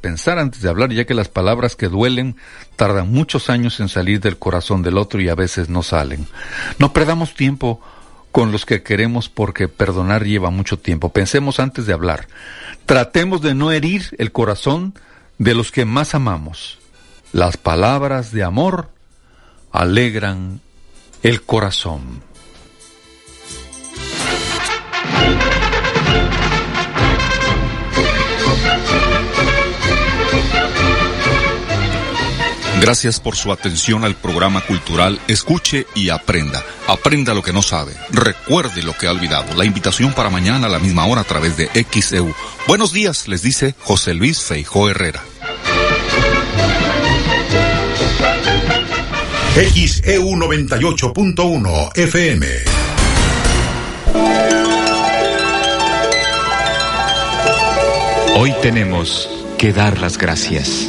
pensar antes de hablar, ya que las palabras que duelen tardan muchos años en salir del corazón del otro y a veces no salen. No perdamos tiempo con los que queremos porque perdonar lleva mucho tiempo. Pensemos antes de hablar. Tratemos de no herir el corazón de los que más amamos. Las palabras de amor alegran el corazón. Gracias por su atención al programa cultural Escuche y Aprenda. Aprenda lo que no sabe. Recuerde lo que ha olvidado. La invitación para mañana a la misma hora a través de XEU. Buenos días, les dice José Luis Feijó Herrera. XEU 98.1 FM. Hoy tenemos que dar las gracias.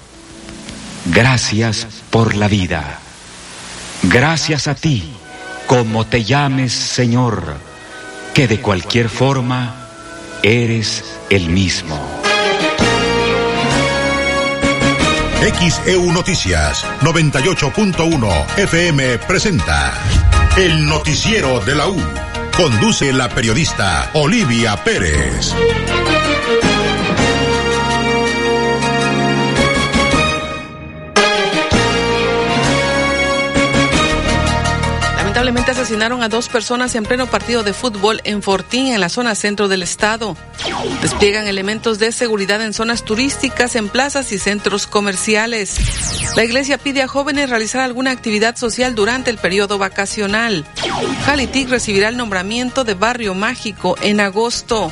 Gracias por la vida. Gracias a ti, como te llames Señor, que de cualquier forma eres el mismo. XEU Noticias 98.1 FM presenta El Noticiero de la U. Conduce la periodista Olivia Pérez. Lamentablemente asesinaron a dos personas en pleno partido de fútbol en Fortín, en la zona centro del estado. Despliegan elementos de seguridad en zonas turísticas, en plazas y centros comerciales. La iglesia pide a jóvenes realizar alguna actividad social durante el periodo vacacional. Jalitic recibirá el nombramiento de barrio mágico en agosto.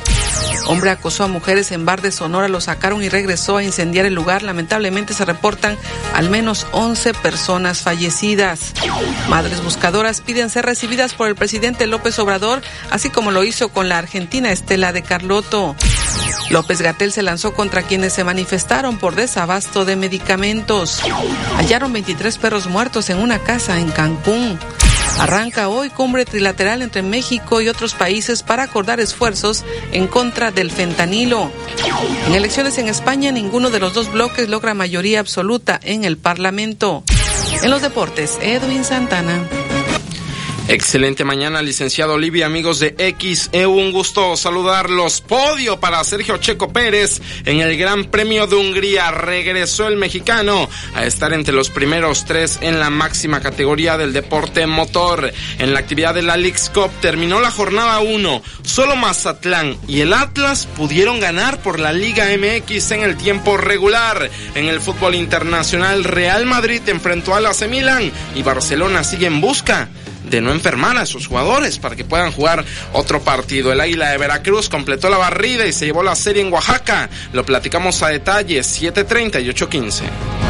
Hombre acosó a mujeres en bar de Sonora, lo sacaron y regresó a incendiar el lugar. Lamentablemente se reportan al menos 11 personas fallecidas. Madres buscadoras piden ser recibidas por el presidente López Obrador, así como lo hizo con la argentina Estela de Carlotto. López Gatel se lanzó contra quienes se manifestaron por desabasto de medicamentos. Hallaron 23 perros muertos en una casa en Cancún. Arranca hoy cumbre trilateral entre México y otros países para acordar esfuerzos en contra del fentanilo. En elecciones en España, ninguno de los dos bloques logra mayoría absoluta en el Parlamento. En los deportes, Edwin Santana. Excelente mañana, licenciado Olivia, amigos de XEU. Un gusto saludarlos. Podio para Sergio Checo Pérez en el Gran Premio de Hungría. Regresó el mexicano a estar entre los primeros tres en la máxima categoría del deporte motor. En la actividad de la Leagues Cup terminó la jornada 1. Solo Mazatlán y el Atlas pudieron ganar por la Liga MX en el tiempo regular. En el fútbol internacional, Real Madrid enfrentó a la Milan y Barcelona sigue en busca de no enfermar a sus jugadores para que puedan jugar otro partido. El Águila de Veracruz completó la barrida y se llevó la serie en Oaxaca. Lo platicamos a detalle, 7.30 y 8.15.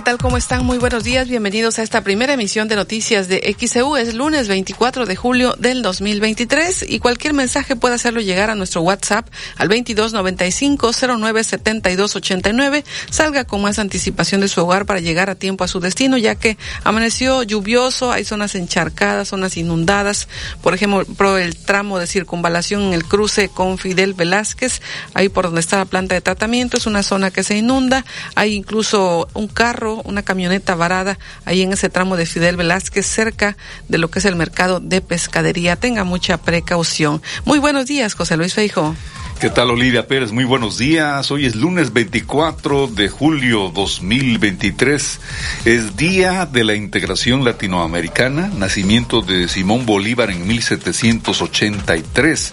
¿qué tal? ¿Cómo están? Muy buenos días. Bienvenidos a esta primera emisión de noticias de XEU. Es lunes 24 de julio del 2023 y cualquier mensaje puede hacerlo llegar a nuestro WhatsApp al 2295-097289. Salga con más anticipación de su hogar para llegar a tiempo a su destino, ya que amaneció lluvioso, hay zonas encharcadas, zonas inundadas. Por ejemplo, el tramo de circunvalación en el cruce con Fidel Velázquez, ahí por donde está la planta de tratamiento, es una zona que se inunda. Hay incluso un carro una camioneta varada ahí en ese tramo de Fidel Velázquez, cerca de lo que es el mercado de pescadería. Tenga mucha precaución. Muy buenos días, José Luis Feijo. ¿Qué tal Olivia Pérez? Muy buenos días. Hoy es lunes 24 de julio 2023. Es Día de la Integración Latinoamericana, nacimiento de Simón Bolívar en 1783.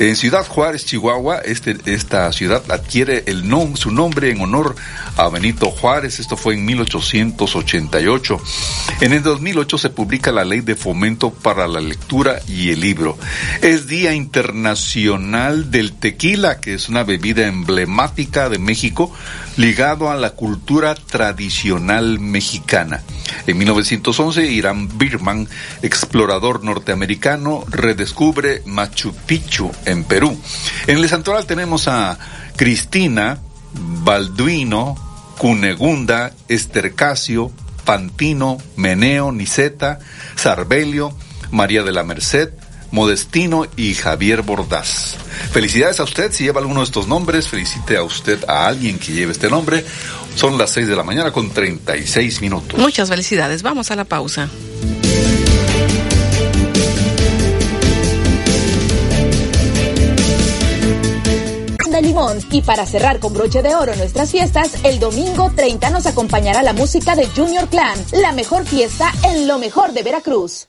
En Ciudad Juárez, Chihuahua, este, esta ciudad adquiere el nom, su nombre en honor a Benito Juárez. Esto fue en 1888. En el 2008 se publica la Ley de Fomento para la Lectura y el Libro. Es Día Internacional del Tequila tequila, que es una bebida emblemática de México, ligado a la cultura tradicional mexicana. En 1911, Irán Birman, explorador norteamericano, redescubre Machu Picchu en Perú. En el santoral tenemos a Cristina, Balduino, Cunegunda, Estercasio, Pantino, Meneo, Niceta, Sarbelio, María de la Merced, Modestino y Javier Bordaz. Felicidades a usted si lleva alguno de estos nombres, felicite a usted a alguien que lleve este nombre. Son las 6 de la mañana con 36 minutos. Muchas felicidades, vamos a la pausa. de limón y para cerrar con broche de oro nuestras fiestas, el domingo 30 nos acompañará la música de Junior Clan, la mejor fiesta en lo mejor de Veracruz.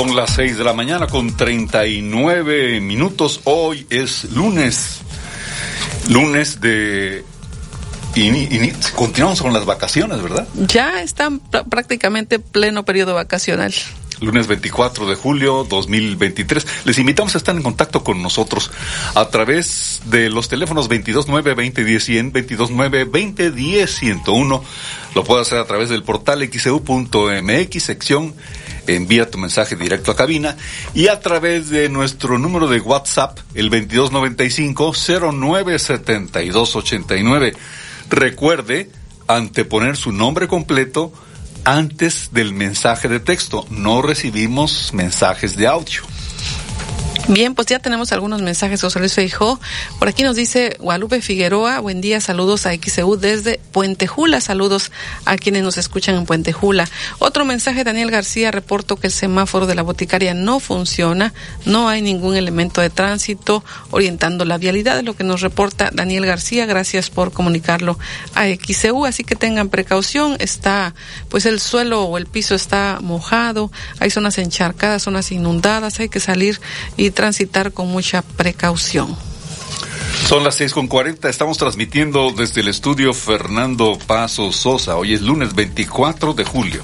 Son las 6 de la mañana con 39 minutos. Hoy es lunes. Lunes de... Y, continuamos con las vacaciones, ¿verdad? Ya están prácticamente pleno periodo vacacional lunes 24 de julio 2023. Les invitamos a estar en contacto con nosotros a través de los teléfonos 229-2010-100, 229-2010-101. Lo puede hacer a través del portal xeu.mx, sección envía tu mensaje directo a cabina y a través de nuestro número de WhatsApp, el 2295-097289. Recuerde anteponer su nombre completo antes del mensaje de texto. No recibimos mensajes de audio. Bien, pues ya tenemos algunos mensajes, José Luis Feijó. Por aquí nos dice Guadalupe Figueroa, buen día, saludos a XEU desde Puente Jula, saludos a quienes nos escuchan en Puente Jula. Otro mensaje, Daniel García, reporto que el semáforo de la boticaria no funciona, no hay ningún elemento de tránsito orientando la vialidad, es lo que nos reporta Daniel García, gracias por comunicarlo a XEU, así que tengan precaución, está, pues el suelo o el piso está mojado, hay zonas encharcadas, zonas inundadas, hay que salir y transitar con mucha precaución. Son las seis con cuarenta, estamos transmitiendo desde el estudio Fernando Paso Sosa. Hoy es lunes 24 de julio.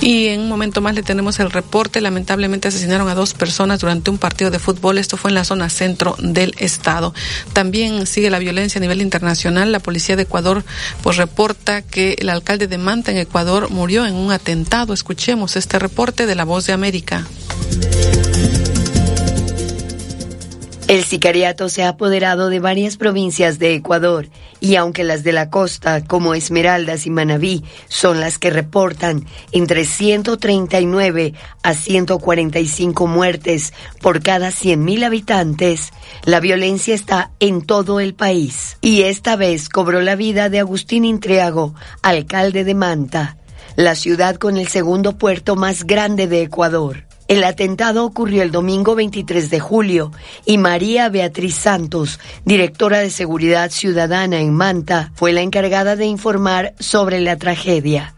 Y en un momento más le tenemos el reporte. Lamentablemente asesinaron a dos personas durante un partido de fútbol. Esto fue en la zona centro del estado. También sigue la violencia a nivel internacional. La policía de Ecuador pues reporta que el alcalde de Manta en Ecuador murió en un atentado. Escuchemos este reporte de La Voz de América. El sicariato se ha apoderado de varias provincias de Ecuador y aunque las de la costa, como Esmeraldas y Manabí, son las que reportan entre 139 a 145 muertes por cada 100.000 habitantes, la violencia está en todo el país. Y esta vez cobró la vida de Agustín Intriago, alcalde de Manta, la ciudad con el segundo puerto más grande de Ecuador. El atentado ocurrió el domingo 23 de julio y María Beatriz Santos, directora de Seguridad Ciudadana en Manta, fue la encargada de informar sobre la tragedia.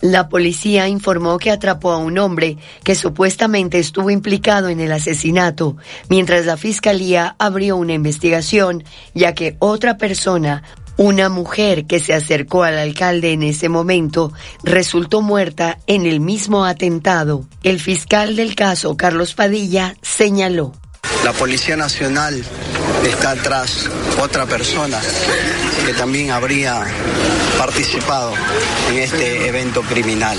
La policía informó que atrapó a un hombre que supuestamente estuvo implicado en el asesinato, mientras la fiscalía abrió una investigación, ya que otra persona Una mujer que se acercó al alcalde en ese momento resultó muerta en el mismo atentado. El fiscal del caso, Carlos Padilla, señaló. La Policía Nacional está tras otra persona que también habría participado en este evento criminal.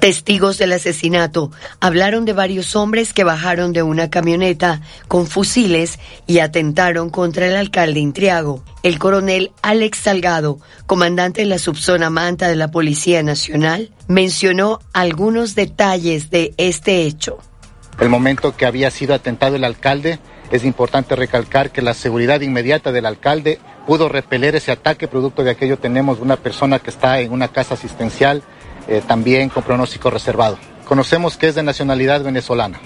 Testigos del asesinato hablaron de varios hombres que bajaron de una camioneta con fusiles y atentaron contra el alcalde Intriago. El coronel Alex Salgado, comandante de la subzona Manta de la Policía Nacional, mencionó algunos detalles de este hecho. El momento que había sido atentado el alcalde, es importante recalcar que la seguridad inmediata del alcalde pudo repeler ese ataque. Producto de aquello tenemos una persona que está en una casa asistencial eh, también con pronóstico reservado. Conocemos que es de nacionalidad venezolana.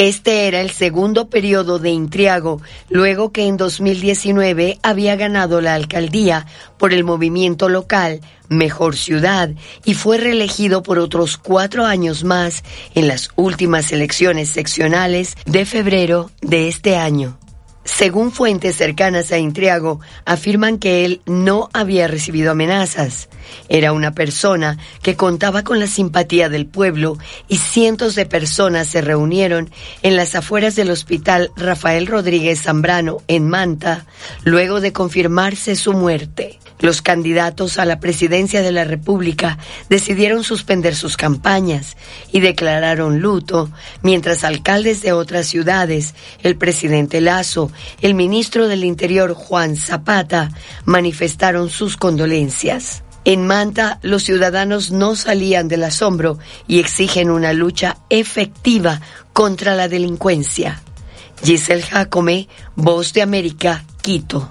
Este era el segundo periodo de Intriago, luego que en 2019 había ganado la alcaldía por el movimiento local Mejor Ciudad y fue reelegido por otros cuatro años más en las últimas elecciones seccionales de febrero de este año. Según fuentes cercanas a Intriago, afirman que él no había recibido amenazas. Era una persona que contaba con la simpatía del pueblo y cientos de personas se reunieron en las afueras del hospital Rafael Rodríguez Zambrano en Manta luego de confirmarse su muerte. Los candidatos a la presidencia de la República decidieron suspender sus campañas y declararon luto, mientras alcaldes de otras ciudades, el presidente Lazo, el ministro del Interior Juan Zapata, manifestaron sus condolencias. En Manta, los ciudadanos no salían del asombro y exigen una lucha efectiva contra la delincuencia. Giselle Jacome, Voz de América, Quito.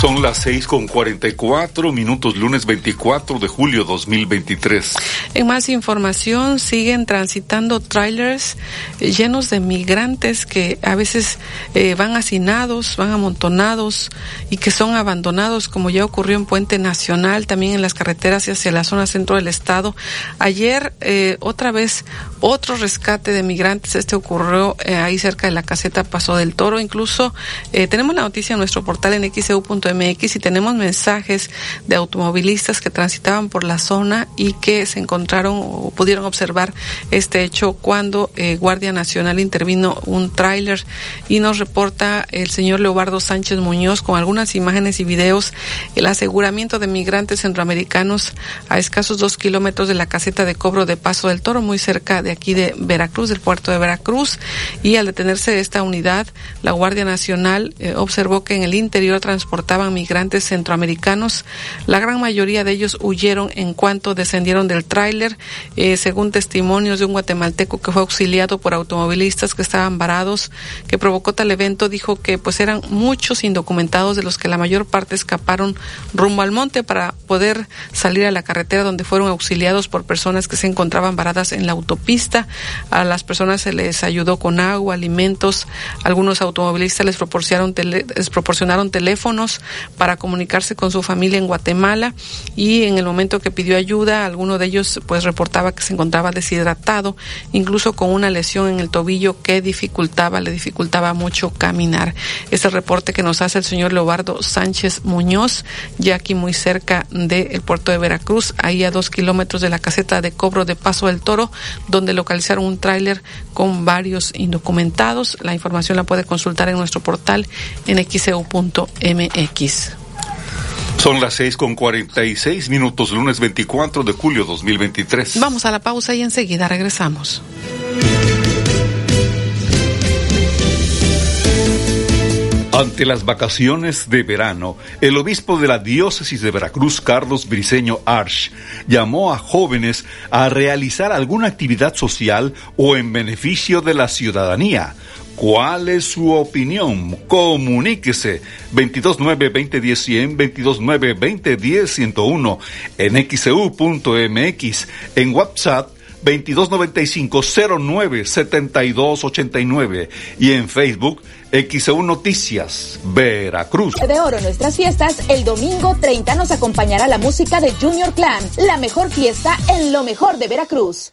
Son las seis con cuarenta y cuatro minutos, lunes 24 de julio 2023. En más información, siguen transitando trailers eh, llenos de migrantes que a veces eh, van hacinados, van amontonados y que son abandonados, como ya ocurrió en Puente Nacional, también en las carreteras hacia la zona centro del estado. Ayer, eh, otra vez, otro rescate de migrantes. Este ocurrió ahí cerca de la caseta Paso del Toro. Incluso tenemos la noticia en nuestro portal en xeu.com MX y tenemos mensajes de automovilistas que transitaban por la zona y que se encontraron o pudieron observar este hecho cuando eh, Guardia Nacional intervino un tráiler y nos reporta el señor Leobardo Sánchez Muñoz con algunas imágenes y videos el aseguramiento de migrantes centroamericanos a escasos dos kilómetros de la caseta de cobro de Paso del Toro, muy cerca de aquí de Veracruz, del puerto de Veracruz. Y al detenerse esta unidad, la Guardia Nacional eh, observó que en el interior transportaba migrantes centroamericanos. La gran mayoría de ellos huyeron en cuanto descendieron del tráiler, eh, según testimonios de un guatemalteco que fue auxiliado por automovilistas que estaban varados, que provocó tal evento, dijo que pues eran muchos indocumentados de los que la mayor parte escaparon rumbo al monte para poder salir a la carretera donde fueron auxiliados por personas que se encontraban varadas en la autopista. A las personas se les ayudó con agua, alimentos, algunos automovilistas les proporcionaron, les proporcionaron teléfonos para comunicarse con su familia en Guatemala y en el momento que pidió ayuda, alguno de ellos pues reportaba que se encontraba deshidratado, incluso con una lesión en el tobillo que dificultaba, le dificultaba mucho caminar. Este reporte que nos hace el señor Leobardo Sánchez Muñoz, ya aquí muy cerca del puerto de Veracruz, ahí a dos kilómetros de la caseta de cobro de Paso del Toro, donde localizaron un tráiler con varios indocumentados. La información la puede consultar en nuestro portal en xeu.mx. Son las seis con cuarenta y seis minutos, lunes 24 de julio 2023. Vamos a la pausa y enseguida regresamos. Ante las vacaciones de verano, el obispo de la diócesis de Veracruz, Carlos Briceño Arch, llamó a jóvenes a realizar alguna actividad social o en beneficio de la ciudadanía ¿Cuál es su opinión? Comuníquese 229-2010-100, 229-2010-101 en xcu.mx, e en WhatsApp 2295-097289 y en Facebook XEU Noticias, Veracruz. De oro nuestras fiestas, el domingo 30 nos acompañará la música de Junior Clan, la mejor fiesta en lo mejor de Veracruz.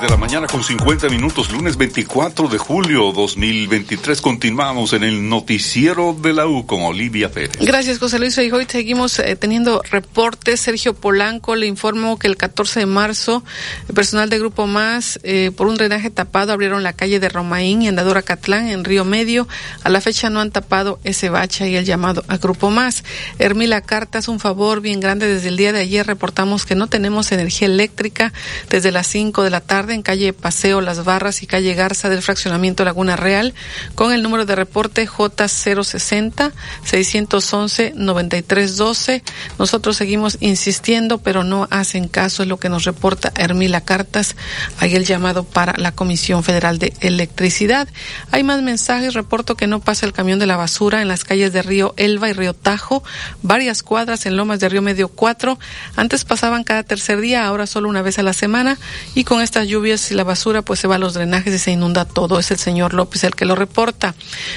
De la mañana con 50 minutos, lunes 24 de julio 2023. Continuamos en el noticiero de la U con Olivia Pérez. Gracias, José Luis. Y hoy seguimos eh, teniendo reportes. Sergio Polanco le informó que el 14 de marzo, el personal de Grupo Más, eh, por un drenaje tapado, abrieron la calle de Romaín y Andadora Catlán en Río Medio. A la fecha no han tapado ese bacha y el llamado a Grupo Más. Hermila Cartas, un favor bien grande. Desde el día de ayer reportamos que no tenemos energía eléctrica desde las 5 de la tarde en calle Paseo Las Barras y calle Garza del fraccionamiento Laguna Real con el número de reporte J060 611 9312. Nosotros seguimos insistiendo, pero no hacen caso, es lo que nos reporta Hermila Cartas. Hay el llamado para la Comisión Federal de Electricidad. Hay más mensajes, reporto que no pasa el camión de la basura en las calles de Río Elba y Río Tajo, varias cuadras en Lomas de Río Medio 4. Antes pasaban cada tercer día, ahora solo una vez a la semana y con estas lluvias lluvias y la basura, pues se va a los drenajes y se inunda todo. Es el señor López el que lo reporta.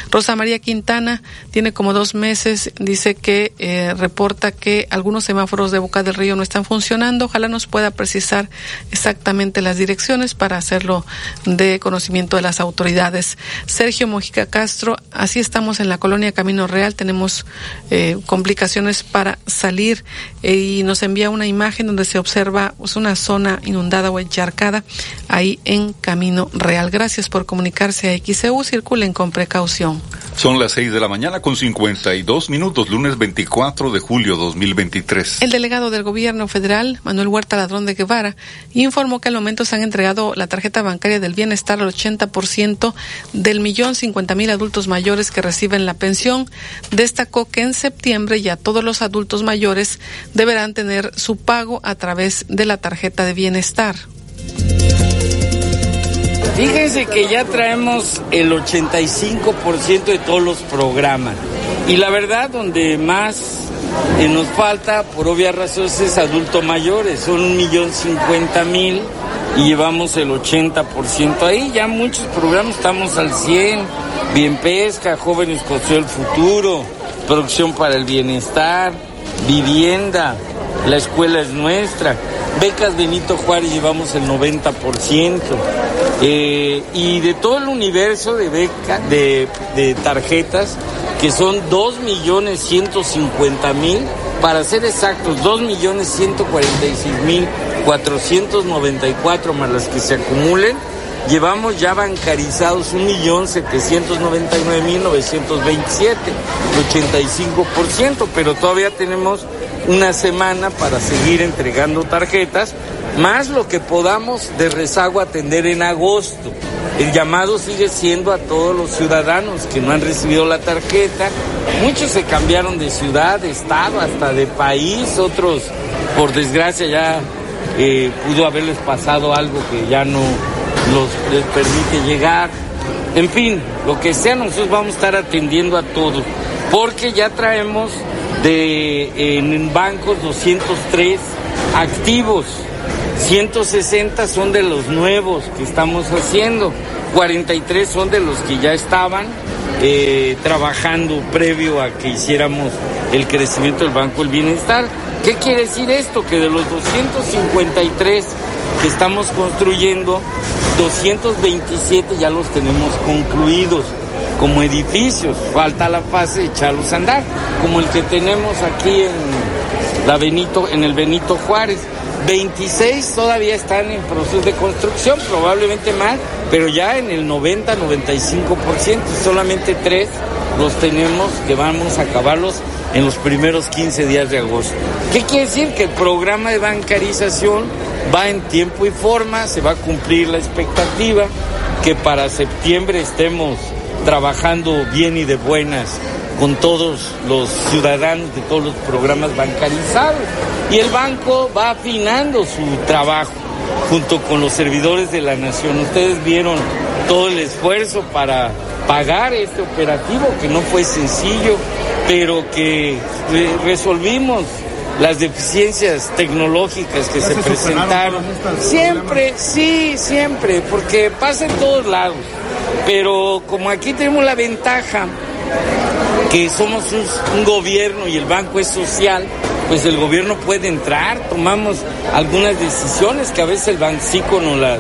Rosa María Quintana tiene como dos meses, dice que eh, reporta que algunos semáforos de Boca del Río no están funcionando. Ojalá nos pueda precisar exactamente las direcciones para hacerlo de conocimiento de las autoridades. Sergio Mojica Castro, así estamos en la colonia Camino Real, tenemos eh, complicaciones para salir eh, y nos envía una imagen donde se observa pues, una zona inundada o encharcada ahí en Camino Real. Gracias por comunicarse a XEU. Circulen con precaución. Son las 6 de la mañana con 52 minutos, lunes 24 de julio 2023. El delegado del gobierno federal, Manuel Huerta Ladrón de Guevara, informó que al momento se han entregado la tarjeta bancaria del bienestar al 80% del millón 50 mil adultos mayores que reciben la pensión. Destacó que en septiembre ya todos los adultos mayores deberán tener su pago a través de la tarjeta de bienestar. Fíjense que ya traemos el 85% de todos los programas. Y la verdad, donde más eh, nos falta, por obvias razones, es adultos mayores. Son un millón cincuenta mil y llevamos el 80% ahí. Ya muchos programas estamos al 100. Bien pesca, jóvenes construyendo el futuro, producción para el bienestar, vivienda, la escuela es nuestra. Becas Benito Juárez llevamos el 90%. Eh, y de todo el universo de, beca, de, tarjetas, que son 2.150.000, para ser exactos, 2.146.494 más las que se acumulen, llevamos ya bancarizados 1.799.927, el 85%, pero todavía tenemos una semana para seguir entregando tarjetas, más lo que podamos de rezago atender en agosto. El llamado sigue siendo a todos los ciudadanos que no han recibido la tarjeta. Muchos se cambiaron de ciudad, de estado, hasta de país. Otros, por desgracia, ya eh, pudo haberles pasado algo que ya no los, les permite llegar. En fin, lo que sea, nosotros vamos a estar atendiendo a todos. Porque ya traemos de en bancos 203 activos. 160 son de los nuevos que estamos haciendo, 43 son de los que ya estaban eh, trabajando previo a que hiciéramos el crecimiento del Banco del Bienestar. ¿Qué quiere decir esto? Que de los 253 que estamos construyendo, 227 ya los tenemos concluidos como edificios, falta la fase de echarlos a andar, como el que tenemos aquí en la Benito, en el Benito Juárez. 26 todavía están en proceso de construcción, probablemente más, pero ya en el 90-95%, solamente tres los tenemos que vamos a acabarlos en los primeros 15 días de agosto. ¿Qué quiere decir? Que el programa de bancarización va en tiempo y forma, se va a cumplir la expectativa, que para septiembre estemos trabajando bien y de buenas con todos los ciudadanos de todos los programas bancarizados. Y el banco va afinando su trabajo junto con los servidores de la nación. Ustedes vieron todo el esfuerzo para pagar este operativo, que no fue sencillo, pero que resolvimos las deficiencias tecnológicas que se presentaron. Siempre, sí, siempre, porque pasa en todos lados. Pero como aquí tenemos la ventaja que somos un, gobierno y el banco es social, pues el gobierno puede entrar, tomamos algunas decisiones que a veces el bancico nos las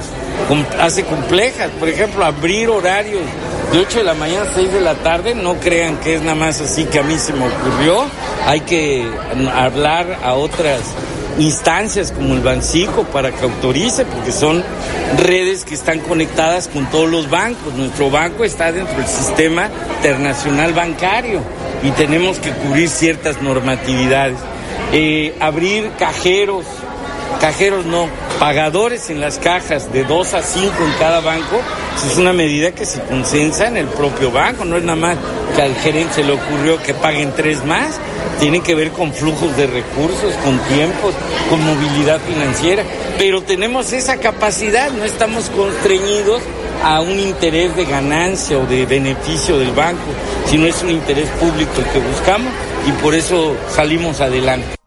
hace complejas. Por ejemplo, abrir horarios de 8 de la mañana a 6 de la tarde, no crean que es nada más así que a mí se me ocurrió. Hay que hablar a otras instancias como el Bancico para que autorice, porque son redes que están conectadas con todos los bancos. Nuestro banco está dentro del sistema internacional bancario y tenemos que cubrir ciertas normatividades. Eh, abrir cajeros, cajeros no, pagadores en las cajas de 2 a 5 en cada banco, pues es una medida que se consensa en el propio banco, no es nada más que al gerente se le ocurrió que paguen tres más, tiene que ver con flujos de recursos, con tiempos, con movilidad financiera, pero tenemos esa capacidad, no estamos constreñidos a un interés de ganancia o de beneficio del banco, sino es un interés público el que buscamos y por eso salimos adelante.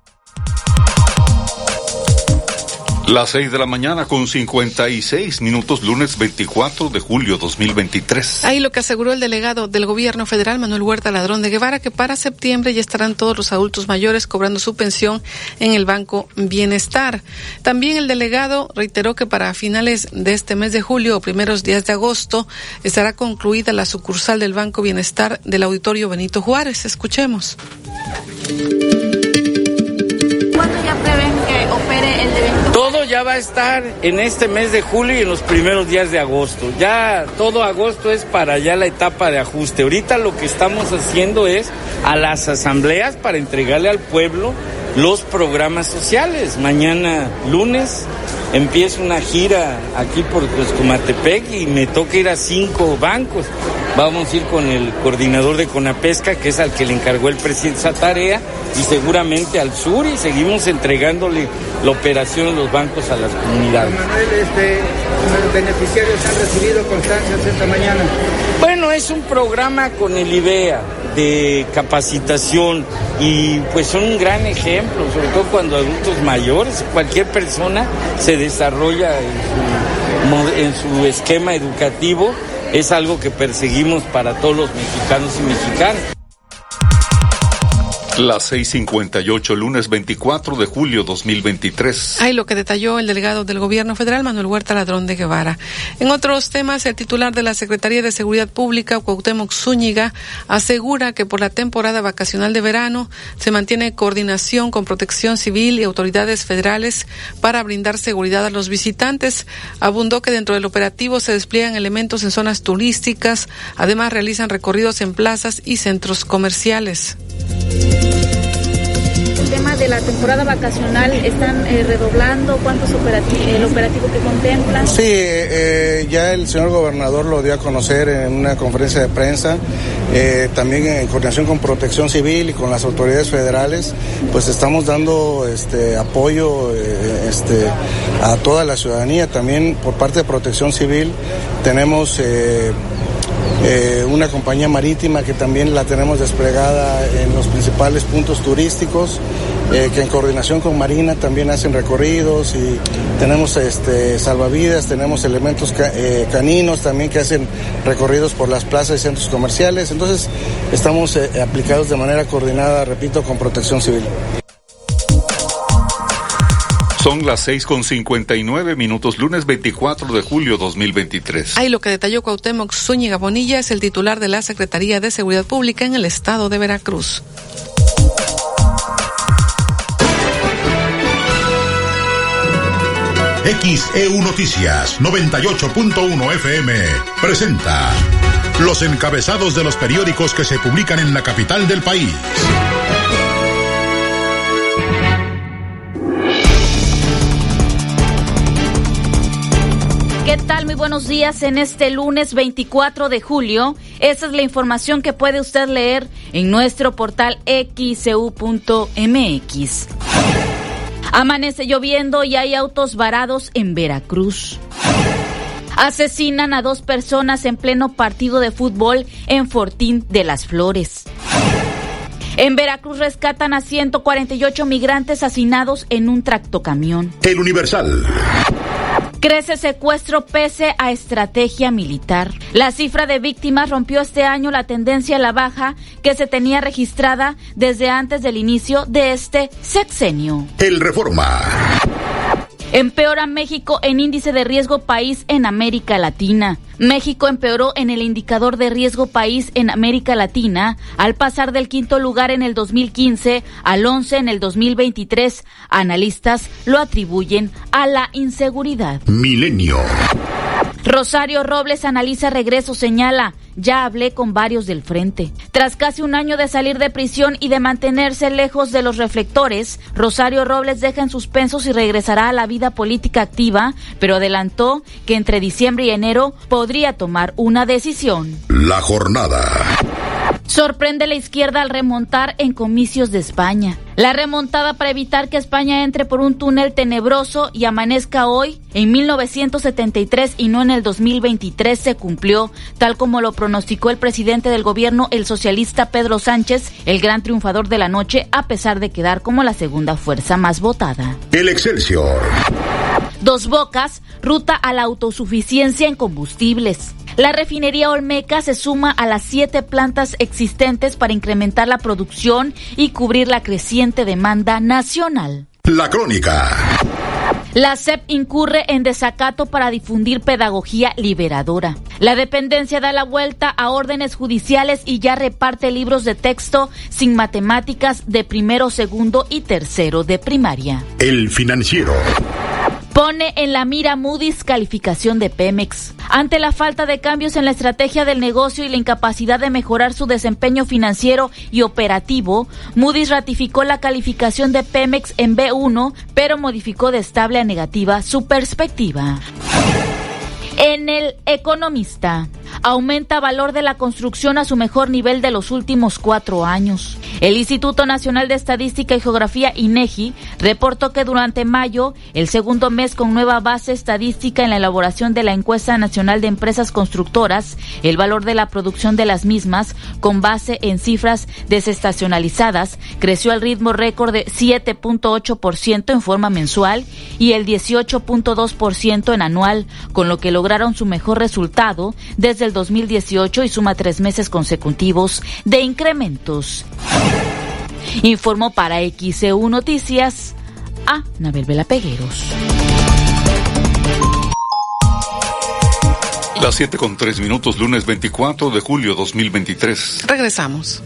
Las 6 de la mañana con 56 minutos, lunes 24 de julio 2023. Ahí lo que aseguró el delegado del gobierno federal, Manuel Huerta Ladrón de Guevara, que para septiembre ya estarán todos los adultos mayores cobrando su pensión en el Banco Bienestar. También el delegado reiteró que para finales de este mes de julio o primeros días de agosto estará concluida la sucursal del Banco Bienestar del Auditorio Benito Juárez. Escuchemos. ¿Cuándo ya prevén que opere el de todo ya va a estar en este mes de julio y en los primeros días de agosto. Ya todo agosto es para ya la etapa de ajuste. Ahorita lo que estamos haciendo es a las asambleas para entregarle al pueblo los programas sociales. Mañana lunes empiezo una gira aquí por Coscomatepec y me toca ir a cinco bancos. Vamos a ir con el coordinador de Conapesca, que es al que le encargó el presidente esa tarea, y seguramente al sur, y seguimos entregándole la operación de los bancos a las comunidades. Manuel, este, los beneficiarios han recibido constancias esta mañana. Bueno, es un programa con el IBEA de capacitación y pues son un gran ejemplo, sobre todo cuando adultos mayores, cualquier persona se desarrolla en su, esquema educativo, es algo que perseguimos para todos los mexicanos y mexicanas. Las 6:58, lunes 24 de julio 2023. Hay lo que detalló el delegado del gobierno federal, Manuel Huerta Ladrón de Guevara. En otros temas, el titular de la Secretaría de Seguridad Pública, Cuauhtémoc Zúñiga, asegura que por la temporada vacacional de verano se mantiene coordinación con Protección Civil y autoridades federales para brindar seguridad a los visitantes. Abundó que dentro del operativo se despliegan elementos en zonas turísticas, además realizan recorridos en plazas y centros comerciales el tema de la temporada vacacional están eh, redoblando cuántos operativos el operativo que contemplan sí eh, ya el señor gobernador lo dio a conocer en una conferencia de prensa eh, también en coordinación con Protección Civil y con las autoridades federales pues estamos dando este apoyo este a toda la ciudadanía. También por parte de Protección Civil tenemos una compañía marítima que también la tenemos desplegada en los principales puntos turísticos, eh, que en coordinación con Marina también hacen recorridos y tenemos este, salvavidas, tenemos elementos eh, caninos también que hacen recorridos por las plazas y centros comerciales. Entonces estamos aplicados de manera coordinada, repito, con protección civil. Son las 6 con 59 minutos, lunes 24 de julio 2023. Ahí lo que detalló Cuauhtémoc Zúñiga Bonilla es el titular de la Secretaría de Seguridad Pública en el estado de Veracruz. XEU Noticias 98.1 FM presenta los encabezados de los periódicos que se publican en la capital del país. Tal? Muy buenos días en este lunes 24 de julio. Esa es la información que puede usted leer en nuestro portal xcu.mx. Amanece lloviendo y hay autos varados en Veracruz. Asesinan a dos personas en pleno partido de fútbol en Fortín de las Flores. En Veracruz rescatan a 148 migrantes asesinados en un tractocamión. El Universal. Crece secuestro pese a estrategia militar. La cifra de víctimas rompió este año la tendencia a la baja que se tenía registrada desde antes del inicio de este sexenio. El Reforma. Empeora México en índice de riesgo país en América Latina. México empeoró en el indicador de riesgo país en América Latina al pasar del quinto lugar en el 2015 al 11 en el 2023. Analistas lo atribuyen a la inseguridad. Milenio. Rosario Robles analiza regreso, señala, ya hablé con varios del frente. Tras casi un año de salir de prisión y de mantenerse lejos de los reflectores, Rosario Robles deja en suspenso si regresará a la vida política activa, pero adelantó que entre diciembre y enero podría tomar una decisión. La jornada. Sorprende la izquierda al remontar en comicios de España. La remontada para evitar que España entre por un túnel tenebroso y amanezca hoy, en 1973 y no en el 2023, se cumplió, tal como lo pronosticó el presidente del gobierno, el socialista Pedro Sánchez, el gran triunfador de la noche, a pesar de quedar como la segunda fuerza más votada. El Excelsior. Dos Bocas, ruta a la autosuficiencia en combustibles. La refinería Olmeca se suma a las siete plantas existentes para incrementar la producción y cubrir la creciente demanda nacional. La crónica. La SEP incurre en desacato para difundir pedagogía liberadora. La dependencia da la vuelta a órdenes judiciales y ya reparte libros de texto sin matemáticas de primero, segundo y tercero de primaria. El financiero. Pone en la mira Moody's calificación de Pemex. Ante la falta de cambios en la estrategia del negocio y la incapacidad de mejorar su desempeño financiero y operativo, Moody's ratificó la calificación de Pemex en B1, pero modificó de estable a negativa su perspectiva. En el Economista, aumenta valor de la construcción a su mejor nivel de los últimos cuatro años. El Instituto Nacional de Estadística y Geografía, INEGI, reportó que durante mayo, el segundo mes con nueva base estadística en la elaboración de la encuesta nacional de empresas constructoras, el valor de la producción de las mismas, con base en cifras desestacionalizadas, creció al ritmo récord de 7.8% en forma mensual y el 18.2% en anual, con lo que lograron su mejor resultado desde el 2018 y suma tres meses consecutivos de incrementos. Informó para XEU Noticias a Nabel Vela Pegueros. Las 7 con 3 minutos, lunes 24 de julio 2023. Regresamos.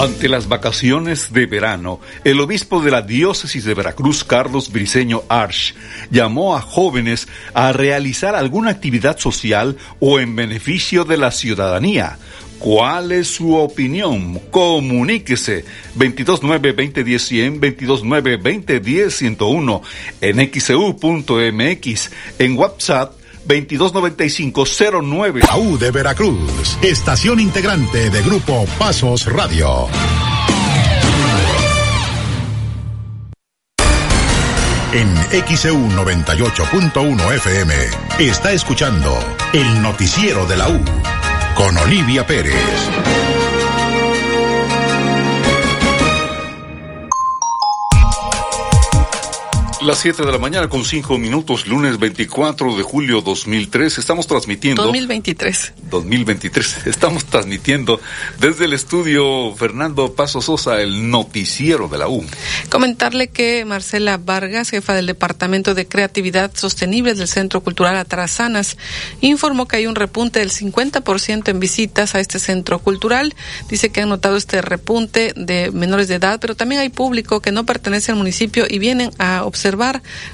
Ante las vacaciones de verano, el obispo de la diócesis de Veracruz, Carlos Briceño Arch, llamó a jóvenes a realizar alguna actividad social o en beneficio de la ciudadanía. ¿Cuál es su opinión? Comuníquese 229-2010-100, 229-2010-101 en xeu.mx, en WhatsApp 229509. AU de Veracruz, estación integrante de Grupo Pasos Radio. En XEU 98.1 FM está escuchando el noticiero de la U con Olivia Pérez. Las 7 de la mañana con 5 minutos, lunes 24 de julio 2003. Estamos transmitiendo. 2023. 2023. Estamos transmitiendo desde el estudio Fernando Paso Sosa, el noticiero de la U. Comentarle que Marcela Vargas, jefa del Departamento de Creatividad Sostenible del Centro Cultural Atrasanas, informó que hay un repunte del 50% en visitas a este centro cultural. Dice que han notado este repunte de menores de edad, pero también hay público que no pertenece al municipio y vienen a observar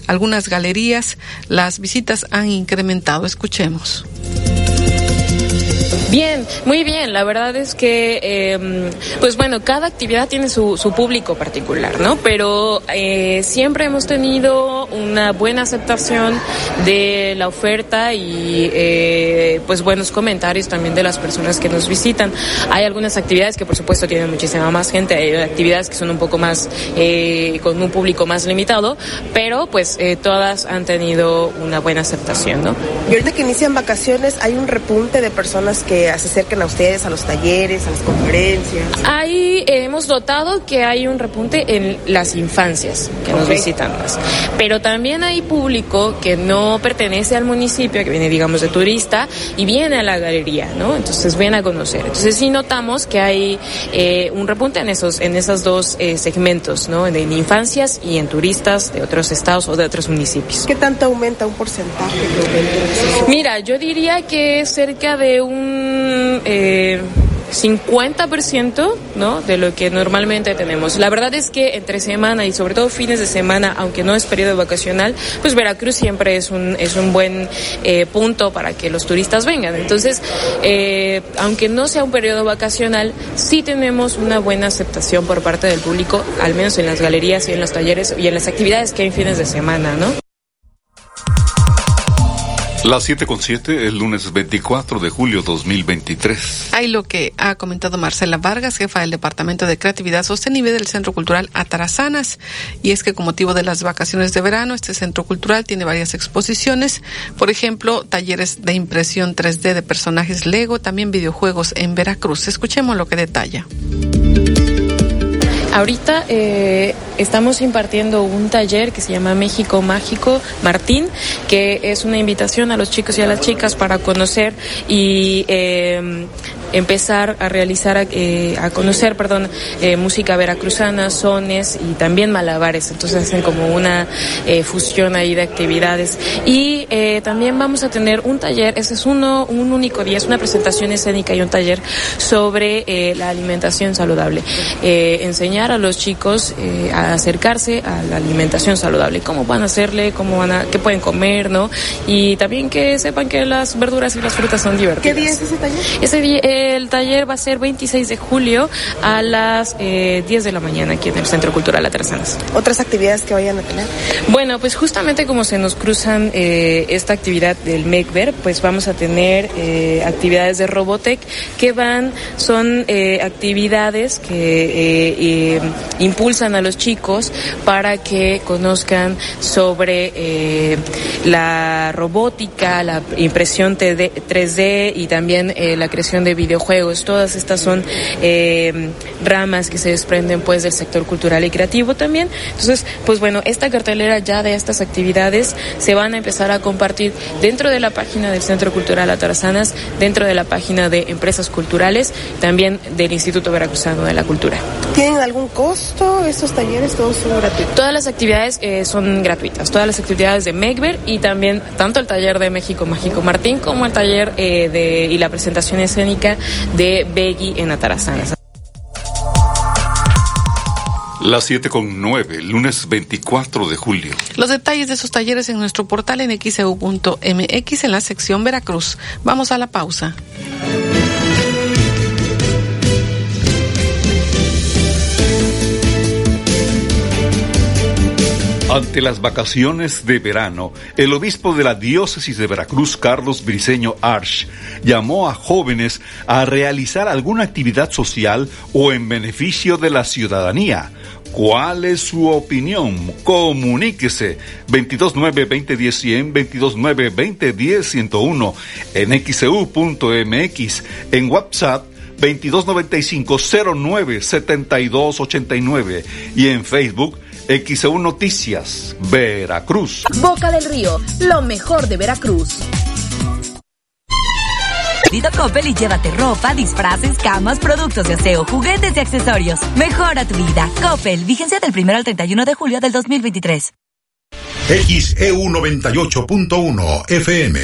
algunas galerías. Las visitas han incrementado. Escuchemos. Bien, muy bien. La verdad es que, eh, pues bueno, cada actividad tiene su, su público particular, ¿no? Pero eh, siempre hemos tenido una buena aceptación de la oferta y, eh, pues, buenos comentarios también de las personas que nos visitan. Hay algunas actividades que, por supuesto, tienen muchísima más gente. Hay actividades que son un poco más, eh, con un público más limitado, pero, pues, eh, todas han tenido una buena aceptación, ¿no? Y ahorita que inician vacaciones, hay un repunte de personas que se acerquen a ustedes, a los talleres, a las conferencias? Ahí hemos notado que hay un repunte en las infancias que nos visitan más. Pero también hay público que no pertenece al municipio, que viene, digamos, de turista y viene a la galería, ¿no? Entonces viene a conocer. Entonces sí notamos que hay eh, un repunte en esos, en esos dos eh, segmentos, ¿no? En, en infancias y en turistas de otros estados o de otros municipios. ¿Qué tanto aumenta un porcentaje? Mira, yo diría que cerca de un eh, 50% ¿no? de lo que normalmente tenemos. La verdad es que entre semana y sobre todo fines de semana, aunque no es periodo vacacional, pues Veracruz siempre es un, es un buen eh, punto para que los turistas vengan. Entonces, eh, aunque no sea un periodo vacacional, sí tenemos una buena aceptación por parte del público, al menos en las galerías y en los talleres y en las actividades que hay fines de semana, ¿no? Las 7 con 7, el lunes 24 de julio 2023. Hay lo que ha comentado Marcela Vargas, jefa del Departamento de Creatividad Sostenible del Centro Cultural Atarazanas, y es que con motivo de las vacaciones de verano, este centro cultural tiene varias exposiciones, por ejemplo, talleres de impresión 3D de personajes Lego, también videojuegos en Veracruz. Escuchemos lo que detalla. Ahorita eh, estamos impartiendo un taller que se llama México Mágico Martín, que es una invitación a los chicos y a las chicas para conocer y eh, empezar a realizar, eh, a conocer, perdón, eh, música veracruzana, sones y también malabares. Entonces hacen como una eh, fusión ahí de actividades. Y eh, también vamos a tener un taller, ese es uno, un único día, es una presentación escénica y un taller sobre la alimentación saludable. Enseñar a los chicos a acercarse a la alimentación saludable, cómo van a hacerle, cómo van a, qué pueden comer, ¿no? Y también que sepan que las verduras y las frutas son divertidas. ¿Qué día es ese taller? Ese día, el taller va a ser 26 de julio a las eh, 10 de la mañana aquí en el Centro Cultural Atarazanas. ¿Otras actividades que vayan a tener? Bueno, pues justamente como se nos cruzan eh, esta actividad del MECVER, pues vamos a tener eh, actividades de Robotech que van, son eh, actividades que eh, eh, impulsan a los chicos para que conozcan sobre eh, la robótica, la impresión 3D y también eh, la creación de videojuegos. Todas estas son eh, ramas que se desprenden pues del sector cultural y creativo también. Entonces, pues bueno, esta cartelera ya de estas actividades se van a empezar a compartir dentro de la página del Centro Cultural Atarazanas, dentro de la página de Empresas Culturales, también del Instituto Veracruzano de la Cultura. ¿Tienen algún costo estos talleres? ¿Todos son gratuitos? Todas las actividades eh, son gratuitas, todas las actividades de MECBER y también tanto el taller de México Mágico Martín como el taller eh, de, y la presentación escénica de Beggy en Atarazanas. Las 7 con 9, lunes 24 de julio. Los detalles de esos talleres en nuestro portal en xeu.mx en la sección Veracruz. Vamos a la pausa. Ante las vacaciones de verano, el obispo de la diócesis de Veracruz, Carlos Briceño Arch, llamó a jóvenes a realizar alguna actividad social o en beneficio de la ciudadanía. ¿Cuál es su opinión? Comuníquese 229-2010-100, 229-2010-101 en xeu.mx, en WhatsApp 2295-097289 y en Facebook XEU Noticias, Veracruz. Boca del Río, lo mejor de Veracruz. Pedido Coppel y llévate ropa, disfraces, camas, productos de aseo, juguetes y accesorios. Mejora tu vida. Coppel, vigencia del 1 al 31 de julio del 2023. XEU 98.1 FM.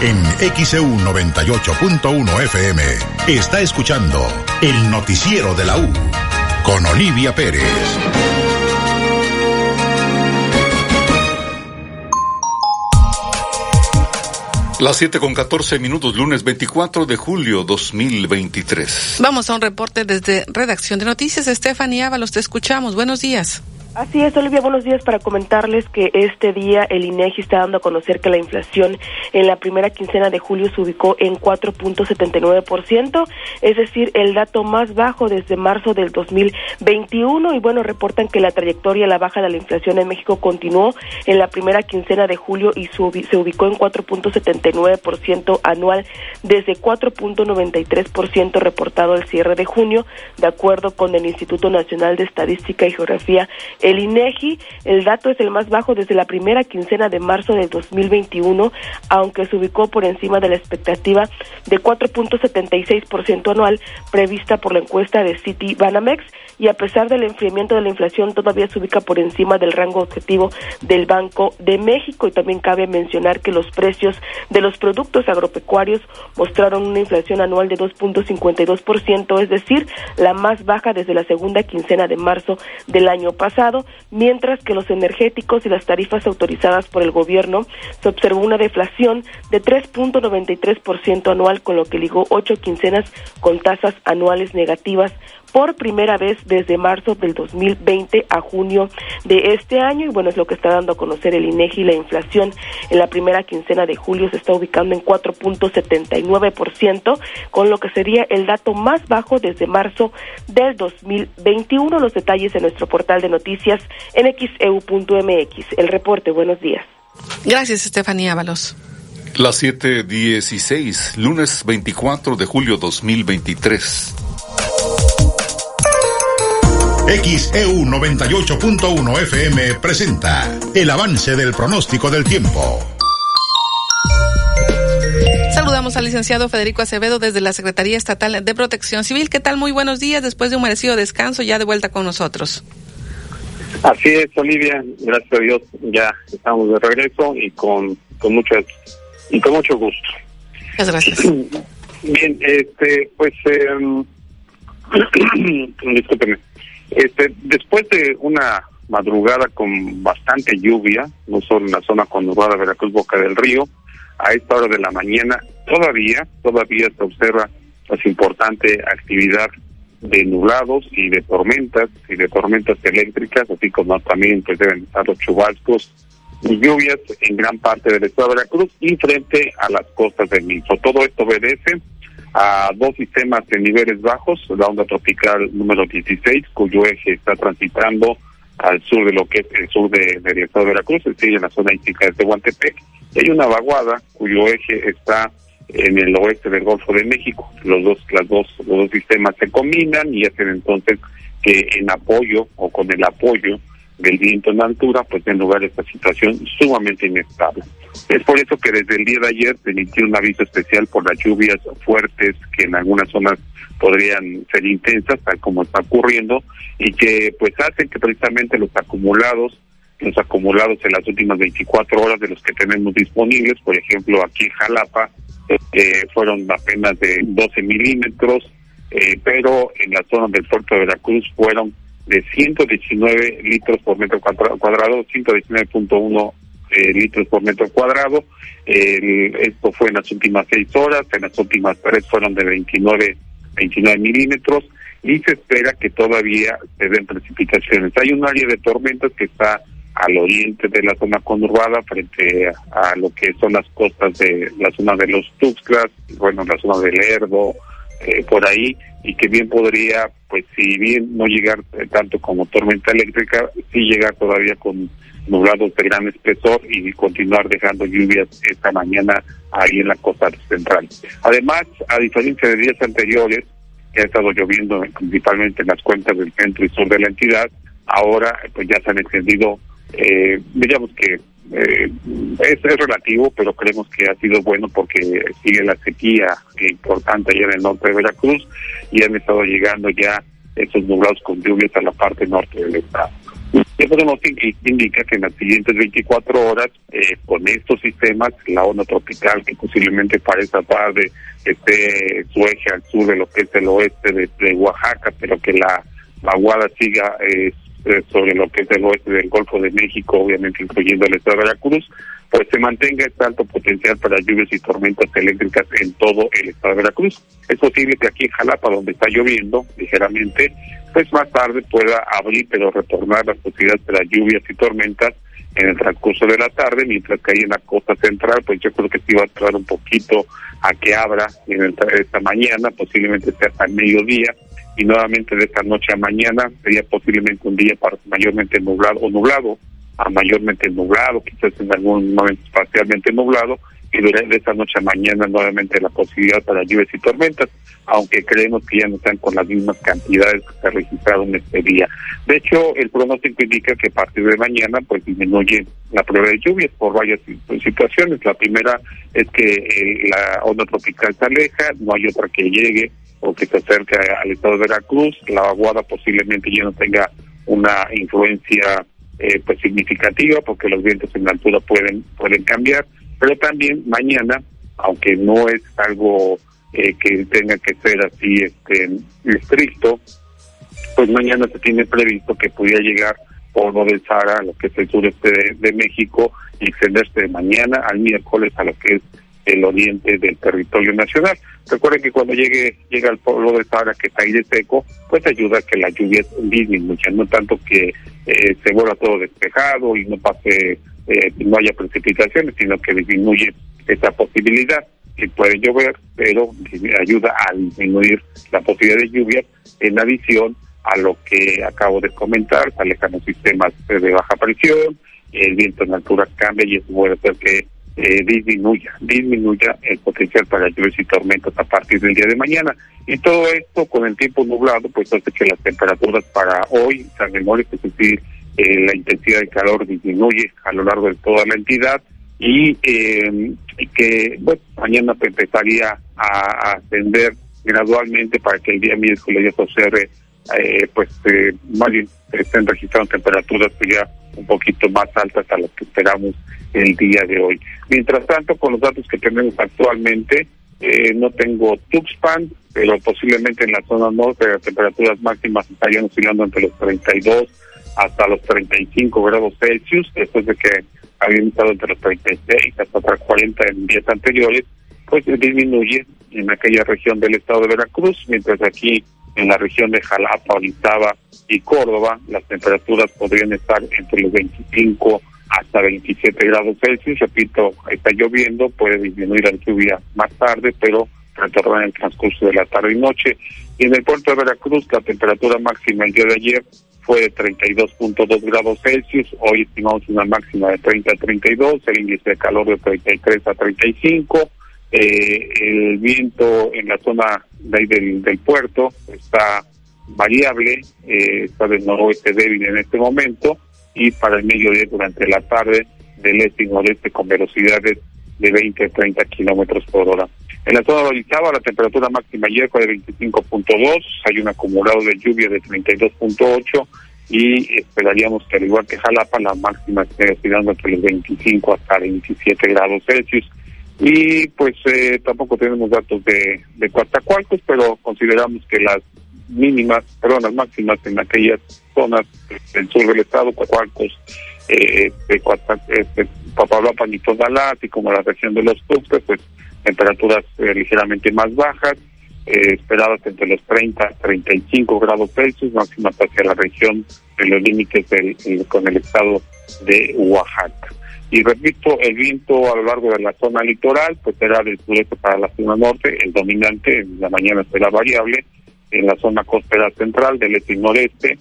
En XEU 98.1 FM está escuchando el noticiero de la U con Olivia Pérez. Las 7 con 14 minutos, lunes 24 de julio 2023. Vamos a un reporte desde Redacción de Noticias. Stephanie Ábalos, te escuchamos. Buenos días. Así es, Olivia, buenos días para comentarles que este día el INEGI está dando a conocer que la inflación en la primera quincena de julio se ubicó en 4.79%, es decir, el dato más bajo desde marzo del 2021 y bueno, reportan que la trayectoria la baja de la inflación en México continuó en la primera quincena de julio y se ubicó en 4.79% anual desde 4.93% reportado al cierre de junio, de acuerdo con el Instituto Nacional de Estadística y Geografía el INEGI, el dato es el más bajo desde la primera quincena de marzo de 2021, aunque se ubicó por encima de la expectativa de 4.76% anual prevista por la encuesta de City Banamex y a pesar del enfriamiento de la inflación todavía se ubica por encima del rango objetivo del Banco de México. Y también cabe mencionar que los precios de los productos agropecuarios mostraron una inflación anual de 2.52%, es decir, la más baja desde la segunda quincena de marzo del año pasado, mientras que los energéticos y las tarifas autorizadas por el gobierno se observó una deflación de 3.93% anual, con lo que ligó ocho quincenas con tasas anuales negativas por primera vez desde marzo del 2020 a junio de este año. Y bueno es lo que está dando a conocer el INEGI. La inflación en la primera quincena de julio se está ubicando en 4.79% con lo que sería el dato más bajo desde marzo del 2021 los detalles en nuestro portal de noticias en xeu.mx el reporte buenos días. Gracias Estefanía Ábalos. Las 7:16 lunes 24 de julio 2023 XEU 98.1 FM presenta el avance del pronóstico del tiempo. Saludamos al licenciado Federico Acevedo desde la Secretaría Estatal de Protección Civil. ¿Qué tal? Muy buenos días. Después de un merecido descanso, ya de vuelta con nosotros. Así es, Olivia. Gracias a Dios ya estamos de regreso y con, con mucho y con mucho gusto. Muchas gracias. Bien, este, pues, eh, discúlpeme. Este, después de una madrugada con bastante lluvia, no solo en la zona conurbada de Veracruz, Boca del Río, a esta hora de la mañana todavía, todavía se observa pues importante actividad de nublados y de tormentas y de tormentas eléctricas, así como también pues deben estar los chubascos y lluvias en gran parte del estado de Veracruz y frente a las costas del mismo. Todo esto obedece a dos sistemas de niveles bajos, la onda tropical número 16, cuyo eje está transitando al sur de lo que es el sur de, del estado de Veracruz, es decir, en la zona íntica de Tehuantepec, y hay una vaguada cuyo eje está en el oeste del Golfo de México. Los dos, las dos, los dos sistemas se combinan y hacen entonces que en apoyo o con el apoyo del viento en altura, pues en lugar de esta situación sumamente inestable. Es por eso que desde el día de ayer se emitió un aviso especial por las lluvias fuertes que en algunas zonas podrían ser intensas, tal como está ocurriendo, y que pues hacen que precisamente los acumulados, los acumulados en las últimas 24 horas de los que tenemos disponibles, por ejemplo aquí en Jalapa, eh, fueron apenas de 12 milímetros, eh, pero en la zona del puerto de Veracruz fueron de 119 litros por metro cuadrado, 119.1 eh, litros por metro cuadrado. esto fue en las últimas seis horas, en las últimas tres fueron de 29, 29 milímetros y se espera que todavía se den precipitaciones. Hay un área de tormentas que está al oriente de la zona conurbada frente a, lo que son las costas de la zona de los Tuxtlas, bueno, la zona del Lerdo, eh, por ahí, y que bien podría, pues si bien no llegar tanto como tormenta eléctrica, sí llegar todavía con nublados de gran espesor y continuar dejando lluvias esta mañana ahí en la costa central. Además, a diferencia de días anteriores, que ha estado lloviendo principalmente en las cuencas del centro y sur de la entidad, ahora pues ya se han extendido, eh, digamos que eh, es, es, relativo, pero creemos que ha sido bueno porque sigue la sequía importante allá en el norte de Veracruz y han estado llegando ya esos nublados con lluvias a la parte norte del estado. Eso nos indica que en las siguientes 24 horas, eh, con estos sistemas, la onda tropical que posiblemente para esa tarde esté su eje al sur de lo que es el oeste de, Oaxaca, pero que la vaguada siga eh, sobre lo que es el oeste del Golfo de México, obviamente incluyendo el estado de Veracruz, pues se mantenga este alto potencial para lluvias y tormentas eléctricas en todo el estado de Veracruz. Es posible que aquí en Jalapa, donde está lloviendo ligeramente, pues más tarde pueda abrir pero retornar las posibilidades de las lluvias y tormentas en el transcurso de la tarde, mientras que ahí en la costa central, pues yo creo que sí va a tardar un poquito a que abra en esta mañana, posiblemente sea hasta el mediodía, y nuevamente de esta noche a mañana sería posiblemente un día para mayormente nublado o nublado a mayormente nublado, quizás en algún momento parcialmente nublado, y de esta noche a mañana nuevamente la posibilidad para lluvias y tormentas, aunque creemos que ya no están con las mismas cantidades que se registraron este día. De hecho, el pronóstico indica que a partir de mañana pues disminuye la prueba de lluvias por varias situaciones. La primera es que eh, la onda tropical se aleja, no hay otra que llegue o que se acerque al estado de Veracruz, la vaguada posiblemente ya no tenga una influencia eh, pues significativa porque los vientos en la altura pueden pueden cambiar pero también mañana aunque no es algo eh, que tenga que ser así este estricto pues mañana se tiene previsto que pudiera llegar polvo del Sahara lo que es el sureste de, de México y extenderse de mañana al miércoles a lo que es el oriente del territorio nacional. Recuerden que cuando llegue llega el polvo de Sahara, que está aire seco, pues ayuda a que la lluvia disminuya, no tanto que eh, se vuelva todo despejado y no pase, eh, no haya precipitaciones, sino que disminuye esa posibilidad. que puede llover, pero ayuda a disminuir la posibilidad de lluvia en adición a lo que acabo de comentar, se alejan los sistemas de baja presión, el viento en altura cambia y eso puede hacer que eh, disminuya, disminuya el potencial para lluvias y tormentas a partir del día de mañana. Y todo esto con el tiempo nublado, pues hace que las temperaturas para hoy, San Memoria, es decir, eh, la intensidad de calor disminuye a lo largo de toda la entidad y, eh, que bueno, mañana empezaría a, ascender gradualmente para que el día miércoles ya se eh, pues eh, más bien estén registrando temperaturas ya un poquito más altas a las que esperamos el día de hoy. Mientras tanto, con los datos que tenemos actualmente, eh, no tengo Tuxpan, pero posiblemente en la zona norte las temperaturas máximas estarían oscilando entre los 32 hasta los 35 grados Celsius, después de que habían estado entre los 36 hasta los 40 en días anteriores, pues disminuye en aquella región del estado de Veracruz, mientras aquí en la región de Jalapa, Orizaba y Córdoba las temperaturas podrían estar entre los 25 hasta 27 grados Celsius. Repito, está lloviendo, puede disminuir la lluvia más tarde, pero retornar en el transcurso de la tarde y noche. Y en el puerto de Veracruz, la temperatura máxima el día de ayer fue de 32.2 grados Celsius. Hoy estimamos una máxima de 30 a 32, el índice de calor de 33 a 35. Eh, el viento en la zona de ahí del, puerto está variable, eh, está del noroeste débil en este momento y para el mediodía durante la tarde del este y noreste con velocidades de 20 a 30 kilómetros por hora. En la zona de Orizaba la temperatura máxima ayer fue de 25.2, hay un acumulado de lluvia de 32.8 y esperaríamos que al igual que Jalapa la máxima esté oscilando entre los 25 hasta 27 grados Celsius. Y pues eh, tampoco tenemos datos de, de Coatzacoalcos, pero consideramos que las mínimas, perdón, las máximas en aquellas zonas del sur del estado, Coatzacoalcos, eh, de, este, Papaloapan y Tonalá, así como la región de los Tuxtlas, pues temperaturas eh, ligeramente más bajas, eh, esperadas entre los 30 a 35 grados Celsius, máximas hacia la región de los límites del, con el estado de Oaxaca. Y repito, el viento a lo largo de la zona litoral, pues será del sureste para la zona norte, el dominante en la mañana será variable, en la zona costera central del este y noreste,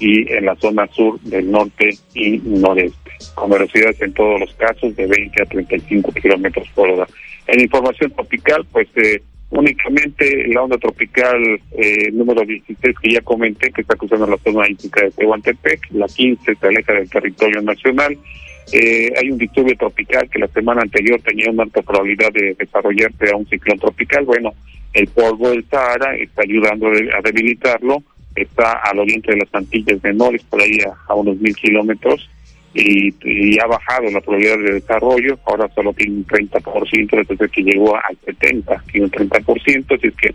y en la zona sur del norte y noreste, con velocidades en todos los casos de 20 a 35 kilómetros por hora. En información tropical, pues eh, únicamente la onda tropical eh, número 16 que ya comenté, que está cruzando la zona íntica de Tehuantepec, la 15 se aleja del territorio nacional. Eh, hay un disturbio tropical que la semana anterior tenía una alta probabilidad de desarrollarse a un ciclón tropical. Bueno, el polvo del Sahara está ayudando a debilitarlo está al oriente de las Antillas Menores, por ahí a, unos mil kilómetros, y, ha bajado la probabilidad de desarrollo, ahora solo tiene un 30% desde que llegó al 70, tiene un 30%, así es que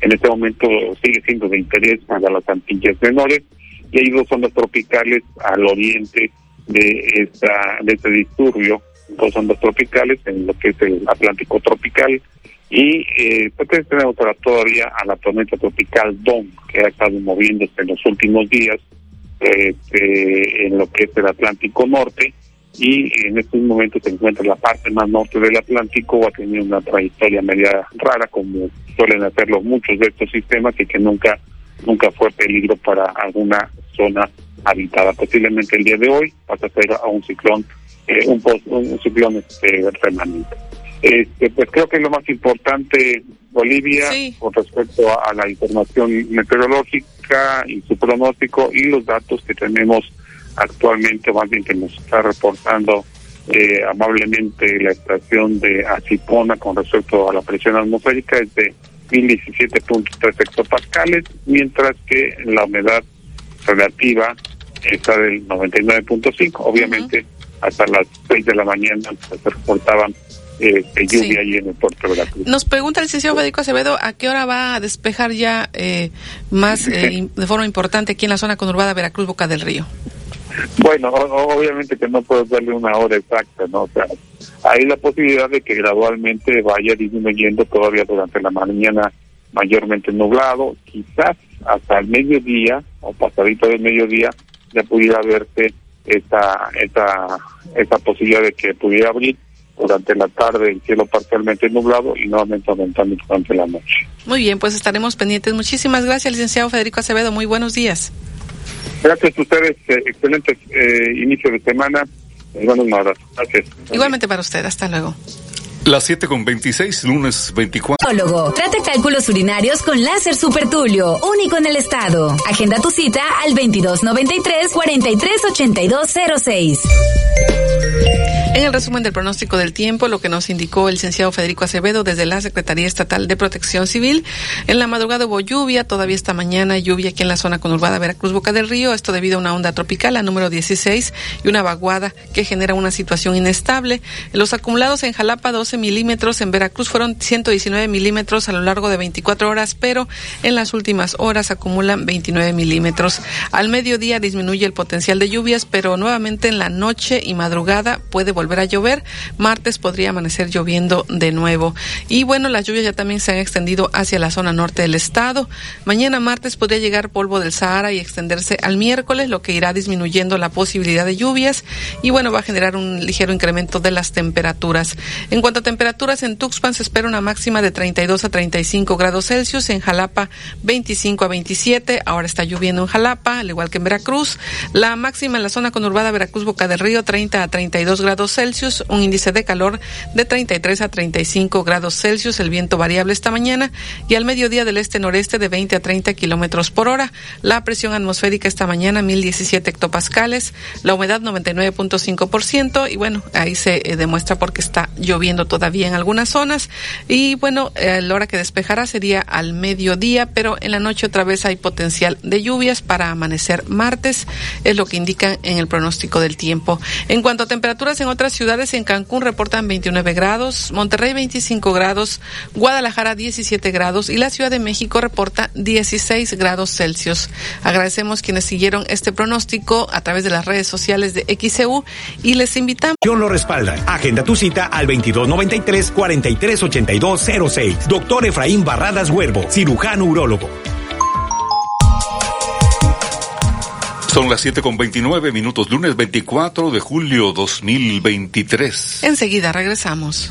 en este momento sigue siendo de interés para las Antillas Menores, y hay dos ondas tropicales al oriente de esta de este disturbio, dos ondas tropicales en lo que es el Atlántico tropical, Y eh, pues tenemos todavía a la tormenta tropical Don, que ha estado moviéndose en los últimos días este, en lo que es el Atlántico Norte y en estos momentos se encuentra en la parte más norte del Atlántico, ha tenido una trayectoria media rara como suelen hacerlo muchos de estos sistemas y que nunca nunca fue peligro para alguna zona habitada. Posiblemente el día de hoy pasa a ser a un ciclón, eh, un, un, ciclón este, remanente. Este, pues creo que es lo más importante, Bolivia, con respecto a, la información meteorológica y su pronóstico y los datos que tenemos actualmente, más bien que nos está reportando eh, amablemente la estación de Acipona con respecto a la presión atmosférica es de 1017.3 hectopascales, mientras que la humedad relativa está del 99.5. Obviamente, hasta las 6 de la mañana se reportaban eh, lluvia allí en el puerto de Veracruz. Nos pregunta el licenciado Federico Acevedo a qué hora va a despejar ya eh, más eh, de forma importante aquí en la zona conurbada Veracruz Boca del Río. Bueno, obviamente que no puedo darle una hora exacta, ¿no? O sea, hay la posibilidad de que gradualmente vaya disminuyendo todavía durante la mañana mayormente nublado, quizás hasta el mediodía o pasadito del mediodía ya pudiera verse esta, esta, esta posibilidad de que pudiera abrir durante la tarde el cielo parcialmente nublado y nuevamente aumentando durante la noche. Muy bien, pues estaremos pendientes. Muchísimas gracias, licenciado Federico Acevedo. Muy buenos días. Gracias a ustedes. Eh, excelente eh, inicio de semana. Eh, buenos Gracias. Igualmente para usted. Hasta luego. Las 7 con 26, lunes 24. Trata cálculos urinarios con láser supertulio, único en el estado. Agenda tu cita al 2293 438206. En el resumen del pronóstico del tiempo, lo que nos indicó el licenciado Federico Acevedo desde la Secretaría Estatal de Protección Civil, en la madrugada hubo lluvia, todavía esta mañana lluvia aquí en la zona conurbada Veracruz Boca del Río, esto debido a una onda tropical, la número 16, y una vaguada que genera una situación inestable. Los acumulados en Jalapa 12 milímetros, en Veracruz fueron 119 milímetros a lo largo de 24 horas, pero en las últimas horas acumulan 29 milímetros. Al mediodía disminuye el potencial de lluvias, pero nuevamente en la noche y madrugada puede volver a llover. Martes podría amanecer lloviendo de nuevo. Y bueno, las lluvias ya también se han extendido hacia la zona norte del estado. Mañana martes podría llegar polvo del Sahara y extenderse al miércoles, lo que irá disminuyendo la posibilidad de lluvias y bueno, va a generar un ligero incremento de las temperaturas. En cuanto a temperaturas, en Tuxpan se espera una máxima de 32 a 35 grados Celsius, en Jalapa 25 a 27, ahora está lloviendo en Jalapa, al igual que en Veracruz. La máxima en la zona conurbada Veracruz Boca del Río 30 a 32 grados Celsius, un índice de calor de 33 a 35 grados Celsius, el viento variable esta mañana y al mediodía del este-noreste de 20 a 30 kilómetros por hora. La presión atmosférica esta mañana 1017 hectopascales, la humedad 99.5% y bueno, ahí se eh, demuestra porque está lloviendo todavía en algunas zonas y bueno, eh, la hora que despejará sería al mediodía, pero en la noche otra vez hay potencial de lluvias para amanecer martes, es lo que indican en el pronóstico del tiempo. En cuanto a temperaturas en otras ciudades en Cancún reportan 29 grados, Monterrey 25 grados, Guadalajara 17 grados y la Ciudad de México reporta 16 grados Celsius. Agradecemos quienes siguieron este pronóstico a través de las redes sociales de XCU y les invitamos. lo respalda. Agenda tu cita al 2293 438206. Doctor Efraín Barradas Huervo, cirujano urólogo. Son las 7 con 29 minutos, lunes 24 de julio 2023. Enseguida regresamos.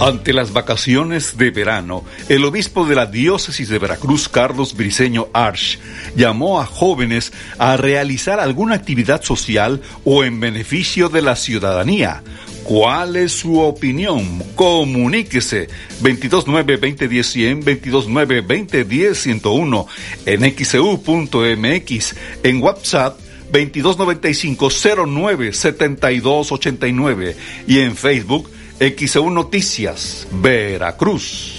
Ante las vacaciones de verano, el obispo de la diócesis de Veracruz, Carlos Briceño Arch, llamó a jóvenes a realizar alguna actividad social o en beneficio de la ciudadanía ¿Cuál es su opinión? Comuníquese. 229-2010-100, 229-2010-101 en xcu.mx, e en WhatsApp 2295-097289 y en Facebook XEU Noticias, Veracruz.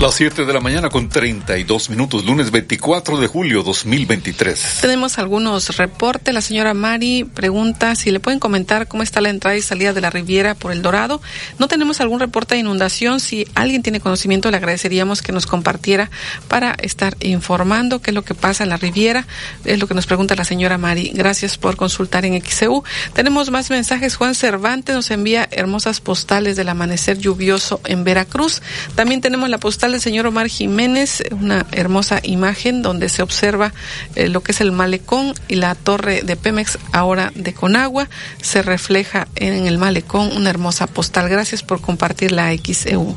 Las 7 de la mañana con 32 minutos, lunes 24 de julio 2023. Tenemos algunos reportes. La señora Mari pregunta si le pueden comentar cómo está la entrada y salida de la Riviera por el Dorado. No tenemos algún reporte de inundación. Si alguien tiene conocimiento, le agradeceríamos que nos compartiera para estar informando qué es lo que pasa en la Riviera. Es lo que nos pregunta la señora Mari. Gracias por consultar en XCU. Tenemos más mensajes. Juan Cervantes nos envía hermosas postales del amanecer lluvioso en Veracruz. También tenemos la postal del señor Omar Jiménez, una hermosa imagen donde se observa eh, lo que es el malecón y la torre de Pemex ahora de Conagua. Se refleja en el malecón una hermosa postal. Gracias por compartir la XEU.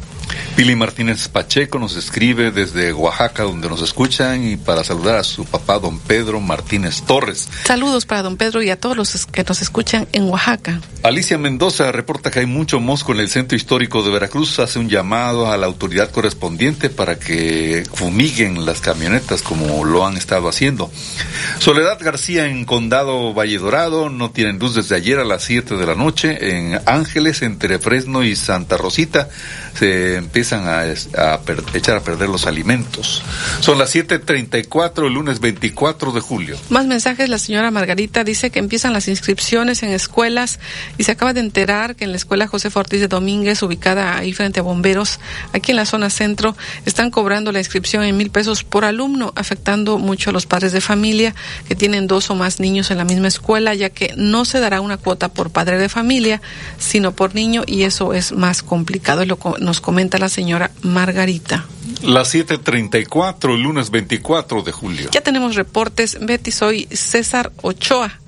Pili Martínez Pacheco nos escribe desde Oaxaca, donde nos escuchan, y para saludar a su papá, don Pedro Martínez Torres. Saludos para don Pedro y a todos los que nos escuchan en Oaxaca. Alicia Mendoza reporta que hay mucho mosco en el centro histórico de Veracruz. Hace un llamado a la autoridad correspondiente para que fumiguen las camionetas como lo han estado haciendo. Soledad García en Condado Valle Dorado no tienen luz desde ayer a las 7 de la noche. En Ángeles, entre Fresno y Santa Rosita, se empiezan a, echar a perder los alimentos. Son las 7.34, el lunes 24 de julio. Más mensajes, la señora Margarita dice que empiezan las inscripciones en escuelas y se acaba de enterar que en la escuela José Ortiz de Domínguez, ubicada ahí frente a bomberos, aquí en la zona centro, están cobrando la inscripción en mil pesos por alumno, afectando mucho a los padres de familia que tienen dos o más niños en la misma escuela, ya que no se dará una cuota por padre de familia, sino por niño y eso es más complicado, lo nos comenta la señora Margarita. Las 7:34, lunes 24 de julio. Ya tenemos reportes. Betty, soy César Ochoa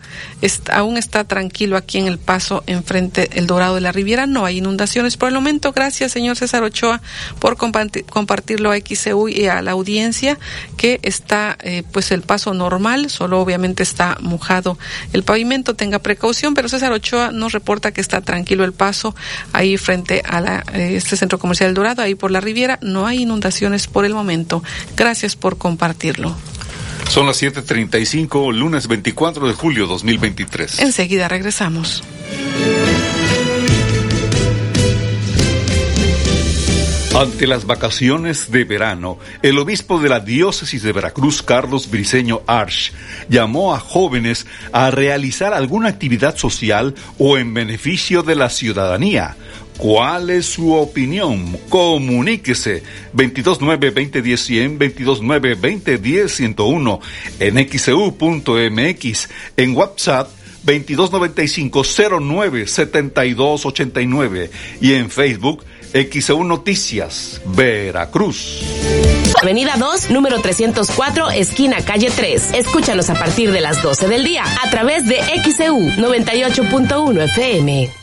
aún está tranquilo aquí en el paso enfrente el Dorado de la Riviera. No hay inundaciones por el momento. Gracias, señor César Ochoa, por compartirlo a XCU y a la audiencia que está eh, pues el paso normal, solo obviamente está mojado el pavimento. Tenga precaución, pero César Ochoa nos reporta que está tranquilo el paso ahí frente a la, eh, este centro comercial El Dorado, ahí por la Riviera. No hay inundaciones por el momento. Gracias por compartirlo. Son las 7:35, lunes 24 de julio 2023. Enseguida regresamos. Ante las vacaciones de verano, el obispo de la diócesis de Veracruz, Carlos Briceño Arch, llamó a jóvenes a realizar alguna actividad social o en beneficio de la ciudadanía ¿Cuál es su opinión? Comuníquese 229-2010-100, 229-2010-101 en xcu.mx, e en WhatsApp 2295-097289 y en Facebook XEU Noticias, Veracruz. Avenida 2, número 304, esquina calle 3. Escúchanos a partir de las 12 del día a través de XEU 98.1 FM.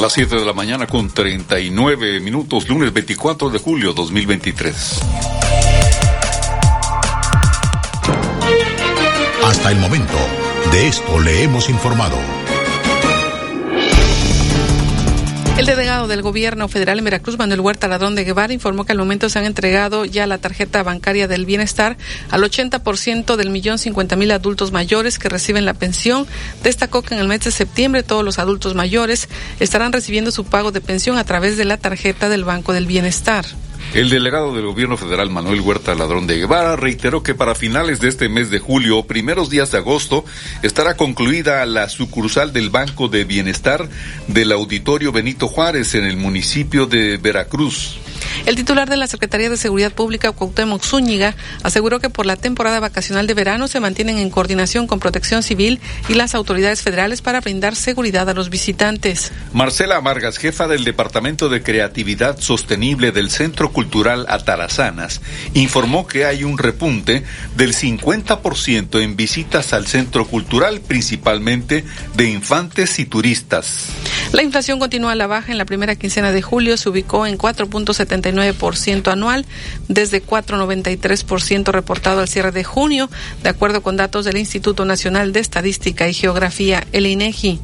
Las 7 de la mañana con 39 minutos, lunes 24 de julio 2023. Hasta el momento, de esto le hemos informado. El delegado del gobierno federal en Veracruz, Manuel Huerta Ladrón de Guevara, informó que al momento se han entregado ya la tarjeta bancaria del bienestar al 80% del millón cincuenta mil adultos mayores que reciben la pensión. Destacó que en el mes de septiembre todos los adultos mayores estarán recibiendo su pago de pensión a través de la tarjeta del Banco del Bienestar. El delegado del gobierno federal Manuel Huerta Ladrón de Guevara reiteró que para finales de este mes de julio o primeros días de agosto estará concluida la sucursal del Banco de Bienestar del Auditorio Benito Juárez en el municipio de Veracruz. El titular de la Secretaría de Seguridad Pública, Cuauhtémoc Zúñiga, aseguró que por la temporada vacacional de verano se mantienen en coordinación con Protección Civil y las autoridades federales para brindar seguridad a los visitantes. Marcela Vargas, jefa del Departamento de Creatividad Sostenible del Centro Cultural Atarazanas, informó que hay un repunte del 50% en visitas al centro cultural, principalmente de infantes y turistas. La inflación continúa a la baja en la primera quincena de julio, se ubicó en 4.79% anual, desde 4.93% reportado al cierre de junio, de acuerdo con datos del Instituto Nacional de Estadística y Geografía, el INEGI.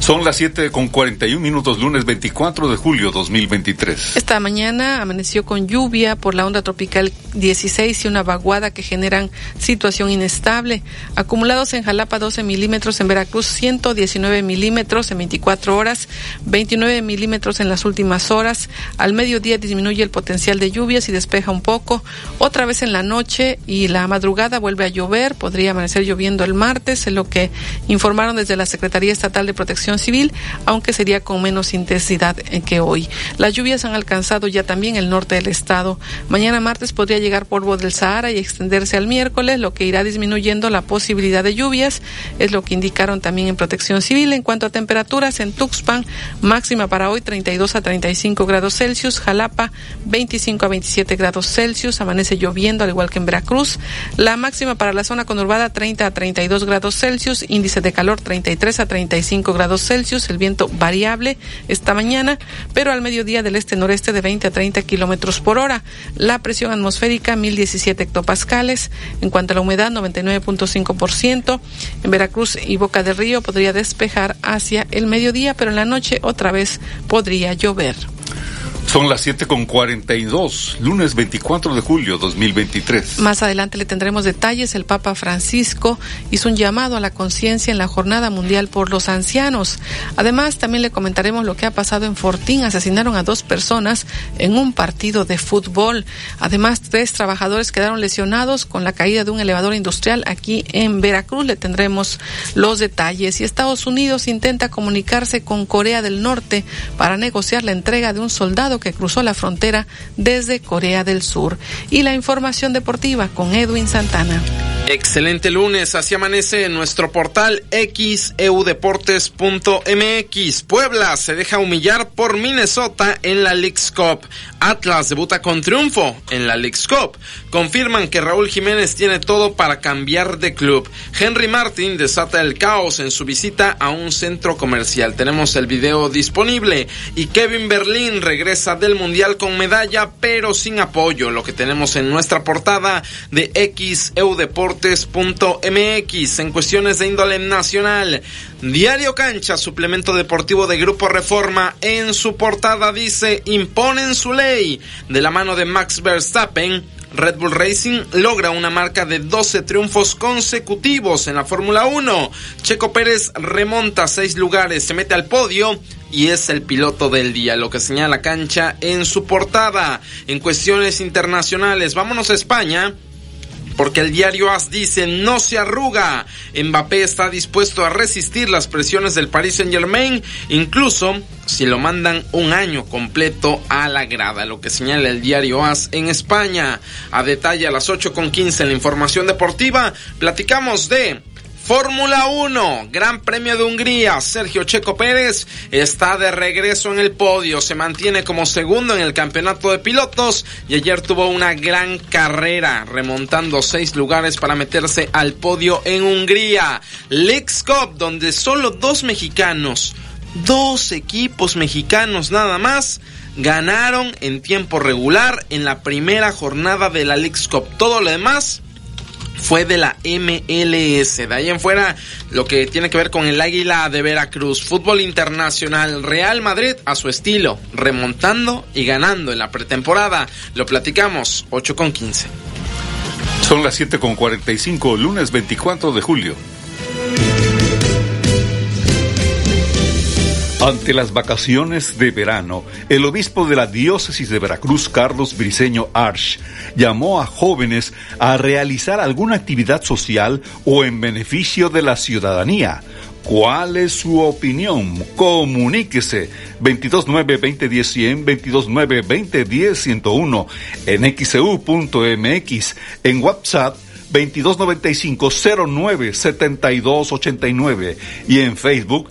Son las 7 con 41 minutos, lunes 24 de julio 2023. Esta mañana amaneció con lluvia por la onda tropical 16 y una vaguada que generan situación inestable. Acumulados en Jalapa 12 milímetros, en Veracruz 119 milímetros en 24 horas, 29 milímetros en las últimas horas. Al mediodía disminuye el potencial de lluvias y despeja un poco. Otra vez en la noche y la madrugada vuelve a llover. Podría amanecer lloviendo el martes, en lo que informaron desde la Secretaría Estatal de Protección Civil, aunque sería con menos intensidad que hoy. Las lluvias han alcanzado ya también el norte del estado. Mañana martes podría llegar polvo del Sahara y extenderse al miércoles, lo que irá disminuyendo la posibilidad de lluvias, es lo que indicaron también en Protección Civil. En cuanto a temperaturas, en Tuxpan, máxima para hoy 32 a 35 grados Celsius, Jalapa 25 a 27 grados Celsius, amanece lloviendo al igual que en Veracruz. La máxima para la zona conurbada 30 a 32 grados Celsius, índice de calor 33 a 35 grados Celsius, el viento variable esta mañana, pero al mediodía del este-noreste de 20 a 30 kilómetros por hora. La presión atmosférica 1017 hectopascales. En cuanto a la humedad, 99.5%. En Veracruz y Boca del Río podría despejar hacia el mediodía, pero en la noche otra vez podría llover. Son las 7 con 42, lunes 24 de julio 2023. Más adelante le tendremos detalles. El Papa Francisco hizo un llamado a la conciencia en la Jornada Mundial por los Ancianos. Además, también le comentaremos lo que ha pasado en Fortín. Asesinaron a dos personas en un partido de fútbol. Además, tres trabajadores quedaron lesionados con la caída de un elevador industrial aquí en Veracruz. Le tendremos los detalles. Y Estados Unidos intenta comunicarse con Corea del Norte para negociar la entrega de un soldado que cruzó la frontera desde Corea del Sur. Y la información deportiva con Edwin Santana. Excelente lunes, así amanece en nuestro portal xeudeportes.mx. Puebla se deja humillar por Minnesota en la League's Cup. Atlas debuta con triunfo en la League's Cup. Confirman que Raúl Jiménez tiene todo para cambiar de club. Henry Martin desata el caos en su visita a un centro comercial. Tenemos el video disponible y Kevin Berlín regresa del Mundial con medalla pero sin apoyo. Lo que tenemos en nuestra portada de xeudeportes.mx en cuestiones de índole nacional. Diario Cancha, suplemento deportivo de Grupo Reforma, en su portada dice imponen su ley de la mano de Max Verstappen. Red Bull Racing logra una marca de 12 triunfos consecutivos en la Fórmula 1. Checo Pérez remonta seis lugares, se mete al podio y es el piloto del día, lo que señala Cancha en su portada. En cuestiones internacionales, vámonos a España. Porque el diario AS dice no se arruga. Mbappé está dispuesto a resistir las presiones del Paris Saint Germain, incluso si lo mandan un año completo a la grada, lo que señala el diario AS en España. A detalle a las 8.15 en la información deportiva, platicamos de Fórmula 1, Gran Premio de Hungría, Sergio Checo Pérez está de regreso en el podio, se mantiene como segundo en el campeonato de pilotos y ayer tuvo una gran carrera, remontando seis lugares para meterse al podio en Hungría. Lex Cup, donde solo dos mexicanos, dos equipos mexicanos nada más, ganaron en tiempo regular en la primera jornada de la Lex Cup. Todo lo demás fue de la MLS. De ahí en fuera, lo que tiene que ver con el Águila de Veracruz. Fútbol internacional. Real Madrid a su estilo, remontando y ganando en la pretemporada. Lo platicamos, 8 con 15. Son las 7 con 45, lunes 24 de julio. Ante las vacaciones de verano, el obispo de la diócesis de Veracruz, Carlos Briceño Arch, llamó a jóvenes a realizar alguna actividad social o en beneficio de la ciudadanía, ¿Cuál es su opinión? Comuníquese 229-2010-100, 229-2010-101 en xcu.mx, e en WhatsApp 2295-097289 y en Facebook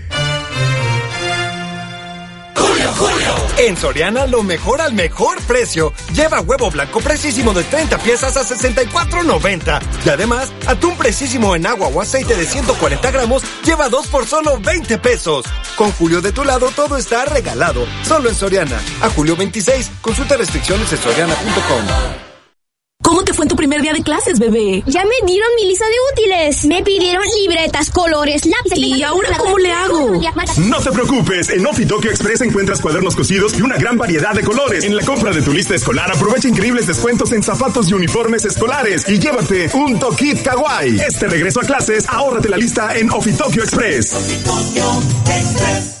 En Soriana lo mejor al mejor precio. Lleva huevo blanco precisísimo de 30 piezas a 64.90. Y además, atún precisísimo en agua o aceite de 140 gramos lleva 2 por solo 20 pesos. Con Julio de tu lado todo está regalado. Solo en Soriana. A julio 26. Consulta restricciones en soriana.com. ¿Cómo te fue en tu primer día de clases, bebé? Ya me dieron mi lista de útiles. Me pidieron libretas, colores, lápices. ¿Y ahora cómo le hago? No te preocupes. En Ofi Tokyo Express encuentras cuadernos cosidos y una gran variedad de colores. En la compra de tu lista escolar aprovecha increíbles descuentos en zapatos y uniformes escolares y llévate un Tokit Kawaii. Este regreso a clases, ahórrate la lista en Ofi Tokyo Express. Express.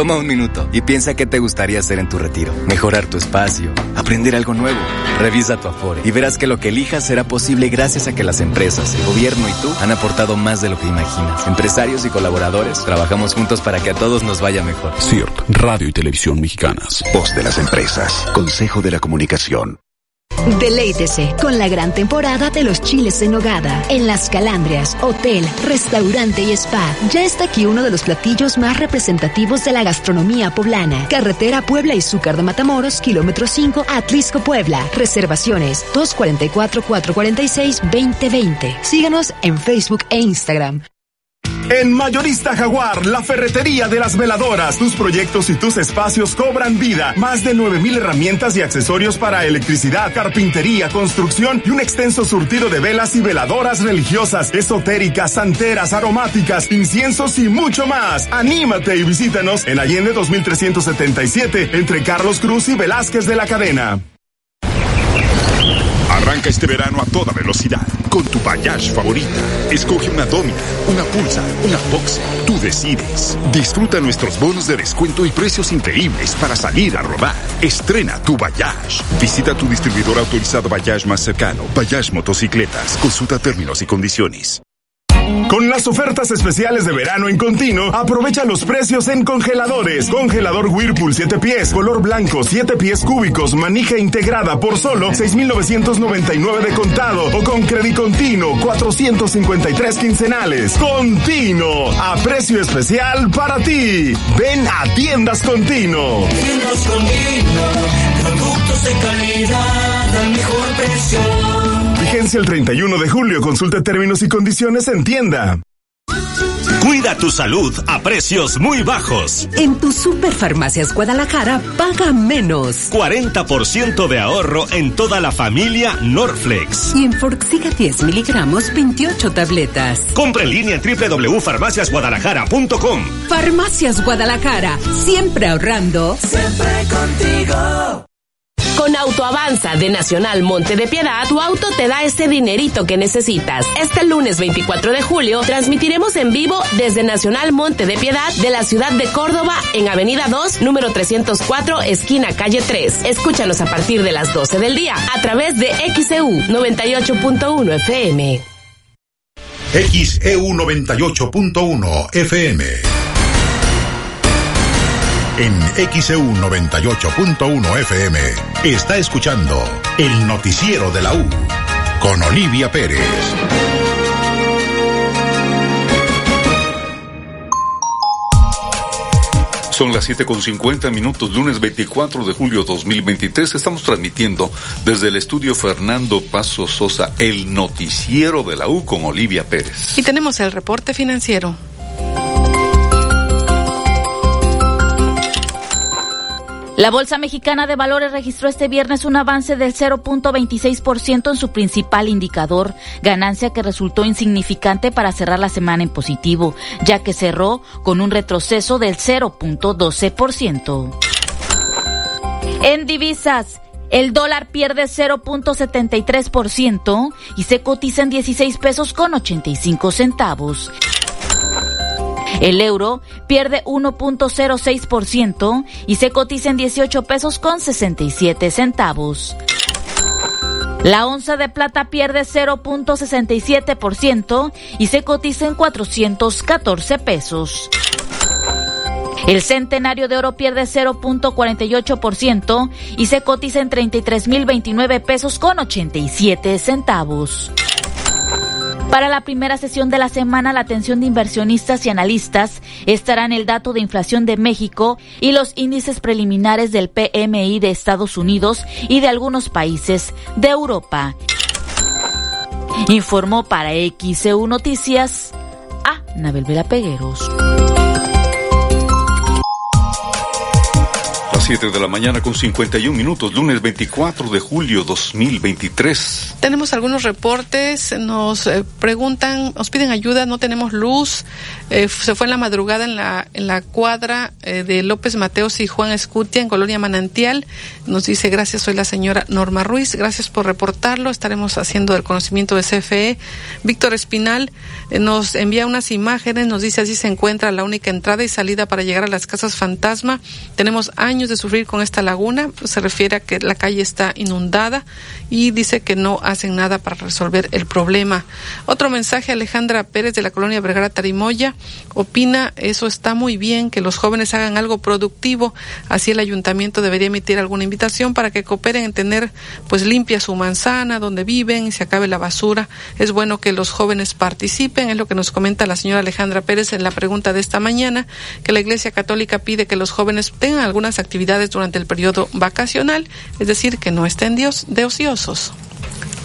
Toma un minuto y piensa qué te gustaría hacer en tu retiro. Mejorar tu espacio, aprender algo nuevo. Revisa tu Afore y verás que lo que elijas será posible gracias a que las empresas, el gobierno y tú han aportado más de lo que imaginas. Empresarios y colaboradores, trabajamos juntos para que a todos nos vaya mejor. CIRT, Radio y Televisión Mexicanas. Voz de las empresas. Consejo de la Comunicación. Deleítese con la gran temporada de los chiles en nogada. En Las Calandrias, hotel, restaurante y spa. Ya está aquí uno de los platillos más representativos de la gastronomía poblana. Carretera Puebla y Zúcar de Matamoros, kilómetro 5, Atlisco, Puebla. Reservaciones 244-446-2020. Síganos en Facebook e Instagram. En Mayorista Jaguar, la ferretería de las veladoras. Tus proyectos y tus espacios cobran vida. Más de 9000 herramientas y accesorios para electricidad, carpintería, construcción y un extenso surtido de velas y veladoras religiosas, esotéricas, santeras, aromáticas, inciensos y mucho más. Anímate y visítanos en Allende 2377, entre Carlos Cruz y Velázquez de la Cadena. Arranca este verano a toda velocidad con tu Bayash favorita. Escoge una Domina, una Pulsar, una Boxer. Tú decides. Disfruta nuestros bonos de descuento y precios increíbles para salir a rodar. Estrena tu Bayash. Visita tu distribuidor autorizado Bayash más cercano. Bayash Motocicletas. Consulta términos y condiciones. Con las ofertas especiales de verano en continuo, aprovecha los precios en congeladores. Congelador Whirlpool 7 pies, color blanco, 7 pies cúbicos, manija integrada por solo 6,999 de contado o con crédito continuo, 453 quincenales. Continuo, a precio especial para ti. Ven a Tiendas Continuo. Tiendas Continuo, productos de calidad al mejor precio. Vigencia el 31 de julio. Consulta términos y condiciones en tienda. Cuida tu salud a precios muy bajos. En tu Superfarmacias Guadalajara paga menos. 40% de ahorro en toda la familia Norflex. Y en Forxiga 10 miligramos 28 tabletas. Compra en línea en www.farmaciasguadalajara.com. Farmacias Guadalajara, siempre ahorrando. Siempre contigo. Con Autoavanza de Nacional Monte de Piedad, tu auto te da ese dinerito que necesitas. Este lunes 24 de julio transmitiremos en vivo desde Nacional Monte de Piedad de la ciudad de Córdoba en Avenida 2, número 304, esquina calle 3. Escúchanos a partir de las 12 del día a través de XEU 98.1 FM. XEU 98.1 FM. En XEU 98.1 FM está escuchando el noticiero de la U con Olivia Pérez. Son las 7.50 minutos, lunes 24 de julio 2023. Estamos transmitiendo desde el estudio Fernando Paso Sosa, el noticiero de la U con Olivia Pérez. Y tenemos el reporte financiero. La Bolsa Mexicana de Valores registró este viernes un avance del 0.26% en su principal indicador, ganancia que resultó insignificante para cerrar la semana en positivo, ya que cerró con un retroceso del 0.12%. En divisas, el dólar pierde 0.73% y se cotiza en 16 pesos con 85 centavos. El euro pierde 1.06% y se cotiza en 18 pesos con 67 centavos. La onza de plata pierde 0.67% y se cotiza en 414 pesos. El centenario de oro pierde 0.48% y se cotiza en 33.029 pesos con 87 centavos. Para la primera sesión de la semana, la atención de inversionistas y analistas estará en el dato de inflación de México y los índices preliminares del PMI de Estados Unidos y de algunos países de Europa. Informó para XEU Noticias a Nabel Vela Pegueros. 7 de la mañana con 51 minutos, lunes 24 de julio 2023. Tenemos algunos reportes, nos eh, preguntan, nos piden ayuda, no tenemos luz. Eh, se fue en la madrugada en la, en la cuadra eh, de López Mateos y Juan Escutia en Colonia Manantial. Nos dice, gracias, soy la señora Norma Ruiz, gracias por reportarlo. Estaremos haciendo el conocimiento de CFE. Víctor Espinal nos envía unas imágenes, nos dice, así se encuentra la única entrada y salida para llegar a las casas fantasma. Tenemos años de sufrir con esta laguna, se refiere a que la calle está inundada y dice que no hacen nada para resolver el problema. Otro mensaje, Alejandra Pérez de la colonia Vergara Tarimoya, opina, eso está muy bien, que los jóvenes hagan algo productivo, así el ayuntamiento debería emitir alguna invitación para que cooperen en tener pues limpia su manzana donde viven y se acabe la basura. Es bueno que los jóvenes participen, es lo que nos comenta la señora Alejandra Pérez en la pregunta de esta mañana, que la Iglesia Católica pide que los jóvenes tengan algunas actividades durante el periodo vacacional, es decir, que no estén de ociosos.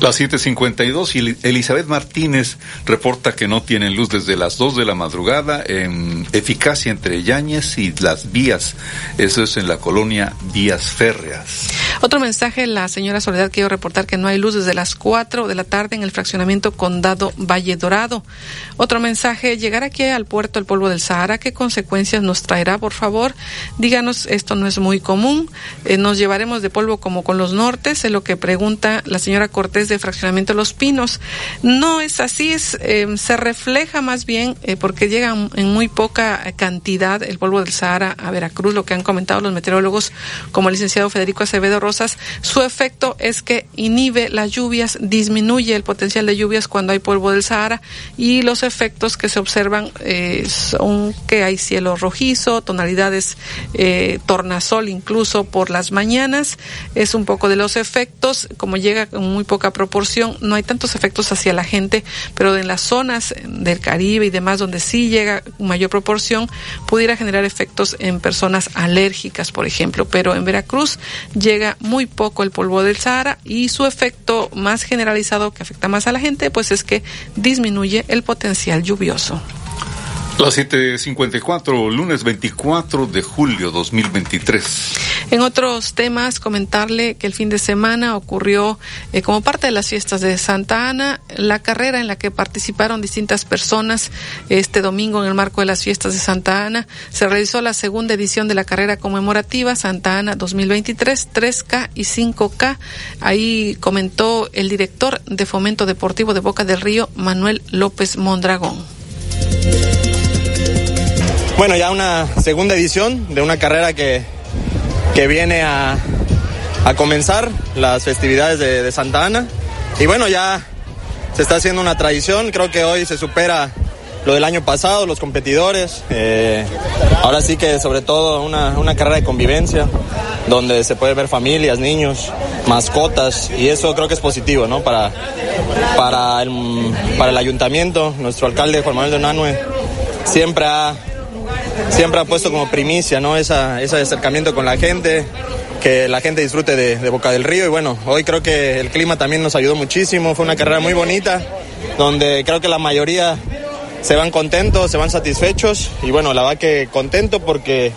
Las 7:52 y Elizabeth Martínez reporta que no tienen luz desde las 2 de la madrugada en eficacia entre Yañez y las vías. Eso es en la colonia Vías Férreas. Otro mensaje, la señora Soledad quiero reportar que no hay luz desde las 4 de la tarde en el fraccionamiento Condado Valle Dorado. Otro mensaje, llegar aquí al puerto el polvo del Sahara, ¿qué consecuencias nos traerá, por favor? Díganos, esto no es muy común. Eh, nos llevaremos de polvo como con los nortes, es lo que pregunta la señora Cortés de Fraccionamiento Los Pinos. No es así, es, em, se refleja más bien eh, porque llega en muy poca cantidad el polvo del Sahara a Veracruz, lo que han comentado los meteorólogos como el licenciado Federico Acevedo Rosas. Su efecto es que inhibe las lluvias, disminuye el potencial de lluvias cuando hay polvo del Sahara y los efectos que se observan eh, son que hay cielo rojizo, tonalidades eh, tornasol incluso por las mañanas. Es un poco de los efectos, como llega con muy poca proporción, no hay tantos efectos hacia la gente, pero en las zonas del Caribe y demás donde sí llega mayor proporción, pudiera generar efectos en personas alérgicas, por ejemplo. Pero en Veracruz llega muy poco el polvo del Sahara y su efecto más generalizado que afecta más a la gente, pues es que disminuye el potencial lluvioso. Las 7:54, lunes 24 de julio 2023. En otros temas, comentarle que el fin de semana ocurrió, eh, como parte de las fiestas de Santa Ana, la carrera en la que participaron distintas personas este domingo en el marco de las fiestas de Santa Ana. Se realizó la segunda edición de la carrera conmemorativa Santa Ana 2023, 3K y 5K. Ahí comentó el director de Fomento Deportivo de Boca del Río, Manuel López Mondragón. Bueno, ya una segunda edición de una carrera que, que viene a, a comenzar las festividades de, Santa Ana. Y bueno, ya se está haciendo una tradición, creo que hoy se supera lo del año pasado, los competidores. Eh, ahora sí que sobre todo una, una carrera de convivencia, donde se puede ver familias, niños, mascotas, y eso creo que es positivo, ¿no? Para, para, el, para el ayuntamiento, nuestro alcalde Juan Manuel de siempre ha siempre ha puesto como primicia, ¿no? Esa, ese acercamiento con la gente, que la gente disfrute de, de, Boca del Río. Y bueno, hoy creo que el clima también nos ayudó muchísimo. Fue una carrera muy bonita, donde creo que la mayoría se van contentos, se van satisfechos. Y bueno, la va que contento porque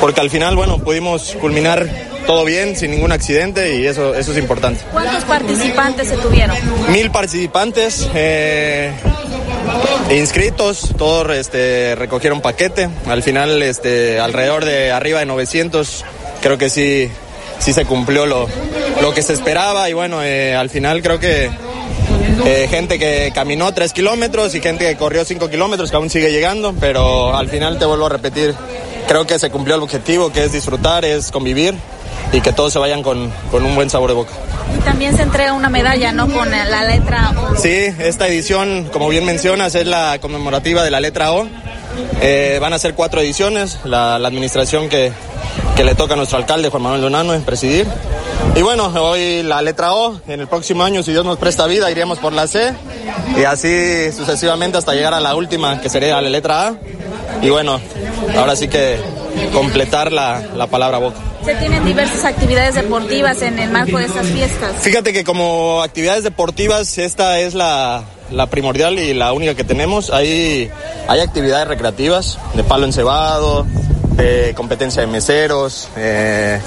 porque al final, bueno, pudimos culminar todo bien, sin ningún accidente y eso, eso es importante. ¿Cuántos participantes se tuvieron? Mil participantes. Eh, inscritos, todos este, recogieron paquete. Al final, este, alrededor de arriba de 900, creo que sí, sí se cumplió lo, lo que se esperaba. Y bueno, eh, al final creo que eh, gente que caminó 3 kilómetros y gente que corrió 5 kilómetros, que aún sigue llegando. Pero al final te vuelvo a repetir, creo que se cumplió el objetivo, que es disfrutar, es convivir y que todos se vayan con, con un buen sabor de boca. Y también se entrega una medalla, ¿no? Con la letra O. Sí, esta edición, como bien mencionas, es la conmemorativa de la letra O. Eh, van a ser cuatro ediciones, la, la administración que, que, le toca a nuestro alcalde Juan Manuel Donano en presidir. Y bueno, hoy la letra O, en el próximo año, si Dios nos presta vida, iríamos por la C y así sucesivamente hasta llegar a la última, que sería la letra A. Y bueno, ahora sí que completar la, la palabra boca. Se tienen diversas actividades deportivas en el marco de estas fiestas. Fíjate que como actividades deportivas esta es la, la primordial y la única que tenemos. Hay, hay actividades recreativas de palo encebado, de competencia de meseros, eh,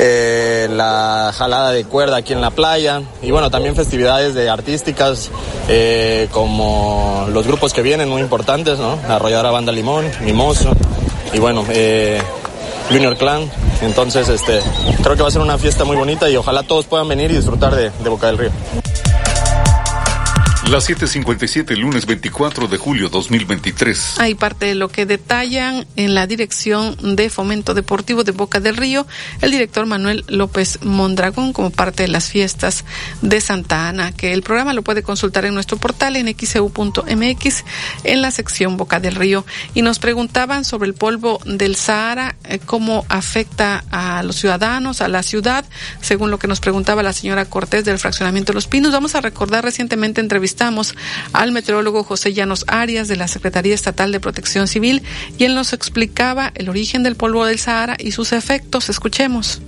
eh, la jalada de cuerda aquí en la playa y bueno, también festividades de artísticas eh, como los grupos que vienen muy importantes, ¿no? La Arrolladora Banda Limón, Mimoso y bueno, eh, Junior Clan. Entonces, este, creo que va a ser una fiesta muy bonita y ojalá todos puedan venir y disfrutar de, de Boca del Río. Las 7:57, lunes 24 de julio 2023. Hay parte de lo que detallan en la Dirección de Fomento Deportivo de Boca del Río el director Manuel López Mondragón como parte de las fiestas de Santa Ana, que el programa lo puede consultar en nuestro portal en xeu.mx en la sección Boca del Río. Y nos preguntaban sobre el polvo del Sahara, eh, cómo afecta a los ciudadanos, a la ciudad, según lo que nos preguntaba la señora Cortés del fraccionamiento de Los Pinos. Vamos a recordar recientemente al meteorólogo José Llanos Arias de la Secretaría Estatal de Protección Civil y él nos explicaba el origen del polvo del Sahara y sus efectos. Escuchemos.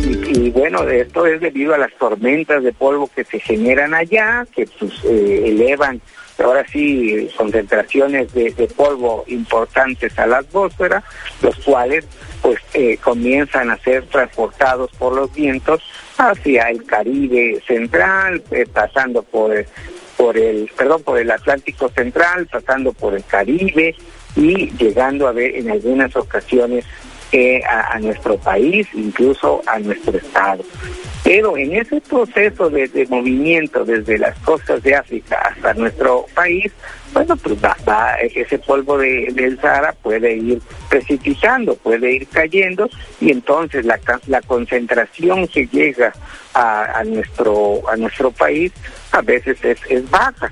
Y, y bueno, esto es debido a las tormentas de polvo que se generan allá, que pues, eh, elevan ahora sí concentraciones de, polvo importantes a la atmósfera, los cuales pues eh, comienzan a ser transportados por los vientos hacia el Caribe central, eh, pasando por por el perdón por el Atlántico central, pasando por el Caribe y llegando a ver en algunas ocasiones a, nuestro país, incluso a nuestro estado. Pero en ese proceso de, movimiento desde las costas de África hasta nuestro país, bueno, pues va, ese polvo de, del Sahara puede ir precipitando, puede ir cayendo y entonces la, la concentración que llega a, nuestro a nuestro país a veces es, es baja.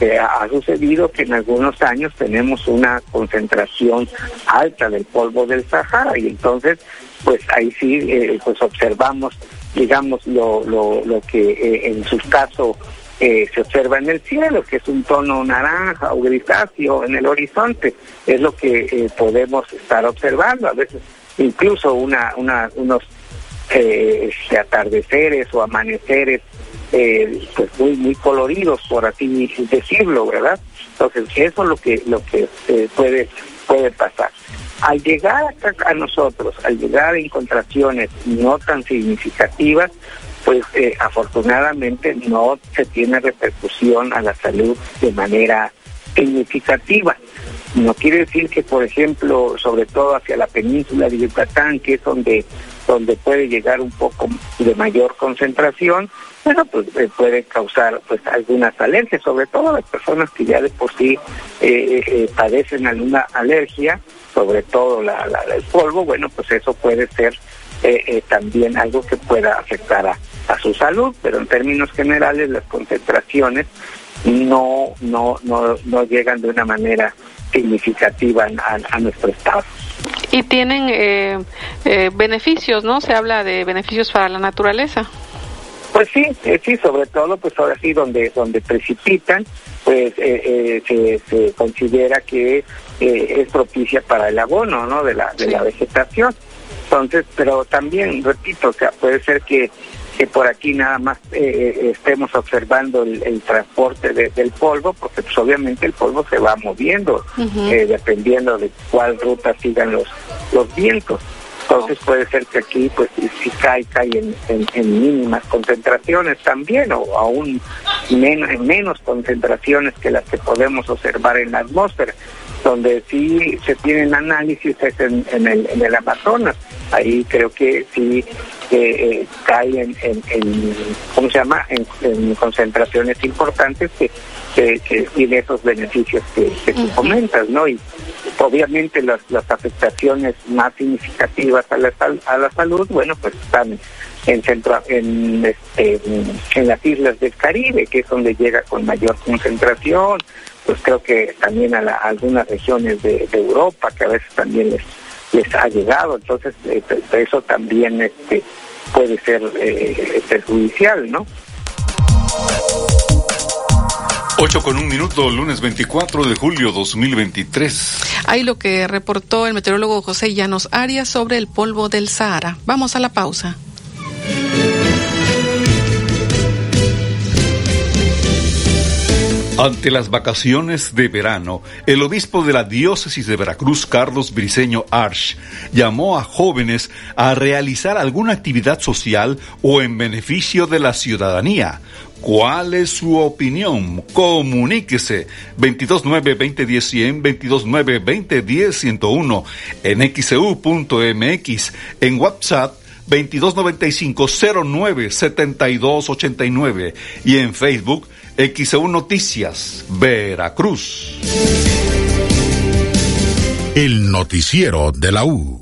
Eh, ha sucedido que en algunos años tenemos una concentración alta del polvo del Sahara y entonces pues ahí sí eh, pues observamos digamos lo, lo, lo que eh, en su caso eh, se observa en el cielo, que es un tono naranja o grisáceo en el horizonte, es lo que eh, podemos estar observando, a veces incluso una, unos eh, atardeceres o amaneceres eh, pues muy muy coloridos por así decirlo, ¿verdad? Entonces eso es lo que lo que eh, puede puede pasar. Al llegar a, a nosotros, al llegar en contracciones no tan significativas, pues eh, afortunadamente no se tiene repercusión a la salud de manera significativa. No quiere decir que, por ejemplo, sobre todo hacia la península de Yucatán, que es donde donde puede llegar un poco de mayor concentración, bueno, pues eh, puede causar pues algunas alergias, sobre todo las personas que ya de por sí eh, eh, padecen alguna alergia, sobre todo la, el polvo, bueno, pues eso puede ser también algo que pueda afectar a, a su salud, pero en términos generales las concentraciones no, no, no, no llegan de una manera significativa a, a nuestro estado. Y tienen eh, eh, beneficios, ¿no? Se habla de beneficios para la naturaleza. Pues sí, eh, sí, sobre todo, pues ahora sí, donde donde precipitan, pues se, se, considera que es propicia para el abono, ¿no? De la de sí. la vegetación. Entonces, pero también repito, o sea, puede ser que que por aquí nada más eh, estemos observando el, transporte del polvo, porque pues obviamente el polvo se va moviendo dependiendo de cuál ruta sigan los, los vientos. Entonces puede ser que aquí, pues, si cae, cae en, mínimas concentraciones también, o aún en menos concentraciones que las que podemos observar en la atmósfera. Donde sí se tienen análisis es en, el, en el Amazonas. Ahí creo que sí eh, cae en, ¿cómo se llama?, en, concentraciones importantes que, que, tiene esos beneficios que, que tú comentas, ¿no? Y obviamente las, las afectaciones más significativas a la, a la salud, bueno, pues están en centro en este en las islas del Caribe que es donde llega con mayor concentración pues creo que también a, algunas regiones de, Europa que a veces también les les ha llegado entonces eh, eso también este puede ser eh, perjudicial no 8 con un minuto, lunes 24 de julio 2023. Ahí lo que reportó el meteorólogo José Llanos Arias sobre el polvo del Sahara. Vamos a la pausa. Ante las vacaciones de verano, el obispo de la diócesis de Veracruz, Carlos Briceño Arch, llamó a jóvenes a realizar alguna actividad social o en beneficio de la ciudadanía ¿Cuál es su opinión? Comuníquese 229-2010-100, 229-2010-101 en xcu.mx, e en WhatsApp 2295-097289 y en Facebook XEU Noticias, Veracruz. El noticiero de la U.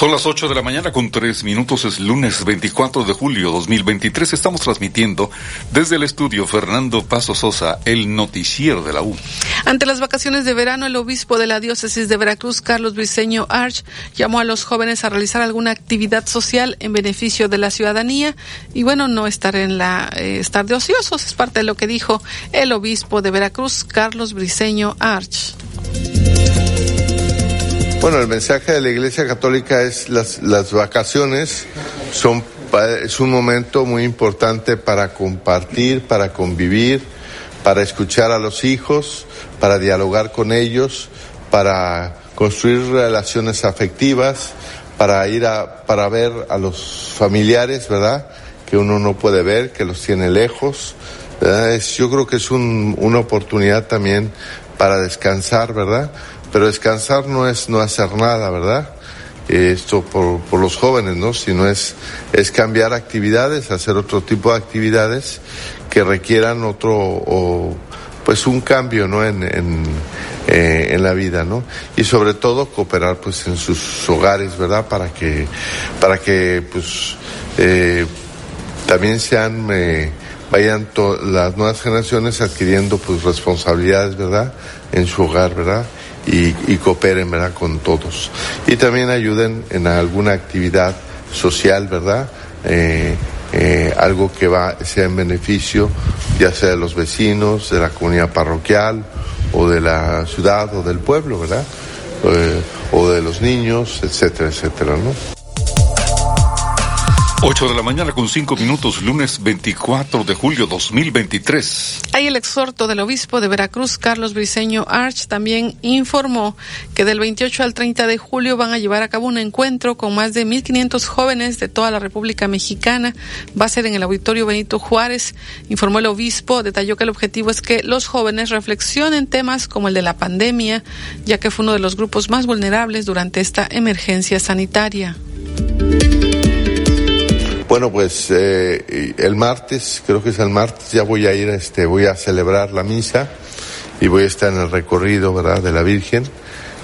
Son las 8 de la mañana con 3 minutos, es lunes 24 de julio 2023. Estamos transmitiendo desde el estudio Fernando Paso Sosa, el noticiero de la U. Ante las vacaciones de verano, el obispo de la diócesis de Veracruz, Carlos Briceño Arch, llamó a los jóvenes a realizar alguna actividad social en beneficio de la ciudadanía y bueno, no estar en la, eh, estar de ociosos, es parte de lo que dijo el obispo de Veracruz, Carlos Briceño Arch. Bueno, el mensaje de la Iglesia Católica es las, las vacaciones son es un momento muy importante para compartir, para convivir, para escuchar a los hijos, para dialogar con ellos, para construir relaciones afectivas, para ir a para ver a los familiares, ¿verdad? Que uno no puede ver, que los tiene lejos. Es, yo creo que es un, una oportunidad también para descansar, ¿verdad? Pero descansar no es no hacer nada, ¿verdad? Esto por, por los jóvenes, ¿no? Sino es, es cambiar actividades, hacer otro tipo de actividades que requieran otro, o, pues un cambio, ¿no? En, en, eh, en la vida, ¿no? Y sobre todo cooperar, pues, en sus hogares, ¿verdad? Para que, para que, pues, eh, también sean, eh, vayan las nuevas generaciones adquiriendo, pues, responsabilidades, ¿verdad? En su hogar, ¿verdad? Y, cooperen, ¿verdad? Con todos. Y también ayuden en alguna actividad social, ¿verdad? Eh, eh, algo que va, sea en beneficio, ya sea de los vecinos, de la comunidad parroquial, o de la ciudad, o del pueblo, ¿verdad? Eh, o de los niños, etcétera, etcétera, ¿no? 8 de la mañana con 5 minutos, lunes 24 de julio 2023. Hay el exhorto del obispo de Veracruz, Carlos Briceño Arch, también informó que del 28 al 30 de julio van a llevar a cabo un encuentro con más de 1.500 jóvenes de toda la República Mexicana. Va a ser en el Auditorio Benito Juárez. Informó el obispo, detalló que el objetivo es que los jóvenes reflexionen temas como el de la pandemia, ya que fue uno de los grupos más vulnerables durante esta emergencia sanitaria. Bueno, pues eh, el martes, creo que es el martes, ya voy a ir, este, voy a celebrar la misa y voy a estar en el recorrido, ¿verdad?, de la Virgen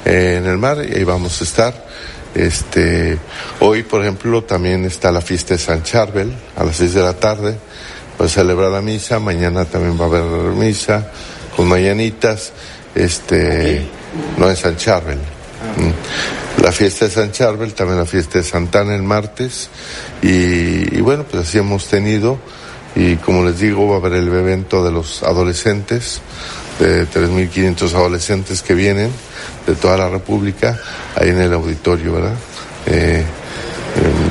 eh, en el mar y ahí vamos a estar. Este, hoy, por ejemplo, también está la fiesta de San Charbel a las seis de la tarde. Voy a celebrar la misa, mañana también va a haber misa con mañanitas, este, no en San Charbel. Mm. La fiesta de San Charbel, también la fiesta de Santana el martes. Y, y, bueno, pues así hemos tenido. Y como les digo, va a haber el evento de los adolescentes, de 3.500 adolescentes que vienen de toda la República, ahí en el auditorio, ¿verdad? Eh,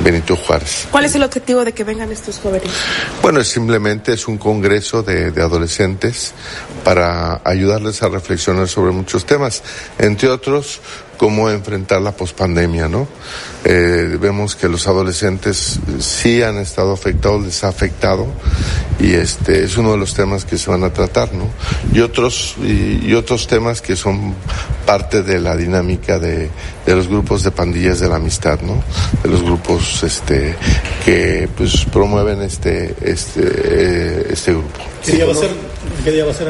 Benito Juárez. ¿Cuál es el objetivo de que vengan estos jóvenes? Bueno, simplemente es un congreso de, de, adolescentes para ayudarles a reflexionar sobre muchos temas, entre otros cómo enfrentar la pospandemia, ¿no? Eh, vemos que los adolescentes sí han estado afectados, les ha afectado y este es uno de los temas que se van a tratar, ¿no? Y otros y, y otros temas que son parte de la dinámica de, de, los grupos de pandillas de la amistad, ¿no? De los grupos este que pues promueven este este eh, este grupo. ¿Qué día va a ser? ¿Qué día va a ser?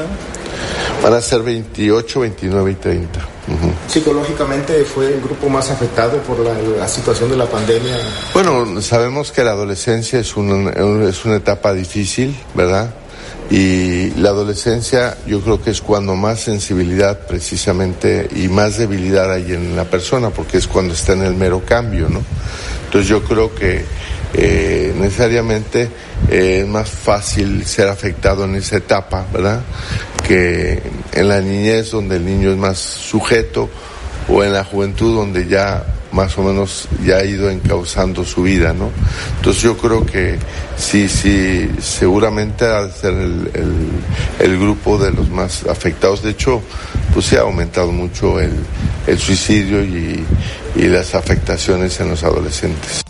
Van a ser 28, 29 y 30. Uh -huh. Psicológicamente fue el grupo más afectado por la, la, situación de la pandemia. Bueno, sabemos que la adolescencia es una, es una etapa difícil, ¿verdad? Y la adolescencia yo creo que es cuando más sensibilidad precisamente y más debilidad hay en la persona, porque es cuando está en el mero cambio, ¿no? Entonces yo creo que eh, necesariamente eh, es más fácil ser afectado en esa etapa, ¿verdad? Que en la niñez donde el niño es más sujeto o en la juventud donde ya más o menos ya ha ido encauzando su vida, ¿no? Entonces yo creo que sí, sí, seguramente de ser el, el, el grupo de los más afectados. De hecho, pues se ha aumentado mucho el, el suicidio y, y las afectaciones en los adolescentes.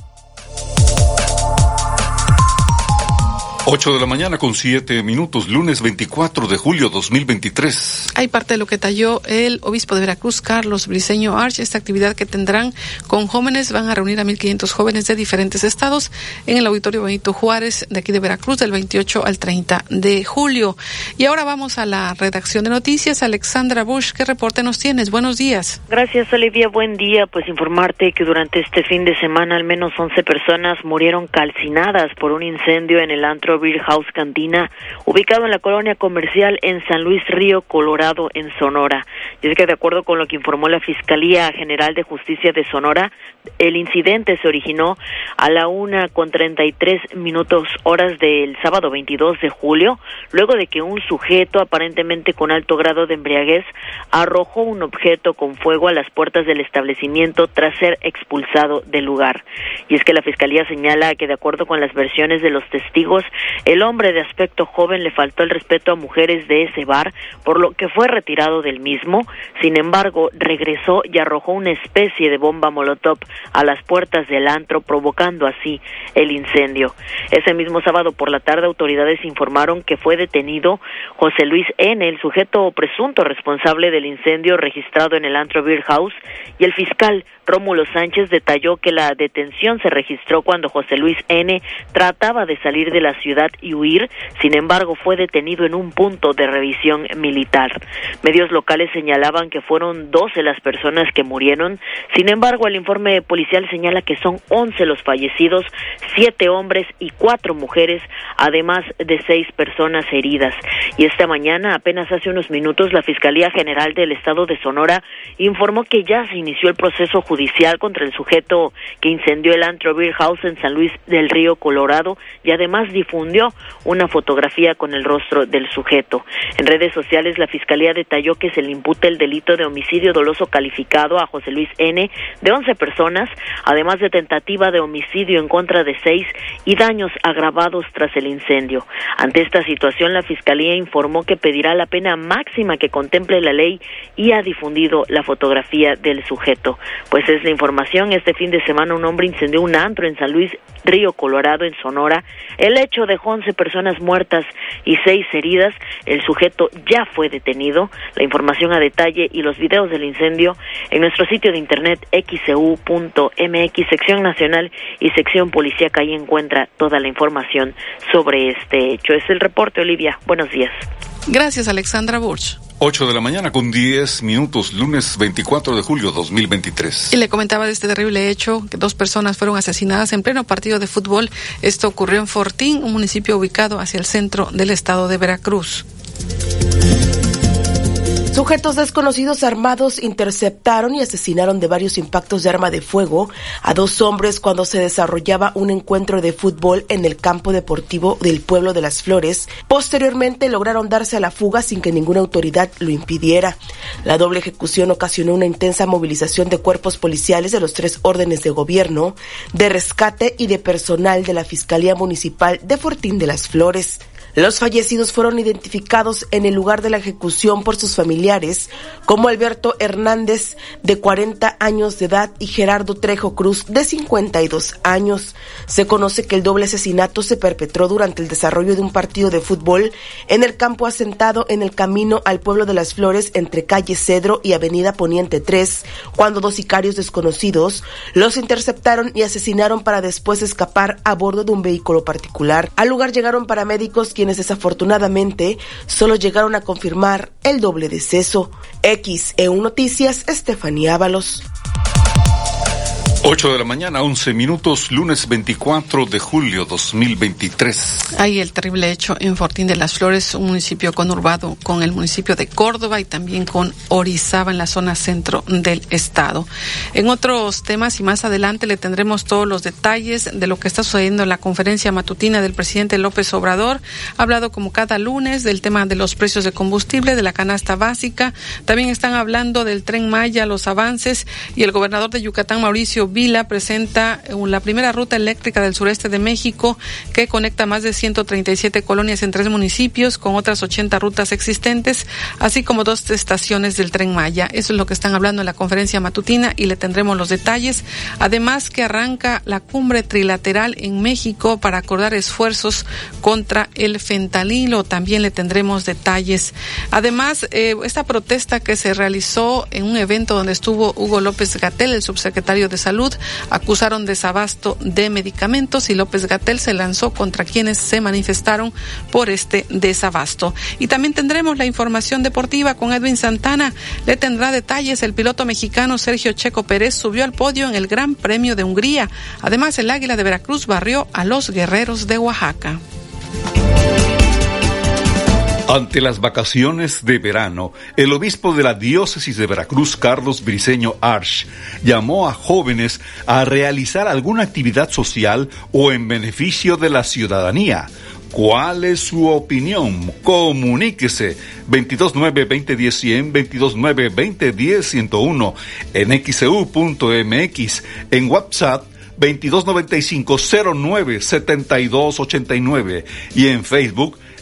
8 de la mañana con 7 minutos, lunes 24 de julio 2023. Hay parte de lo que talló el obispo de Veracruz, Carlos Briceño Arch, esta actividad que tendrán con jóvenes, van a reunir a 1.500 jóvenes de diferentes estados en el Auditorio Benito Juárez de aquí de Veracruz del 28 al 30 de julio. Y ahora vamos a la redacción de noticias. Alexandra Bush, ¿qué reporte nos tienes? Buenos días. Gracias, Olivia. Buen día. Pues informarte que durante este fin de semana al menos 11 personas murieron calcinadas por un incendio en el antro Beer House Cantina, ubicado en la colonia comercial en San Luis Río, Colorado, en Sonora. Y es que de acuerdo con lo que informó la Fiscalía General de Justicia de Sonora, el incidente se originó a la una con 33 minutos horas del sábado 22 de julio, luego de que un sujeto aparentemente con alto grado de embriaguez arrojó un objeto con fuego a las puertas del establecimiento tras ser expulsado del lugar. Y es que la Fiscalía señala que de acuerdo con las versiones de los testigos, el hombre de aspecto joven le faltó el respeto a mujeres de ese bar, por lo que fue retirado del mismo. Sin embargo, regresó y arrojó una especie de bomba molotov a las puertas del antro, provocando así el incendio. Ese mismo sábado por la tarde, autoridades informaron que fue detenido José Luis N., el sujeto presunto responsable del incendio registrado en el antro Beer House, y el fiscal Rómulo Sánchez detalló que la detención se registró cuando José Luis N. trataba de salir de la ciudad y huir, sin embargo fue detenido en un punto de revisión militar. Medios locales señalaban que fueron 12 las personas que murieron, sin embargo el informe policial señala que son 11 los fallecidos, 7 hombres y 4 mujeres, además de 6 personas heridas. Y esta mañana, apenas hace unos minutos, la Fiscalía General del Estado de Sonora informó que ya se inició el proceso judicial contra el sujeto que incendió el antro Beer House en San Luis del Río, Colorado, y además difundió difundió una fotografía con el rostro del sujeto. En redes sociales, la Fiscalía detalló que se le imputa el delito de homicidio doloso calificado a José Luis N. de 11 personas, además de tentativa de homicidio en contra de seis y daños agravados tras el incendio. Ante esta situación, la Fiscalía informó que pedirá la pena máxima que contemple la ley y ha difundido la fotografía del sujeto. Pues es la información, este fin de semana un hombre incendió un antro en San Luis Río Colorado, en Sonora. El hecho dejó 11 personas muertas y seis heridas. El sujeto ya fue detenido. La información a detalle y los videos del incendio en nuestro sitio de internet xcu.mx, sección nacional y sección policíaca. Ahí encuentra toda la información sobre este hecho. Es el reporte, Olivia. Buenos días. Gracias, Alexandra Burch. 8 de la mañana con 10 minutos, lunes 24 de julio 2023. Y le comentaba de este terrible hecho que dos personas fueron asesinadas en pleno partido de fútbol. Esto ocurrió en Fortín, un municipio ubicado hacia el centro del estado de Veracruz. Sujetos desconocidos armados interceptaron y asesinaron de varios impactos de arma de fuego a dos hombres cuando se desarrollaba un encuentro de fútbol en el campo deportivo del pueblo de las Flores. Posteriormente lograron darse a la fuga sin que ninguna autoridad lo impidiera. La doble ejecución ocasionó una intensa movilización de cuerpos policiales de los tres órdenes de gobierno, de rescate y de personal de la Fiscalía Municipal de Fortín de las Flores. Los fallecidos fueron identificados en el lugar de la ejecución por sus familiares como Alberto Hernández, de 40 años de edad, y Gerardo Trejo Cruz, de 52 años. Se conoce que el doble asesinato se perpetró durante el desarrollo de un partido de fútbol en el campo asentado en el camino al pueblo de las Flores entre calle Cedro y avenida Poniente 3, cuando dos sicarios desconocidos los interceptaron y asesinaron para después escapar a bordo de un vehículo particular. Al lugar llegaron paramédicos quienes desafortunadamente solo llegaron a confirmar el doble deceso. XEU Noticias, Estefanía Ábalos. 8 de la mañana, 11 minutos, lunes 24 de julio 2023. Hay el terrible hecho en Fortín de las Flores, un municipio conurbado con el municipio de Córdoba y también con Orizaba en la zona centro del estado. En otros temas y más adelante le tendremos todos los detalles de lo que está sucediendo en la conferencia matutina del presidente López Obrador. Ha hablado como cada lunes del tema de los precios de combustible, de la canasta básica. También están hablando del tren Maya, los avances y el gobernador de Yucatán, Mauricio Vila presenta eh, la primera ruta eléctrica del sureste de México que conecta más de 137 colonias en tres municipios con otras 80 rutas existentes, así como dos estaciones del tren Maya. Eso es lo que están hablando en la conferencia matutina y le tendremos los detalles. Además que arranca la cumbre trilateral en México para acordar esfuerzos contra el fentanilo. También le tendremos detalles. Además, eh, esta protesta que se realizó en un evento donde estuvo Hugo López Gatel, el subsecretario de Salud, acusaron desabasto de medicamentos y López Gatel se lanzó contra quienes se manifestaron por este desabasto. Y también tendremos la información deportiva con Edwin Santana. Le tendrá detalles. El piloto mexicano Sergio Checo Pérez subió al podio en el Gran Premio de Hungría. Además, el Águila de Veracruz barrió a los guerreros de Oaxaca. Ante las vacaciones de verano, el obispo de la diócesis de Veracruz, Carlos Briceño Arch, llamó a jóvenes a realizar alguna actividad social o en beneficio de la ciudadanía. ¿Cuál es su opinión? Comuníquese 229-2010-100, 229-2010-101 en xcu.mx, e en WhatsApp 2295-097289 y en Facebook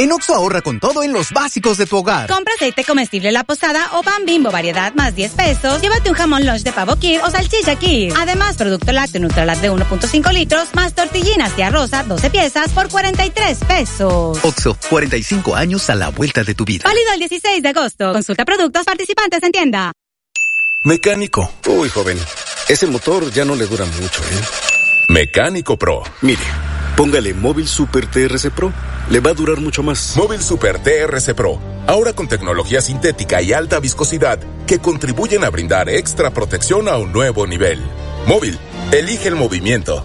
En Oxo ahorra con todo en los básicos de tu hogar. Compra aceite comestible La Posada o pan bimbo variedad más 10 pesos. Llévate un jamón lunch de pavo kir o salchicha kir. Además, producto lácteo Nutralat de 1.5 litros más tortillinas de arroza 12 piezas por 43 pesos. Oxo, 45 años a la vuelta de tu vida. Válido el 16 de agosto. Consulta productos participantes en tienda. Mecánico. Uy, joven. Ese motor ya no le dura mucho, ¿eh? Mecánico Pro. Mire, póngale Móvil Super TRC Pro le va a durar mucho más. Móvil Super TRC Pro, ahora con tecnología sintética y alta viscosidad que contribuyen a brindar extra protección a un nuevo nivel. Móvil, elige el movimiento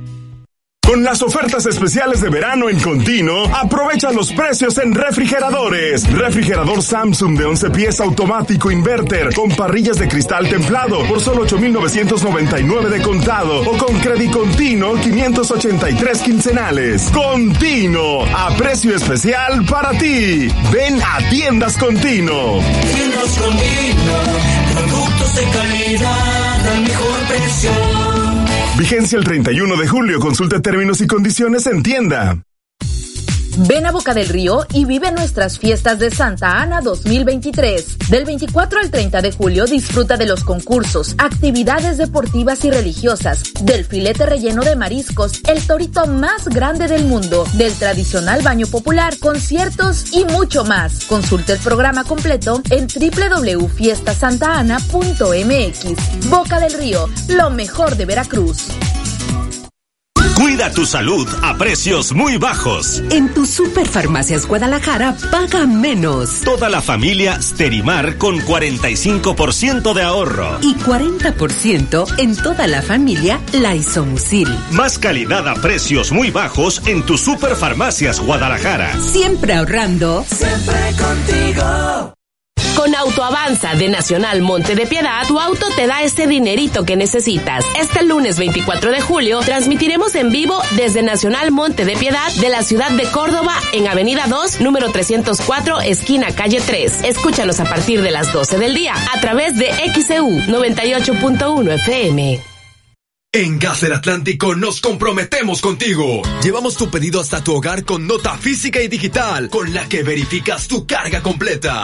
Con las ofertas especiales de verano en Contino, aprovecha los precios en refrigeradores. Refrigerador Samsung de 11 pies automático inverter con parrillas de cristal templado por solo 8,999 de contado o con crédito Contino 583 quincenales. Contino, a precio especial para ti. Ven a Tiendas Contino. Tiendas productos de calidad al mejor precio. Vigencia el 31 de julio. Consulta términos y condiciones en tienda. Ven a Boca del Río y vive nuestras fiestas de Santa Ana 2023. Del 24 al 30 de julio disfruta de los concursos, actividades deportivas y religiosas, del filete relleno de mariscos, el torito más grande del mundo, del tradicional baño popular, conciertos y mucho más. Consulta el programa completo en www.fiestasantana.mx. Boca del Río, lo mejor de Veracruz. Cuida tu salud a precios muy bajos. En tu Superfarmacias Guadalajara paga menos. Toda la familia Sterimar con 45% de ahorro. Y 40% en toda la familia La Isomucil. Más calidad a precios muy bajos en tu Superfarmacias Guadalajara. Siempre ahorrando. Siempre contigo. Con Autoavanza de Nacional Monte de Piedad, tu auto te da ese dinerito que necesitas. Este lunes 24 de julio transmitiremos en vivo desde Nacional Monte de Piedad de la ciudad de Córdoba en Avenida 2, número 304, esquina calle 3. Escúchanos a partir de las 12 del día a través de XEU 98.1 FM. En Gas del Atlántico nos comprometemos contigo. Llevamos tu pedido hasta tu hogar con nota física y digital, con la que verificas tu carga completa.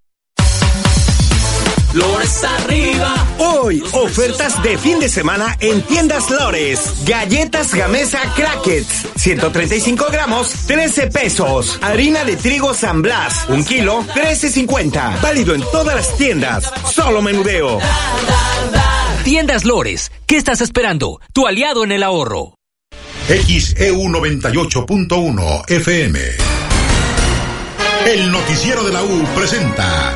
Lores arriba. Hoy, ofertas de fin de semana en tiendas Lores. Galletas Gamesa Crackets, 135 gramos, 13 pesos. Harina de trigo San Blas, un kilo, 13.50. Válido en todas las tiendas. Solo menudeo. Tiendas Lores, ¿qué estás esperando? Tu aliado en el ahorro. XEU 98.1 FM. El noticiero de la U presenta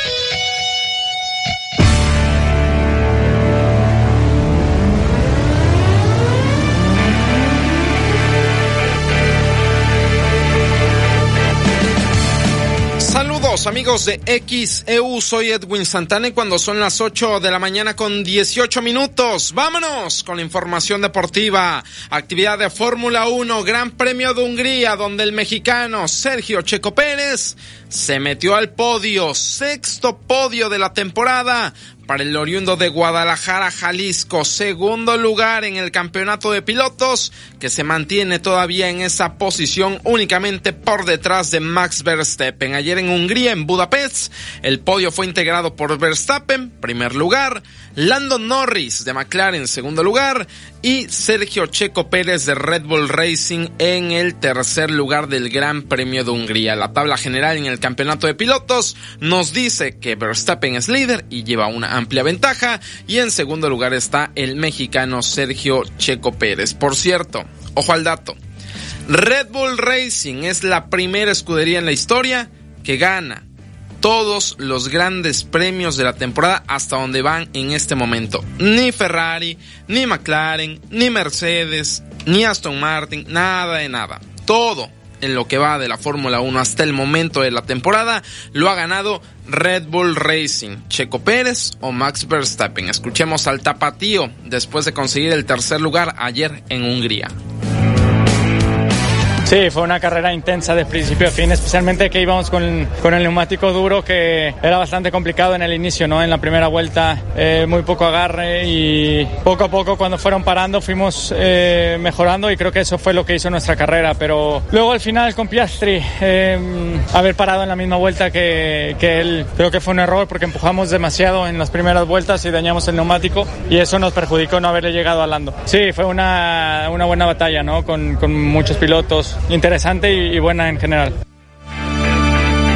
Amigos de XEU, soy Edwin Santana y cuando son las 8 de la mañana con 18 minutos, vámonos con la información deportiva. Actividad de Fórmula 1, Gran Premio de Hungría, donde el mexicano Sergio Checo Pérez se metió al podio, sexto podio de la temporada para el oriundo de Guadalajara, Jalisco, segundo lugar en el campeonato de pilotos, que se mantiene todavía en esa posición únicamente por detrás de Max Verstappen. Ayer en Hungría, en Budapest, el podio fue integrado por Verstappen, primer lugar, Lando Norris de McLaren, segundo lugar, y Sergio Checo Pérez de Red Bull Racing en el tercer lugar del Gran Premio de Hungría. La tabla general en el campeonato de pilotos nos dice que Verstappen es líder y lleva una amplia ventaja y en segundo lugar está el mexicano Sergio Checo Pérez. Por cierto, ojo al dato. Red Bull Racing es la primera escudería en la historia que gana todos los grandes premios de la temporada hasta donde van en este momento. Ni Ferrari, ni McLaren, ni Mercedes, ni Aston Martin, nada de nada. Todo en lo que va de la Fórmula 1 hasta el momento de la temporada lo ha ganado Red Bull Racing, Checo Pérez o Max Verstappen. Escuchemos al tapatío después de conseguir el tercer lugar ayer en Hungría. Sí, fue una carrera intensa de principio a fin, especialmente que íbamos con, con, el neumático duro que era bastante complicado en el inicio, ¿no? En la primera vuelta eh, muy poco agarre y poco a poco cuando fueron parando fuimos eh, mejorando y creo que eso fue lo que hizo nuestra carrera, pero luego al final con Piastri eh, haber parado en la misma vuelta que, que él creo que fue un error porque empujamos demasiado en las primeras vueltas y dañamos el neumático y eso nos perjudicó no haberle llegado a Lando. Sí, fue una, una buena batalla, ¿no? Con, con muchos pilotos interesante y, buena en general.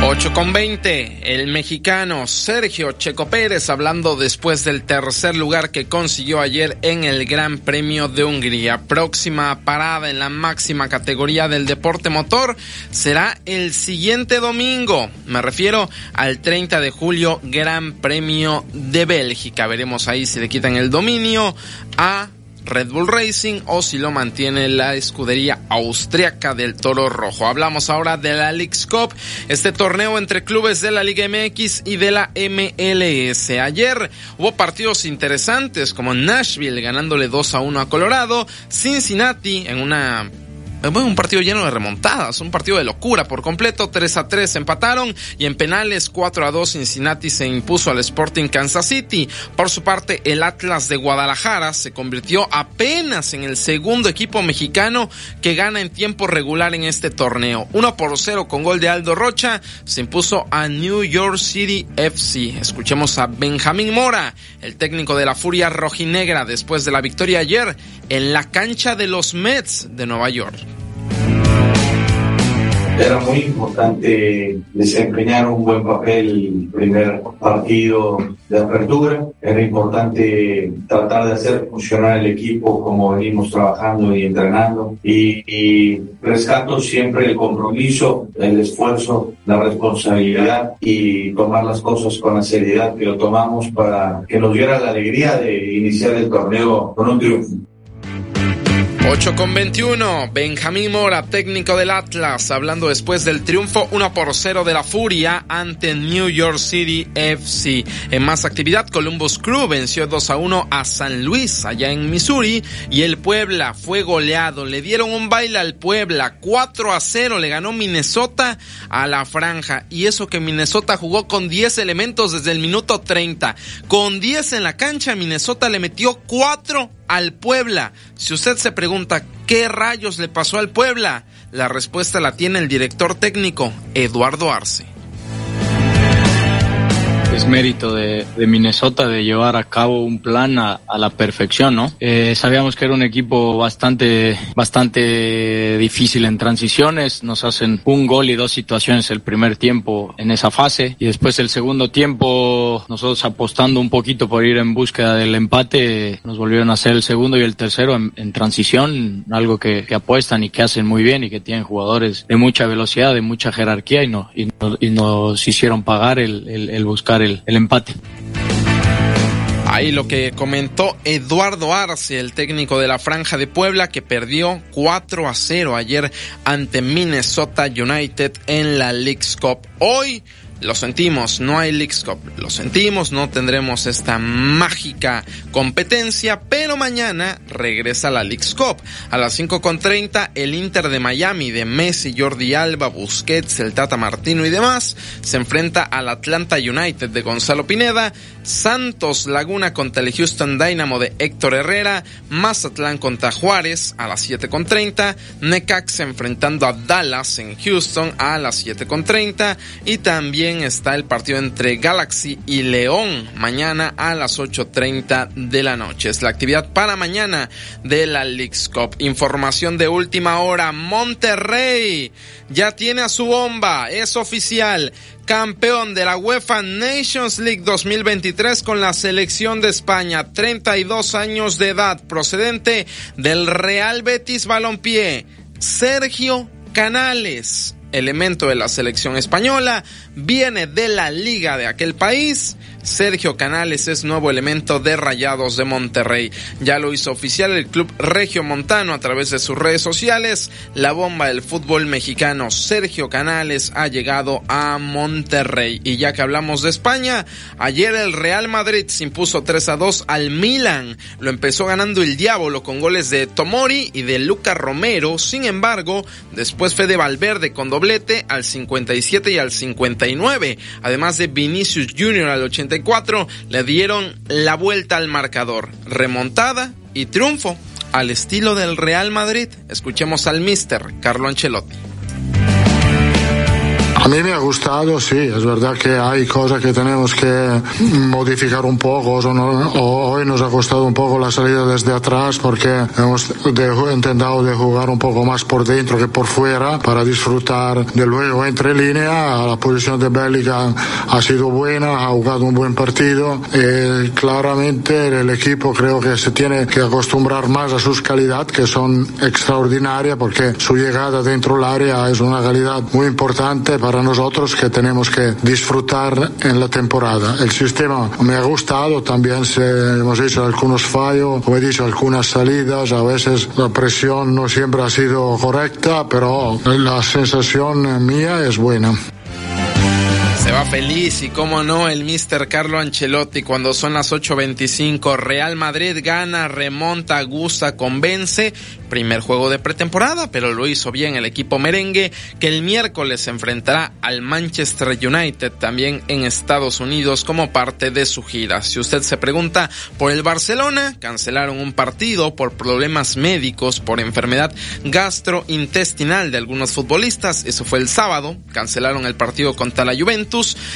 8 con 20, el mexicano Sergio Checo Pérez hablando después del tercer lugar que consiguió ayer en el Gran Premio de Hungría. Próxima parada en la máxima categoría del deporte motor será el siguiente domingo. Me refiero al 30 de julio Gran Premio de Bélgica. Veremos ahí si le quitan el dominio a Red Bull Racing o si lo mantiene la escudería austriaca del Toro Rojo. Hablamos ahora de la Leagues Cup, este torneo entre clubes de la Liga MX y de la MLS. Ayer hubo partidos interesantes como Nashville ganándole 2 a 1 a Colorado, Cincinnati en una bueno, un partido lleno de remontadas, un partido de locura por completo, 3 a 3 empataron y en penales 4 a 2 Cincinnati se impuso al Sporting Kansas City. Por su parte, el Atlas de Guadalajara se convirtió apenas en el segundo equipo mexicano que gana en tiempo regular en este torneo. 1 por 0 con gol de Aldo Rocha se impuso a New York City FC. Escuchemos a Benjamín Mora, el técnico de la Furia Rojinegra después de la victoria ayer en la cancha de los Mets de Nueva York. Era muy importante desempeñar un buen papel el primer partido de apertura. Era importante tratar de hacer funcionar el equipo como venimos trabajando y entrenando. Y, y rescato siempre el compromiso, el esfuerzo, la responsabilidad y tomar las cosas con la seriedad que lo tomamos para que nos diera la alegría de iniciar el torneo con un triunfo. 8 con 21, Benjamín Mora, técnico del Atlas, hablando después del triunfo 1 por 0 de la Furia ante New York City FC. En más actividad, Columbus Crew venció 2 a 1 a San Luis, allá en Missouri, y el Puebla fue goleado. Le dieron un baile al Puebla, 4 a 0 le ganó Minnesota a la franja. Y eso que Minnesota jugó con 10 elementos desde el minuto 30. Con 10 en la cancha, Minnesota le metió 4 al Puebla. Si usted se pregunta qué rayos le pasó al Puebla, la respuesta la tiene el director técnico, Eduardo Arce es mérito de, Minnesota de llevar a cabo un plan a, la perfección, ¿no? Eh, sabíamos que era un equipo bastante, bastante difícil en transiciones, nos hacen un gol y dos situaciones el primer tiempo en esa fase y después el segundo tiempo nosotros apostando un poquito por ir en búsqueda del empate, nos volvieron a hacer el segundo y el tercero en, transición, algo que, apuestan y que hacen muy bien y que tienen jugadores de mucha velocidad, de mucha jerarquía y, no, y nos hicieron pagar el, el, el buscar el, empate. Ahí lo que comentó Eduardo Arce, el técnico de la Franja de Puebla, que perdió 4 a 0 ayer ante Minnesota United en la League's Cup. Hoy lo sentimos, no hay Leagues Cup. Lo sentimos, no tendremos esta mágica competencia, pero mañana regresa la Leagues Cup. A las 5.30 el Inter de Miami de Messi, Jordi Alba, Busquets, el Tata Martino y demás se enfrenta al Atlanta United de Gonzalo Pineda, Santos Laguna contra el Houston Dynamo de Héctor Herrera, Mazatlán contra Juárez a las 7.30, Necax enfrentando a Dallas en Houston a las 7.30 y también está el partido entre Galaxy y León mañana a las 8.30 de la noche. Es la actividad para mañana de la League's Cup. Información de última hora. Monterrey ya tiene a su bomba. Es oficial. Campeón de la UEFA Nations League 2023 con la selección de España. 32 años de edad procedente del Real Betis Balompié. Sergio Canales elemento de la selección española, viene de la liga de aquel país. Sergio Canales es nuevo elemento de Rayados de Monterrey. Ya lo hizo oficial el club Regio Montano a través de sus redes sociales. La bomba del fútbol mexicano, Sergio Canales, ha llegado a Monterrey. Y ya que hablamos de España, ayer el Real Madrid se impuso 3 a 2 al Milan. Lo empezó ganando el Diablo con goles de Tomori y de Luca Romero. Sin embargo, después fue de Valverde con doblete al 57 y al 59. Además de Vinicius Jr. al 80 le dieron la vuelta al marcador, remontada y triunfo al estilo del Real Madrid. Escuchemos al mister Carlo Ancelotti. A mí me ha gustado, sí, es verdad que hay cosas que tenemos que modificar un poco. hoy nos ha costado un poco la salida desde atrás porque hemos intentado de jugar un poco más por dentro que por fuera para disfrutar de luego entre línea. La posición de Bellingham ha sido buena, ha jugado un buen partido. y claramente el equipo creo que se tiene que acostumbrar más a sus calidades que son extraordinarias porque su llegada dentro del área es una calidad muy importante para nosotros que tenemos que disfrutar en la temporada. El sistema me ha gustado, también se, hemos hecho algunos fallos, como he dicho, algunas salidas, a veces la presión no siempre ha sido correcta, pero la sensación mía es buena. Se va feliz y cómo no el Mr. Carlo Ancelotti cuando son las 8.25. Real Madrid gana, remonta, gusta, convence. Primer juego de pretemporada, pero lo hizo bien el equipo merengue que el miércoles se enfrentará al Manchester United también en Estados Unidos como parte de su gira. Si usted se pregunta por el Barcelona, cancelaron un partido por problemas médicos, por enfermedad gastrointestinal de algunos futbolistas. Eso fue el sábado. Cancelaron el partido contra la Juventus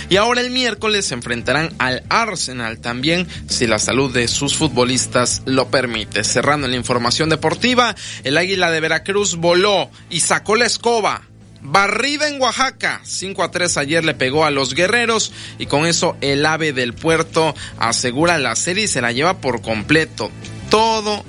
y ahora el miércoles se enfrentarán al Arsenal también si la salud de sus futbolistas lo permite. Cerrando la información deportiva, el Águila de Veracruz voló y sacó la escoba Barrida en Oaxaca, 5 a 3 ayer le pegó a los guerreros y con eso el ave del puerto asegura la serie y se la lleva por completo. Todo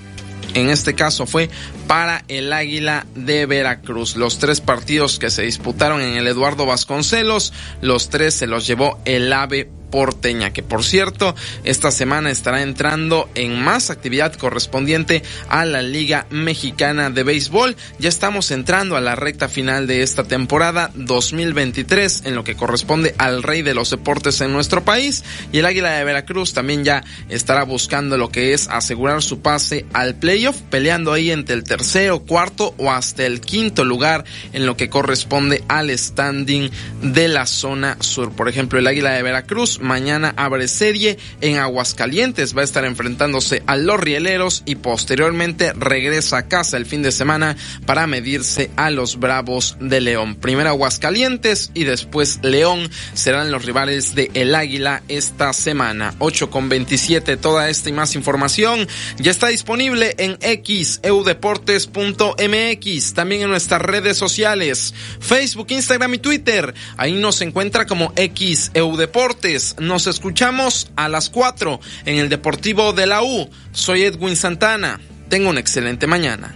en este caso fue para el Águila de Veracruz. Los tres partidos que se disputaron en el Eduardo Vasconcelos, los tres se los llevó el AVE porteña, que por cierto, esta semana estará entrando en más actividad correspondiente a la Liga Mexicana de Béisbol. Ya estamos entrando a la recta final de esta temporada 2023 en lo que corresponde al rey de los deportes en nuestro país y el Águila de Veracruz también ya estará buscando lo que es asegurar su pase al playoff, peleando ahí entre el tercero, cuarto o hasta el quinto lugar en lo que corresponde al standing de la zona sur. Por ejemplo, el Águila de Veracruz mañana abre serie en Aguascalientes, va a estar enfrentándose a los Rieleros y posteriormente regresa a casa el fin de semana para medirse a los Bravos de León. Primero Aguascalientes y después León serán los rivales de El Águila esta semana. 8 con 27, toda esta y más información ya está disponible en xeudeportes.mx, también en nuestras redes sociales, Facebook, Instagram y Twitter. Ahí nos encuentra como xeudeportes. Nos escuchamos a las 4 en el Deportivo de la U. Soy Edwin Santana. Tengo una excelente mañana.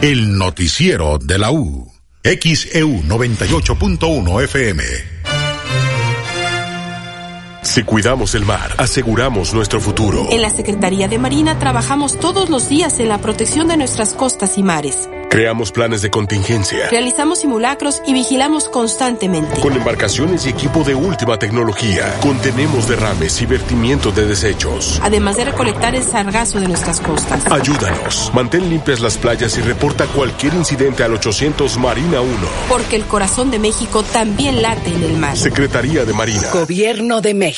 El noticiero de la U. XEU 98.1 FM. Si cuidamos el mar, aseguramos nuestro futuro. En la Secretaría de Marina trabajamos todos los días en la protección de nuestras costas y mares. Creamos planes de contingencia. Realizamos simulacros y vigilamos constantemente. Con embarcaciones y equipo de última tecnología, contenemos derrames y vertimiento de desechos. Además de recolectar el sargazo de nuestras costas. Ayúdanos. Mantén limpias las playas y reporta cualquier incidente al 800 Marina 1. Porque el corazón de México también late en el mar. Secretaría de Marina. Gobierno de México.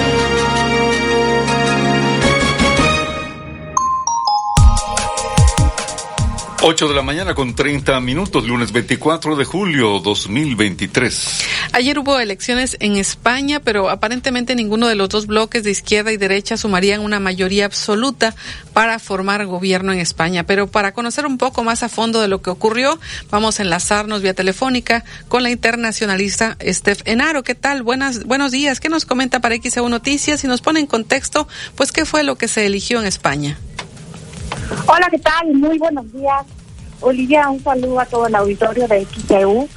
8 de la mañana con 30 minutos, lunes 24 de julio 2023. Ayer hubo elecciones en España, pero aparentemente ninguno de los dos bloques de izquierda y derecha sumarían una mayoría absoluta para formar gobierno en España. Pero para conocer un poco más a fondo de lo que ocurrió, vamos a enlazarnos vía telefónica con la internacionalista Steph Enaro. ¿Qué tal? Buenas, buenos días. ¿Qué nos comenta para XEU Noticias y nos pone en contexto, pues, qué fue lo que se eligió en España? Hola, ¿qué tal? Muy buenos días. Olivia, un saludo a todo el auditorio de XTU.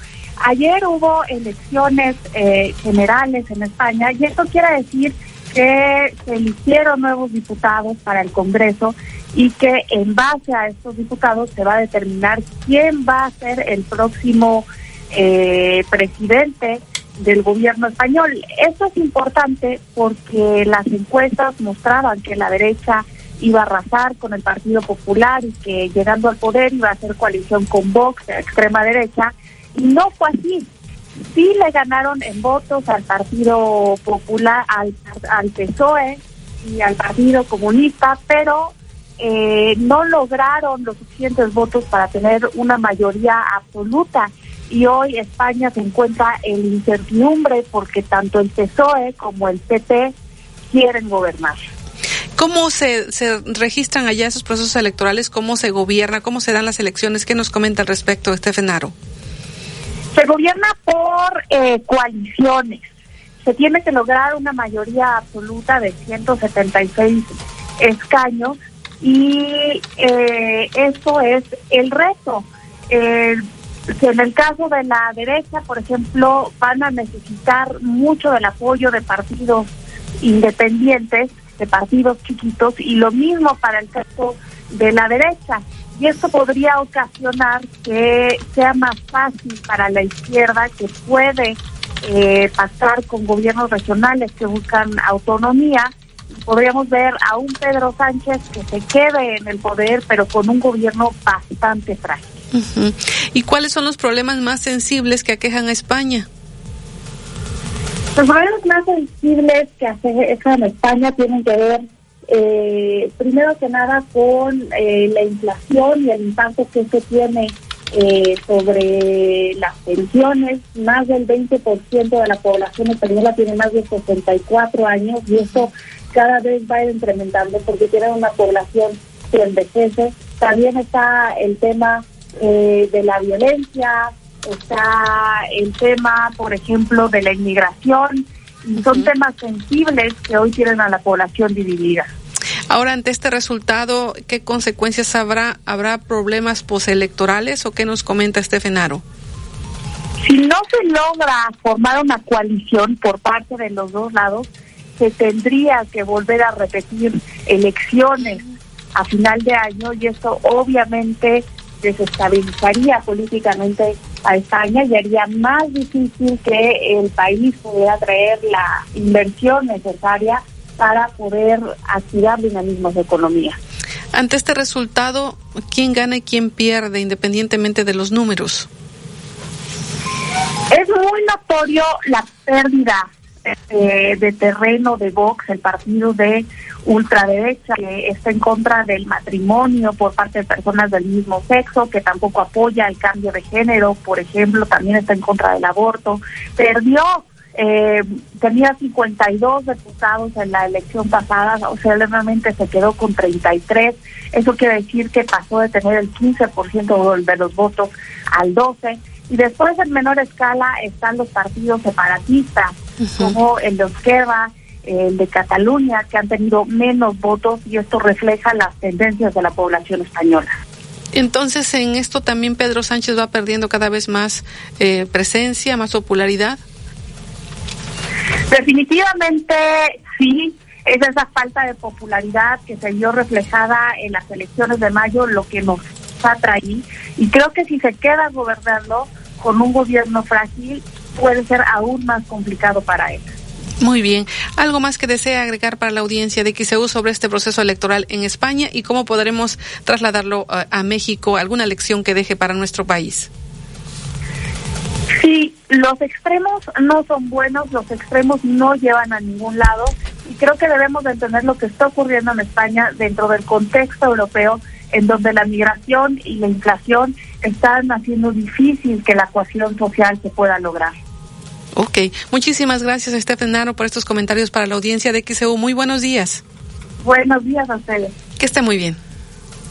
Ayer hubo elecciones eh, generales en España y esto quiere decir que se eligieron nuevos diputados para el Congreso y que en base a estos diputados se va a determinar quién va a ser el próximo eh, presidente del gobierno español. Esto es importante porque las encuestas mostraban que la derecha iba a arrasar con el Partido Popular y que llegando al poder iba a hacer coalición con Vox, extrema derecha, y no fue así. Sí le ganaron en votos al Partido Popular, al, al PSOE y al Partido Comunista, pero eh, no lograron los suficientes votos para tener una mayoría absoluta. Y hoy España se encuentra en incertidumbre porque tanto el PSOE como el PP quieren gobernar. ¿Cómo se, se registran allá esos procesos electorales? ¿Cómo se gobierna? ¿Cómo se dan las elecciones? ¿Qué nos comenta al respecto, Estefenaro? Se gobierna por eh, coaliciones. Se tiene que lograr una mayoría absoluta de 176 escaños y eh, eso es el reto. Eh, en el caso de la derecha, por ejemplo, van a necesitar mucho del apoyo de partidos independientes de partidos chiquitos y lo mismo para el caso de la derecha. Y esto podría ocasionar que sea más fácil para la izquierda que puede eh, pasar con gobiernos regionales que buscan autonomía. Podríamos ver a un Pedro Sánchez que se quede en el poder, pero con un gobierno bastante frágil. ¿Y cuáles son los problemas más sensibles que aquejan a España? Los problemas más sensibles que hace en España tienen que ver, eh, primero que nada, con eh, la inflación y el impacto que esto tiene eh, sobre las pensiones. Más del 20% de la población española tiene más de 64 años y esto cada vez va incrementando porque tiene una población que envejece. También está el tema de la violencia, está el tema, por ejemplo, de la inmigración, y son temas sensibles que hoy tienen a la población dividida. Ahora, ante este resultado, ¿qué consecuencias habrá? ¿Habrá problemas postelectorales o qué nos comenta Estefenaro? Si no se logra formar una coalición por parte de los dos lados, se tendría que volver a repetir elecciones a final de año y eso obviamente desestabilizaría políticamente a España y haría más difícil que el país pudiera traer la inversión necesaria para poder activar dinamismos de economía. Ante este resultado, ¿quién gana y quién pierde independientemente de los números? Es muy notorio la pérdida de terreno de Vox, el partido de ultraderecha que está en contra del matrimonio por parte de personas del mismo sexo, que tampoco apoya el cambio de género, por ejemplo, también está en contra del aborto. Perdió, eh, tenía 52 diputados en la elección pasada, o sea, realmente se quedó con 33. Eso quiere decir que pasó de tener el 15% de los votos al 12%. Y después en menor escala están los partidos separatistas, como el de Esquerra, el de Cataluña, que han tenido menos votos y esto refleja las tendencias de la población española. Entonces, en esto también Pedro Sánchez va perdiendo cada vez más eh, presencia, más popularidad. Definitivamente sí, es esa falta de popularidad que se vio reflejada en las elecciones de mayo lo que nos atrae y creo que si se queda gobernando con un gobierno frágil puede ser aún más complicado para él. Muy bien. ¿Algo más que desea agregar para la audiencia de XEU sobre este proceso electoral en España y cómo podremos trasladarlo a, a México? ¿Alguna lección que deje para nuestro país? Sí, los extremos no son buenos, los extremos no llevan a ningún lado y creo que debemos de entender lo que está ocurriendo en España dentro del contexto europeo en donde la migración y la inflación están haciendo difícil que la ecuación social se pueda lograr. Ok, muchísimas gracias Stephen Naro por estos comentarios para la audiencia de XEU. Muy buenos días. Buenos días a ustedes. Que esté muy bien.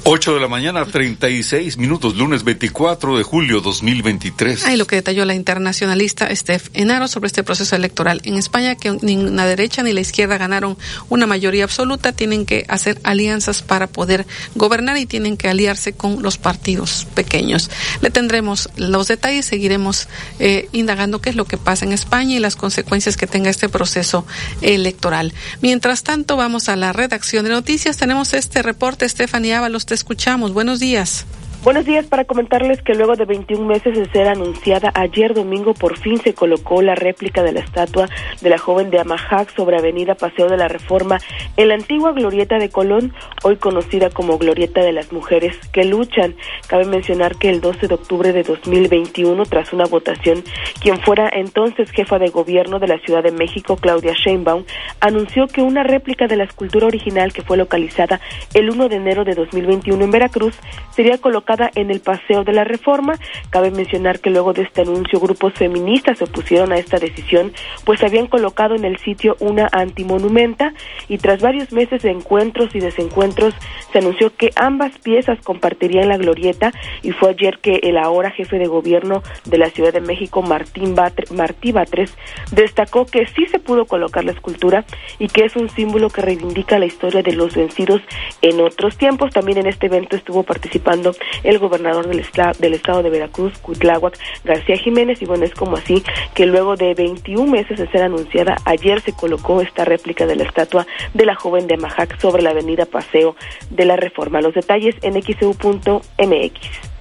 8 de la mañana, 36 minutos, lunes 24 de julio 2023. Ahí lo que detalló la internacionalista Steph Enaro sobre este proceso electoral en España, que ni la derecha ni la izquierda ganaron una mayoría absoluta, tienen que hacer alianzas para poder gobernar y tienen que aliarse con los partidos pequeños. Le tendremos los detalles, seguiremos eh, indagando qué es lo que pasa en España y las consecuencias que tenga este proceso electoral. Mientras tanto, vamos a la redacción de noticias. Tenemos este reporte, Stephanie Ábalos escuchamos. Buenos días. Buenos días para comentarles que luego de 21 meses de ser anunciada, ayer domingo por fin se colocó la réplica de la estatua de la joven de Amajac sobre Avenida Paseo de la Reforma en la antigua Glorieta de Colón, hoy conocida como Glorieta de las Mujeres que Luchan. Cabe mencionar que el 12 de octubre de 2021, tras una votación, quien fuera entonces jefa de gobierno de la Ciudad de México, Claudia Sheinbaum, anunció que una réplica de la escultura original que fue localizada el 1 de enero de 2021 en Veracruz sería colocada en el Paseo de la Reforma. Cabe mencionar que luego de este anuncio grupos feministas se opusieron a esta decisión, pues habían colocado en el sitio una antimonumenta y tras varios meses de encuentros y desencuentros se anunció que ambas piezas compartirían la glorieta y fue ayer que el ahora jefe de gobierno de la Ciudad de México, Martín Martí Batres, destacó que sí se pudo colocar la escultura y que es un símbolo que reivindica la historia de los vencidos en otros tiempos. También en este evento estuvo participando el gobernador del, del estado de Veracruz, Cuitláhuac García Jiménez, y bueno, es como así que luego de 21 meses de ser anunciada, ayer se colocó esta réplica de la estatua de la joven de Amajac sobre la avenida Paseo de la Reforma. Los detalles en xeu.mx.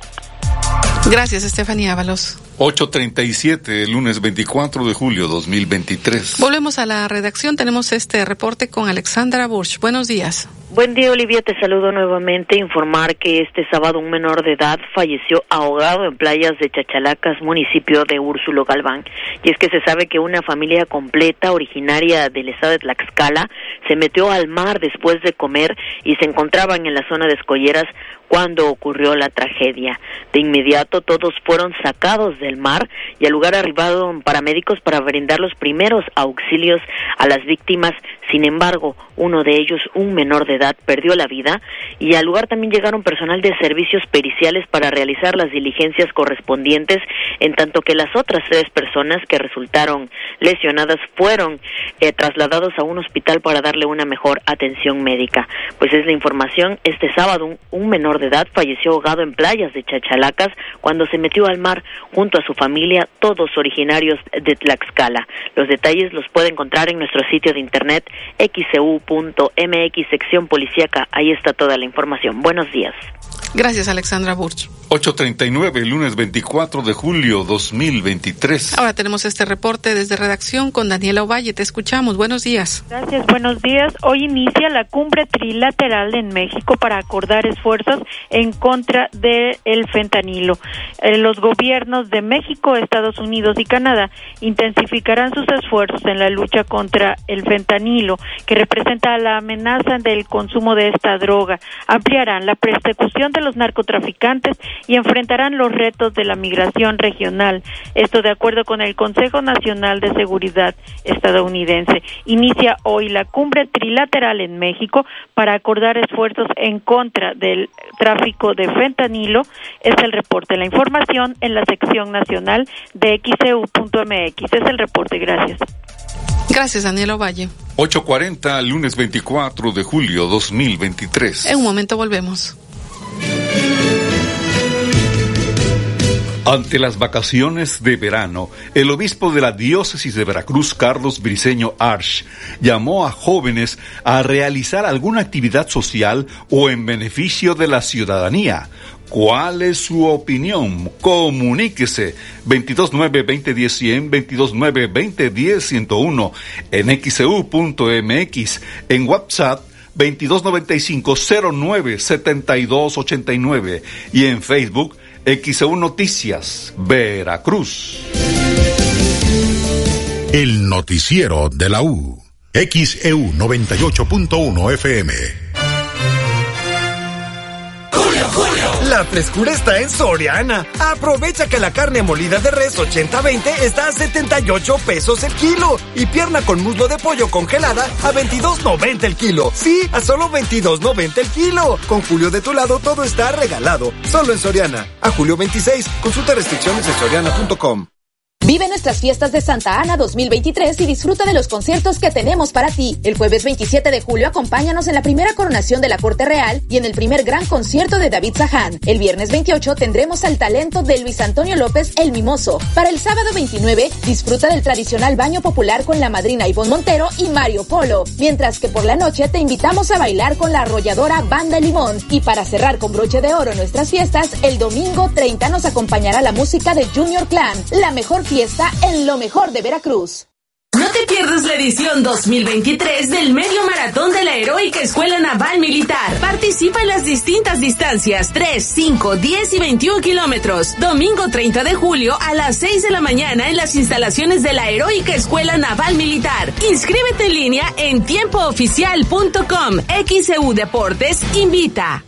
Gracias, Estefanía Ábalos. 8.37, lunes 24 de julio 2023. Volvemos a la redacción. Tenemos este reporte con Alexandra Bursch. Buenos días. Buen día, Olivia. Te saludo nuevamente. Informar que este sábado un menor de edad falleció ahogado en playas de Chachalacas, municipio de Úrsulo Galván. Y es que se sabe que una familia completa, originaria del estado de Tlaxcala, se metió al mar después de comer y se encontraban en la zona de Escolleras cuando ocurrió la tragedia. De inmediato todos fueron sacados del mar y al lugar arribaron paramédicos para brindar los primeros auxilios a las víctimas. Sin embargo, uno de ellos, un menor de edad, perdió la vida y al lugar también llegaron personal de servicios periciales para realizar las diligencias correspondientes, en tanto que las otras tres personas que resultaron lesionadas fueron eh, trasladados a un hospital para darle una mejor atención médica. Pues es la información, este sábado un, menor de edad falleció ahogado en playas de Chachalacas cuando se metió al mar junto a su familia, todos originarios de Tlaxcala. Los detalles los puede encontrar en nuestro sitio de internet xcu.mx sección policíaca. Ahí está toda la información. Buenos días. Gracias, Alexandra Burch. 8.39, lunes 24 de julio 2023. Ahora tenemos este reporte desde redacción con Daniela Ovalle. Te escuchamos. Buenos días. Gracias, buenos días. Hoy inicia la cumbre trilateral en México para acordar esfuerzos en contra del el fentanilo. Eh, los gobiernos de México, Estados Unidos y Canadá intensificarán sus esfuerzos en la lucha contra el fentanilo, que representa la amenaza del consumo de esta droga. Ampliarán la persecución de los narcotraficantes y enfrentarán los retos de la migración regional. Esto de acuerdo con el Consejo Nacional de Seguridad estadounidense. Inicia hoy la cumbre trilateral en México para acordar esfuerzos en contra del tráfico de fentanilo. Es el reporte. La información en la sección nacional de xeu.mx. Es el reporte. Gracias. Gracias, Daniel Valle. 8.40, lunes 24 de julio 2023. En un momento volvemos. Ante las vacaciones de verano, el obispo de la diócesis de Veracruz, Carlos Briceño Arch, llamó a jóvenes a realizar alguna actividad social o en beneficio de la ciudadanía. ¿Cuál es su opinión? Comuníquese 229-2010-100, 229-2010-101 en xcu.mx, en WhatsApp 2295-097289 y en Facebook XEU Noticias, Veracruz. El noticiero de la U. XEU 98.1 FM. La frescura está en Soriana. Aprovecha que la carne molida de res 80-20 está a 78 pesos el kilo y pierna con muslo de pollo congelada a 22.90 el kilo. Sí, a solo 22.90 el kilo. Con Julio de tu lado todo está regalado. Solo en Soriana. A julio 26. Consulta restricciones en soriana.com. Vive nuestras fiestas de Santa Ana 2023 y disfruta de los conciertos que tenemos para ti. El jueves 27 de julio acompáñanos en la primera coronación de la Corte Real y en el primer gran concierto de David Zahán. El viernes 28 tendremos al talento de Luis Antonio López El Mimoso. Para el sábado 29 disfruta del tradicional baño popular con la madrina Ivonne Montero y Mario Polo. Mientras que por la noche te invitamos a bailar con la arrolladora Banda Limón. Y para cerrar con broche de oro nuestras fiestas, el domingo 30 nos acompañará la música de Junior Clan, la mejor fiesta en lo mejor de Veracruz. No te pierdas la edición 2023 del Medio Maratón de la Heroica Escuela Naval Militar. Participa en las distintas distancias 3, 5, 10 y 21 kilómetros. Domingo 30 de julio a las 6 de la mañana en las instalaciones de la Heroica Escuela Naval Militar. Inscríbete en línea en tiempooficial.com. XEU Deportes invita.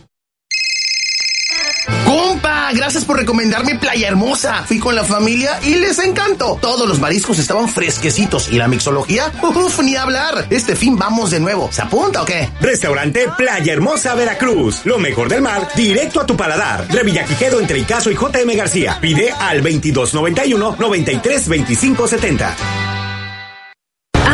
¡Compa! Gracias por recomendarme Playa Hermosa. Fui con la familia y les encantó. Todos los mariscos estaban fresquecitos y la mixología, uff, ni hablar. Este fin vamos de nuevo. ¿Se apunta o qué? Restaurante Playa Hermosa Veracruz. Lo mejor del mar, directo a tu paladar. Revillaquijedo entre Icaso y JM García. Pide al 2291 932570.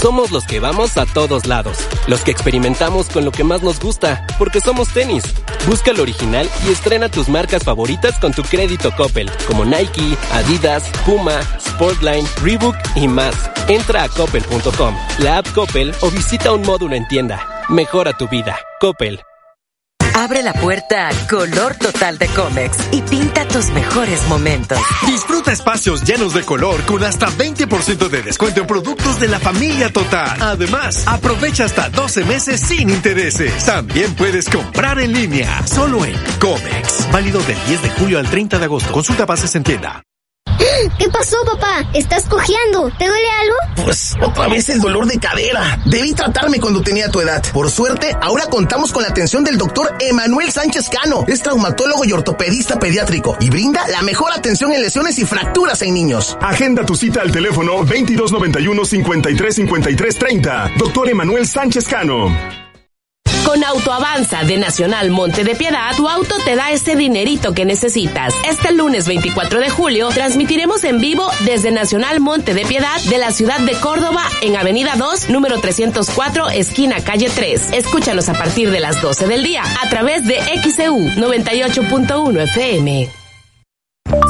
Somos los que vamos a todos lados, los que experimentamos con lo que más nos gusta, porque somos tenis. Busca lo original y estrena tus marcas favoritas con tu crédito Coppel, como Nike, Adidas, Puma, Sportline, Reebok y más. Entra a coppel.com, la app Coppel o visita un módulo en tienda. Mejora tu vida. Coppel. Abre la puerta a Color Total de Comex y pinta tus mejores momentos. Disfruta espacios llenos de color con hasta 20% de descuento en productos de la familia Total. Además, aprovecha hasta 12 meses sin intereses. También puedes comprar en línea, solo en Comex. Válido del 10 de julio al 30 de agosto. Consulta bases en tienda. ¿Qué pasó, papá? ¿Estás cojeando? ¿Te duele algo? Pues otra vez el dolor de cadera. Debí tratarme cuando tenía tu edad. Por suerte, ahora contamos con la atención del doctor Emanuel Sánchez Cano. Es traumatólogo y ortopedista pediátrico y brinda la mejor atención en lesiones y fracturas en niños. Agenda tu cita al teléfono 2291 535330. Doctor Emanuel Sánchez Cano. Con Autoavanza de Nacional Monte de Piedad, tu auto te da ese dinerito que necesitas. Este lunes 24 de julio transmitiremos en vivo desde Nacional Monte de Piedad de la ciudad de Córdoba en Avenida 2, número 304, esquina calle 3. Escúchanos a partir de las 12 del día a través de XEU 98.1 FM.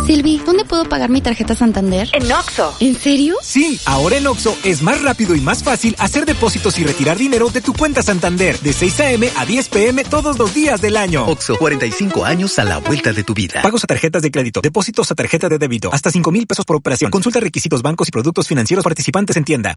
Silvi, ¿dónde puedo pagar mi tarjeta Santander? En Oxo. ¿En serio? Sí, ahora en Oxo es más rápido y más fácil hacer depósitos y retirar dinero de tu cuenta Santander de 6 a.m. a 10 p.m. todos los días del año. Oxo, 45 años a la vuelta de tu vida. Pagos a tarjetas de crédito, depósitos a tarjeta de débito, hasta 5 mil pesos por operación. Consulta requisitos bancos y productos financieros participantes en tienda.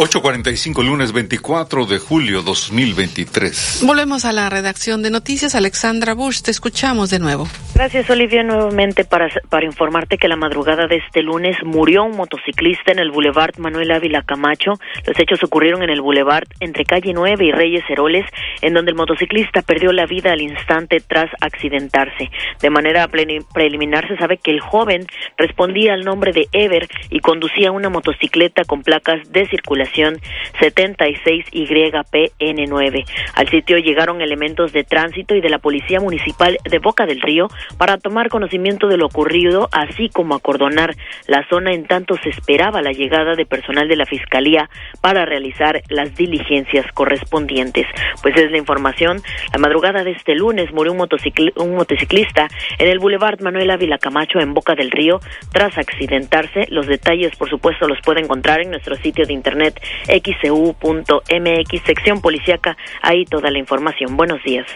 8.45 lunes 24 de julio 2023. Volvemos a la redacción de noticias. Alexandra Bush, te escuchamos de nuevo. Gracias, Olivia, nuevamente para, para informarte que la madrugada de este lunes murió un motociclista en el Boulevard Manuel Ávila Camacho. Los hechos ocurrieron en el Boulevard entre calle 9 y Reyes Heroles, en donde el motociclista perdió la vida al instante tras accidentarse. De manera preliminar se sabe que el joven respondía al nombre de Ever y conducía una motocicleta con placas de circulación 76YPN9. Al sitio llegaron elementos de tránsito y de la Policía Municipal de Boca del Río para tomar conocimiento de lo ocurrido, así como acordonar la zona en tanto se esperaba la llegada de personal de la Fiscalía para realizar las diligencias correspondientes. Pues es la información. La madrugada de este lunes murió un, un motociclista en el Boulevard Manuel Ávila Camacho en Boca del Río tras accidentarse. Los detalles, por supuesto, los puede encontrar en nuestro sitio de internet xcu.mx, sección policiaca, ahí toda la información. Buenos días.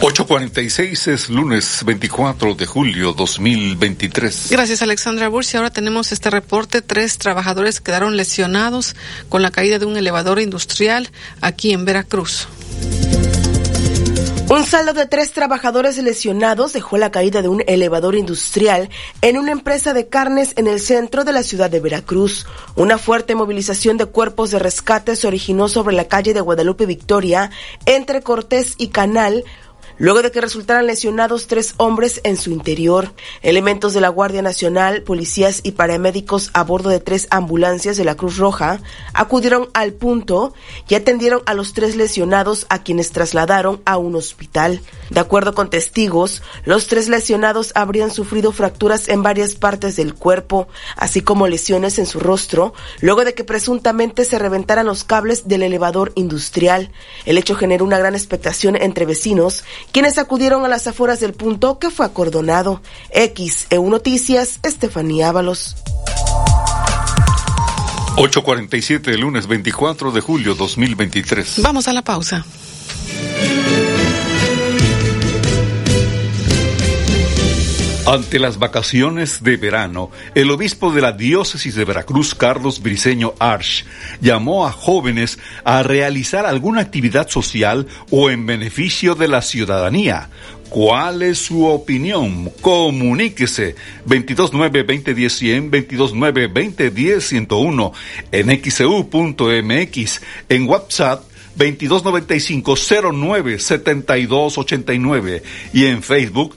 8.46 es lunes 24 de julio 2023. Gracias Alexandra Bursi. Ahora tenemos este reporte. Tres trabajadores quedaron lesionados con la caída de un elevador industrial aquí en Veracruz. Un saldo de tres trabajadores lesionados dejó la caída de un elevador industrial en una empresa de carnes en el centro de la ciudad de Veracruz. Una fuerte movilización de cuerpos de rescate se originó sobre la calle de Guadalupe Victoria entre Cortés y Canal luego de que resultaran lesionados tres hombres en su interior. Elementos de la Guardia Nacional, policías y paramédicos a bordo de tres ambulancias de la Cruz Roja acudieron al punto y atendieron a los tres lesionados a quienes trasladaron a un hospital. De acuerdo con testigos, los tres lesionados habrían sufrido fracturas en varias partes del cuerpo, así como lesiones en su rostro, luego de que presuntamente se reventaran los cables del elevador industrial. El hecho generó una gran expectación entre vecinos quienes acudieron a las afueras del punto que fue acordonado. X, EU Noticias, Estefanía Ábalos. 8.47, lunes 24 de julio 2023. Vamos a la pausa. Ante las vacaciones de verano, el obispo de la diócesis de Veracruz, Carlos Briceño Arch, llamó a jóvenes a realizar alguna actividad social o en beneficio de la ciudadanía. ¿Cuál es su opinión? Comuníquese 229-2010-100, 229-2010-101 en xcu.mx, e en WhatsApp 2295-097289 y en Facebook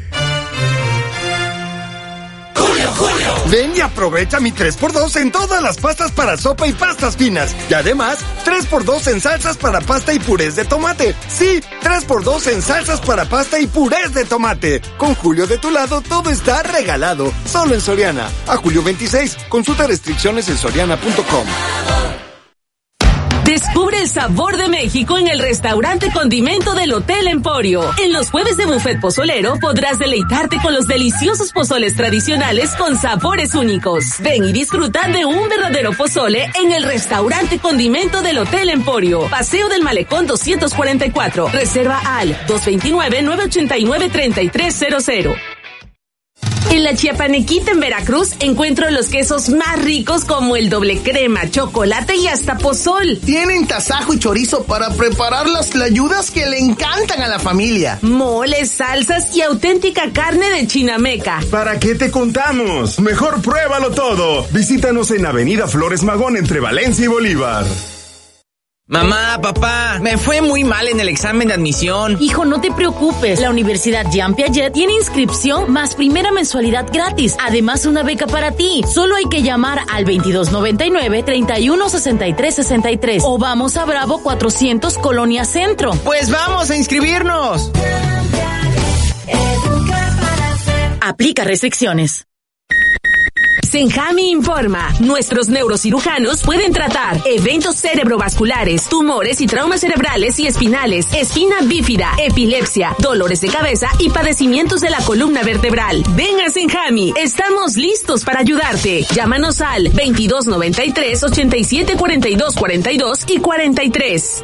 Ven y aprovecha mi 3x2 en todas las pastas para sopa y pastas finas. Y además, 3x2 en salsas para pasta y purés de tomate. Sí, 3x2 en salsas para pasta y purés de tomate. Con Julio de tu lado, todo está regalado. Solo en Soriana. A julio 26. Consulta restricciones en soriana.com. Descubre el sabor de México en el restaurante Condimento del Hotel Emporio. En los jueves de buffet pozolero podrás deleitarte con los deliciosos pozoles tradicionales con sabores únicos. Ven y disfruta de un verdadero pozole en el restaurante Condimento del Hotel Emporio. Paseo del Malecón 244. Reserva al 229 989 3300. En la Chiapanequita en Veracruz encuentro los quesos más ricos como el doble crema, chocolate y hasta pozol. Tienen tasajo y chorizo para preparar las ayudas que le encantan a la familia. Moles, salsas y auténtica carne de chinameca. ¿Para qué te contamos? Mejor pruébalo todo. Visítanos en Avenida Flores Magón entre Valencia y Bolívar. Mamá, papá, me fue muy mal en el examen de admisión. Hijo, no te preocupes. La Universidad Jean Piaget tiene inscripción más primera mensualidad gratis. Además, una beca para ti. Solo hay que llamar al 2299-316363 o vamos a Bravo 400 Colonia Centro. Pues vamos a inscribirnos. Aplica restricciones. Senjami informa, nuestros neurocirujanos pueden tratar eventos cerebrovasculares, tumores y traumas cerebrales y espinales, espina bífida, epilepsia, dolores de cabeza y padecimientos de la columna vertebral. Ven a Senjami, estamos listos para ayudarte. Llámanos al 2293 87 42 42 y 43.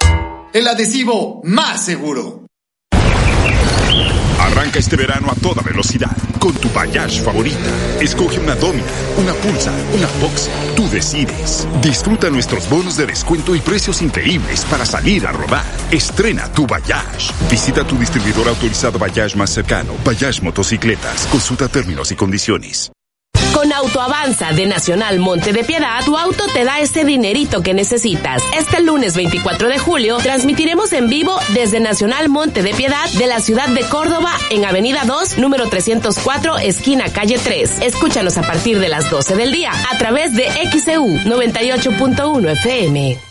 El adhesivo más seguro. Arranca este verano a toda velocidad con tu Bayash favorita. Escoge una Domina, una Pulsar, una Boxer. Tú decides. Disfruta nuestros bonos de descuento y precios increíbles para salir a rodar. Estrena tu Bayash. Visita tu distribuidor autorizado Bayash más cercano. Bayash Motocicletas. Consulta términos y condiciones. Con Autoavanza de Nacional Monte de Piedad, tu auto te da ese dinerito que necesitas. Este lunes 24 de julio transmitiremos en vivo desde Nacional Monte de Piedad de la ciudad de Córdoba en Avenida 2, número 304, esquina calle 3. Escúchanos a partir de las 12 del día a través de XEU 98.1 FM.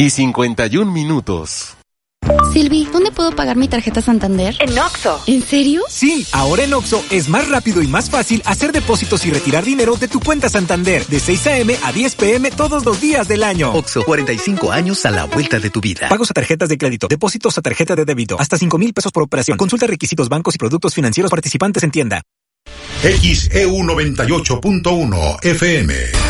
y 51 minutos. Silvi, ¿dónde puedo pagar mi tarjeta Santander? En Oxo. ¿En serio? Sí, ahora en Oxo es más rápido y más fácil hacer depósitos y retirar dinero de tu cuenta Santander de 6 a.m. a 10 p.m. todos los días del año. Oxo, 45 años a la vuelta de tu vida. Pagos a tarjetas de crédito, depósitos a tarjeta de débito, hasta 5 mil pesos por operación. Consulta requisitos bancos y productos financieros participantes en tienda. XEU 98.1 FM.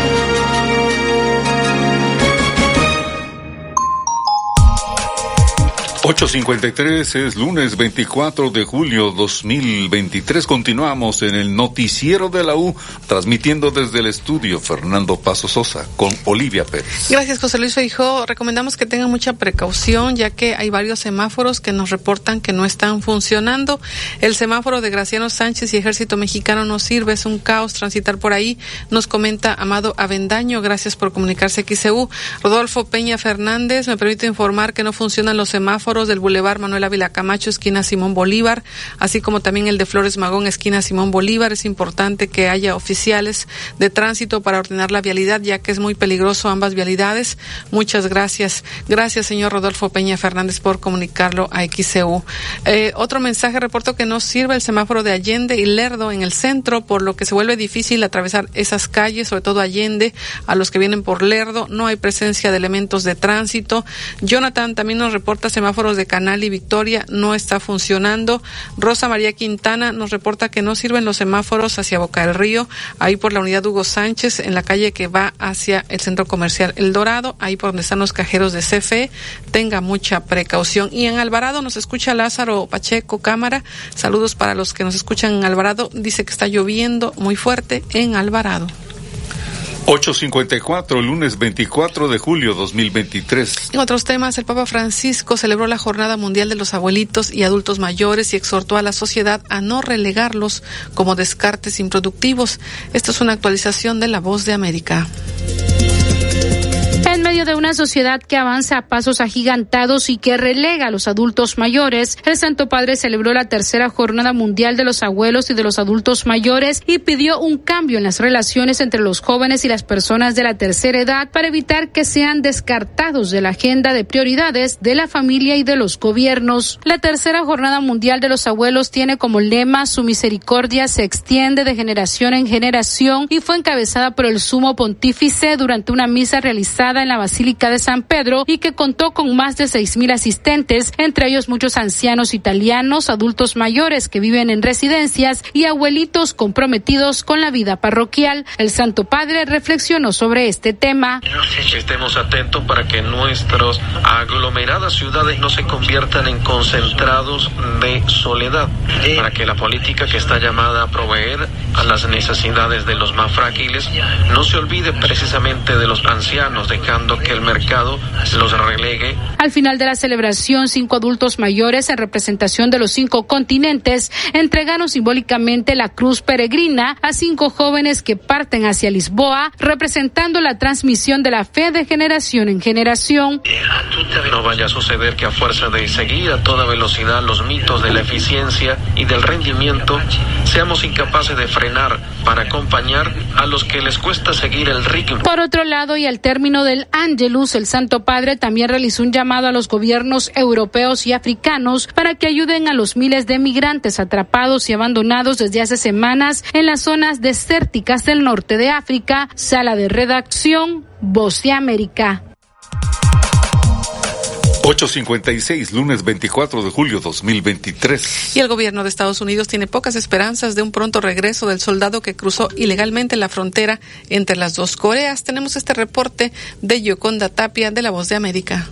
8.53 es lunes 24 de julio 2023. Continuamos en el noticiero de la U, transmitiendo desde el estudio Fernando Paso Sosa con Olivia Pérez. Gracias, José Luis Feijóo. Recomendamos que tengan mucha precaución, ya que hay varios semáforos que nos reportan que no están funcionando. El semáforo de Graciano Sánchez y Ejército Mexicano no sirve, es un caos transitar por ahí, nos comenta Amado Avendaño. Gracias por comunicarse XCU. Rodolfo Peña Fernández, me permite informar que no funcionan los semáforos del Boulevard Manuel Ávila Camacho, esquina Simón Bolívar, así como también el de Flores Magón, esquina Simón Bolívar. Es importante que haya oficiales de tránsito para ordenar la vialidad, ya que es muy peligroso ambas vialidades. Muchas gracias. Gracias, señor Rodolfo Peña Fernández, por comunicarlo a XCU. Eh, otro mensaje, reporto que no sirve el semáforo de Allende y Lerdo en el centro, por lo que se vuelve difícil atravesar esas calles, sobre todo Allende, a los que vienen por Lerdo. No hay presencia de elementos de tránsito. Jonathan también nos reporta semáforos de Canal y Victoria, no está funcionando. Rosa María Quintana nos reporta que no sirven los semáforos hacia Boca del Río, ahí por la unidad Hugo Sánchez, en la calle que va hacia el centro comercial El Dorado, ahí por donde están los cajeros de CFE. Tenga mucha precaución. Y en Alvarado nos escucha Lázaro Pacheco Cámara. Saludos para los que nos escuchan en Alvarado. Dice que está lloviendo muy fuerte en Alvarado. 854, lunes 24 de julio 2023. En otros temas, el Papa Francisco celebró la Jornada Mundial de los Abuelitos y Adultos Mayores y exhortó a la sociedad a no relegarlos como descartes improductivos. Esto es una actualización de La Voz de América. En medio de una sociedad que avanza a pasos agigantados y que relega a los adultos mayores, el Santo Padre celebró la tercera Jornada Mundial de los Abuelos y de los Adultos Mayores y pidió un cambio en las relaciones entre los jóvenes y las personas de la tercera edad para evitar que sean descartados de la agenda de prioridades de la familia y de los gobiernos. La tercera Jornada Mundial de los Abuelos tiene como lema Su misericordia se extiende de generación en generación y fue encabezada por el sumo pontífice durante una misa realizada en la Basílica de San Pedro y que contó con más de seis mil asistentes, entre ellos muchos ancianos italianos, adultos mayores que viven en residencias y abuelitos comprometidos con la vida parroquial. El Santo Padre reflexionó sobre este tema. Estemos atentos para que nuestras aglomeradas ciudades no se conviertan en concentrados de soledad, para que la política que está llamada a proveer a las necesidades de los más frágiles no se olvide precisamente de los ancianos, de que el mercado los relegue. Al final de la celebración, cinco adultos mayores en representación de los cinco continentes entregaron simbólicamente la cruz peregrina a cinco jóvenes que parten hacia Lisboa, representando la transmisión de la fe de generación en generación. No vaya a suceder que a fuerza de seguir a toda velocidad los mitos de la eficiencia y del rendimiento, seamos incapaces de frenar para acompañar a los que les cuesta seguir el ritmo. Por otro lado, y al término del Angelus, el Santo Padre también realizó un llamado a los gobiernos europeos y africanos para que ayuden a los miles de migrantes atrapados y abandonados desde hace semanas en las zonas desérticas del norte de África. Sala de redacción, Voz de América. 856, lunes 24 de julio 2023. Y el gobierno de Estados Unidos tiene pocas esperanzas de un pronto regreso del soldado que cruzó ilegalmente la frontera entre las dos Coreas. Tenemos este reporte de Yoconda Tapia de La Voz de América.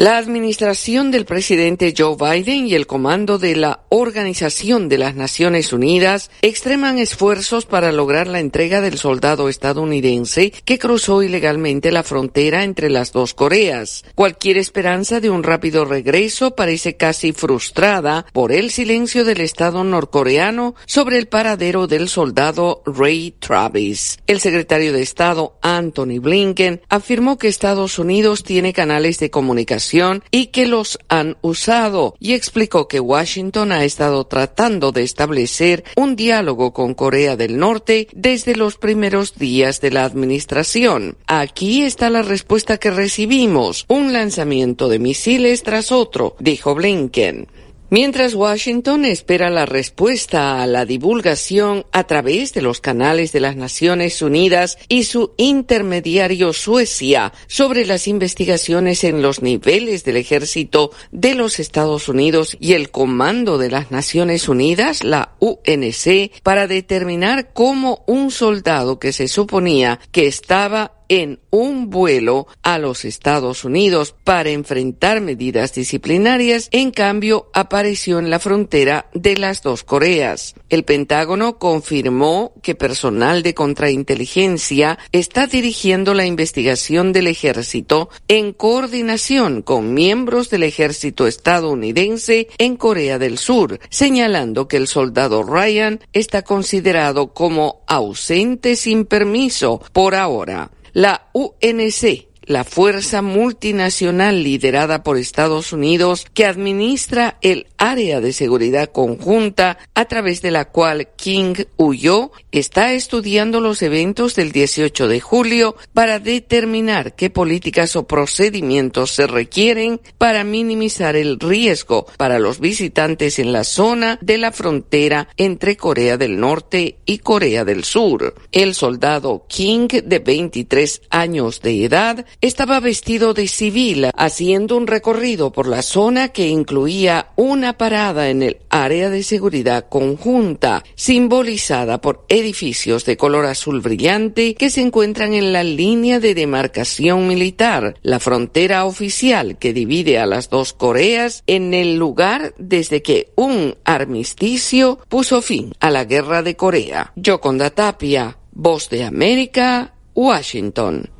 La administración del presidente Joe Biden y el comando de la Organización de las Naciones Unidas extreman esfuerzos para lograr la entrega del soldado estadounidense que cruzó ilegalmente la frontera entre las dos Coreas. Cualquier esperanza de un rápido regreso parece casi frustrada por el silencio del Estado norcoreano sobre el paradero del soldado Ray Travis. El secretario de Estado Anthony Blinken afirmó que Estados Unidos tiene canales de comunicación y que los han usado y explicó que Washington ha estado tratando de establecer un diálogo con Corea del Norte desde los primeros días de la administración. Aquí está la respuesta que recibimos, un lanzamiento de misiles tras otro, dijo Blinken. Mientras Washington espera la respuesta a la divulgación a través de los canales de las Naciones Unidas y su intermediario Suecia sobre las investigaciones en los niveles del ejército de los Estados Unidos y el Comando de las Naciones Unidas, la UNC, para determinar cómo un soldado que se suponía que estaba en un vuelo a los Estados Unidos para enfrentar medidas disciplinarias, en cambio apareció en la frontera de las dos Coreas. El Pentágono confirmó que personal de contrainteligencia está dirigiendo la investigación del ejército en coordinación con miembros del ejército estadounidense en Corea del Sur, señalando que el soldado Ryan está considerado como ausente sin permiso por ahora. La UNC la fuerza multinacional liderada por Estados Unidos que administra el área de seguridad conjunta a través de la cual King huyó, está estudiando los eventos del 18 de julio para determinar qué políticas o procedimientos se requieren para minimizar el riesgo para los visitantes en la zona de la frontera entre Corea del Norte y Corea del Sur. El soldado King, de 23 años de edad, estaba vestido de civil haciendo un recorrido por la zona que incluía una parada en el área de seguridad conjunta, simbolizada por edificios de color azul brillante que se encuentran en la línea de demarcación militar, la frontera oficial que divide a las dos Coreas en el lugar desde que un armisticio puso fin a la guerra de Corea. Yoconda Tapia, Voz de América, Washington.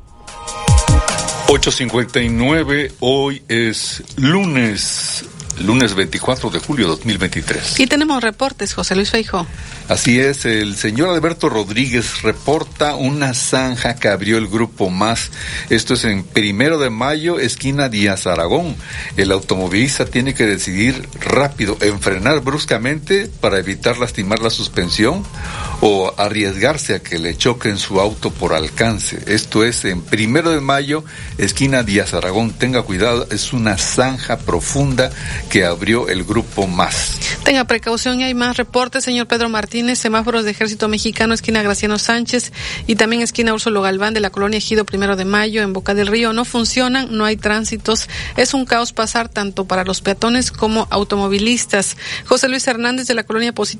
8.59, hoy es lunes, lunes 24 de julio de 2023. Y tenemos reportes, José Luis Feijo. Así es, el señor Alberto Rodríguez reporta una zanja que abrió el grupo Más. Esto es en primero de mayo, esquina Díaz Aragón. El automovilista tiene que decidir rápido, enfrenar bruscamente para evitar lastimar la suspensión o arriesgarse a que le choquen su auto por alcance. Esto es en primero de mayo, esquina Díaz Aragón. Tenga cuidado, es una zanja profunda que abrió el grupo Más. Tenga precaución y hay más reportes, señor Pedro Martínez. Semáforos de Ejército Mexicano, esquina Graciano Sánchez y también esquina Úrsulo Galván de la colonia Ejido Primero de Mayo en Boca del Río no funcionan, no hay tránsitos. Es un caos pasar tanto para los peatones como automovilistas. José Luis Hernández de la colonia Posito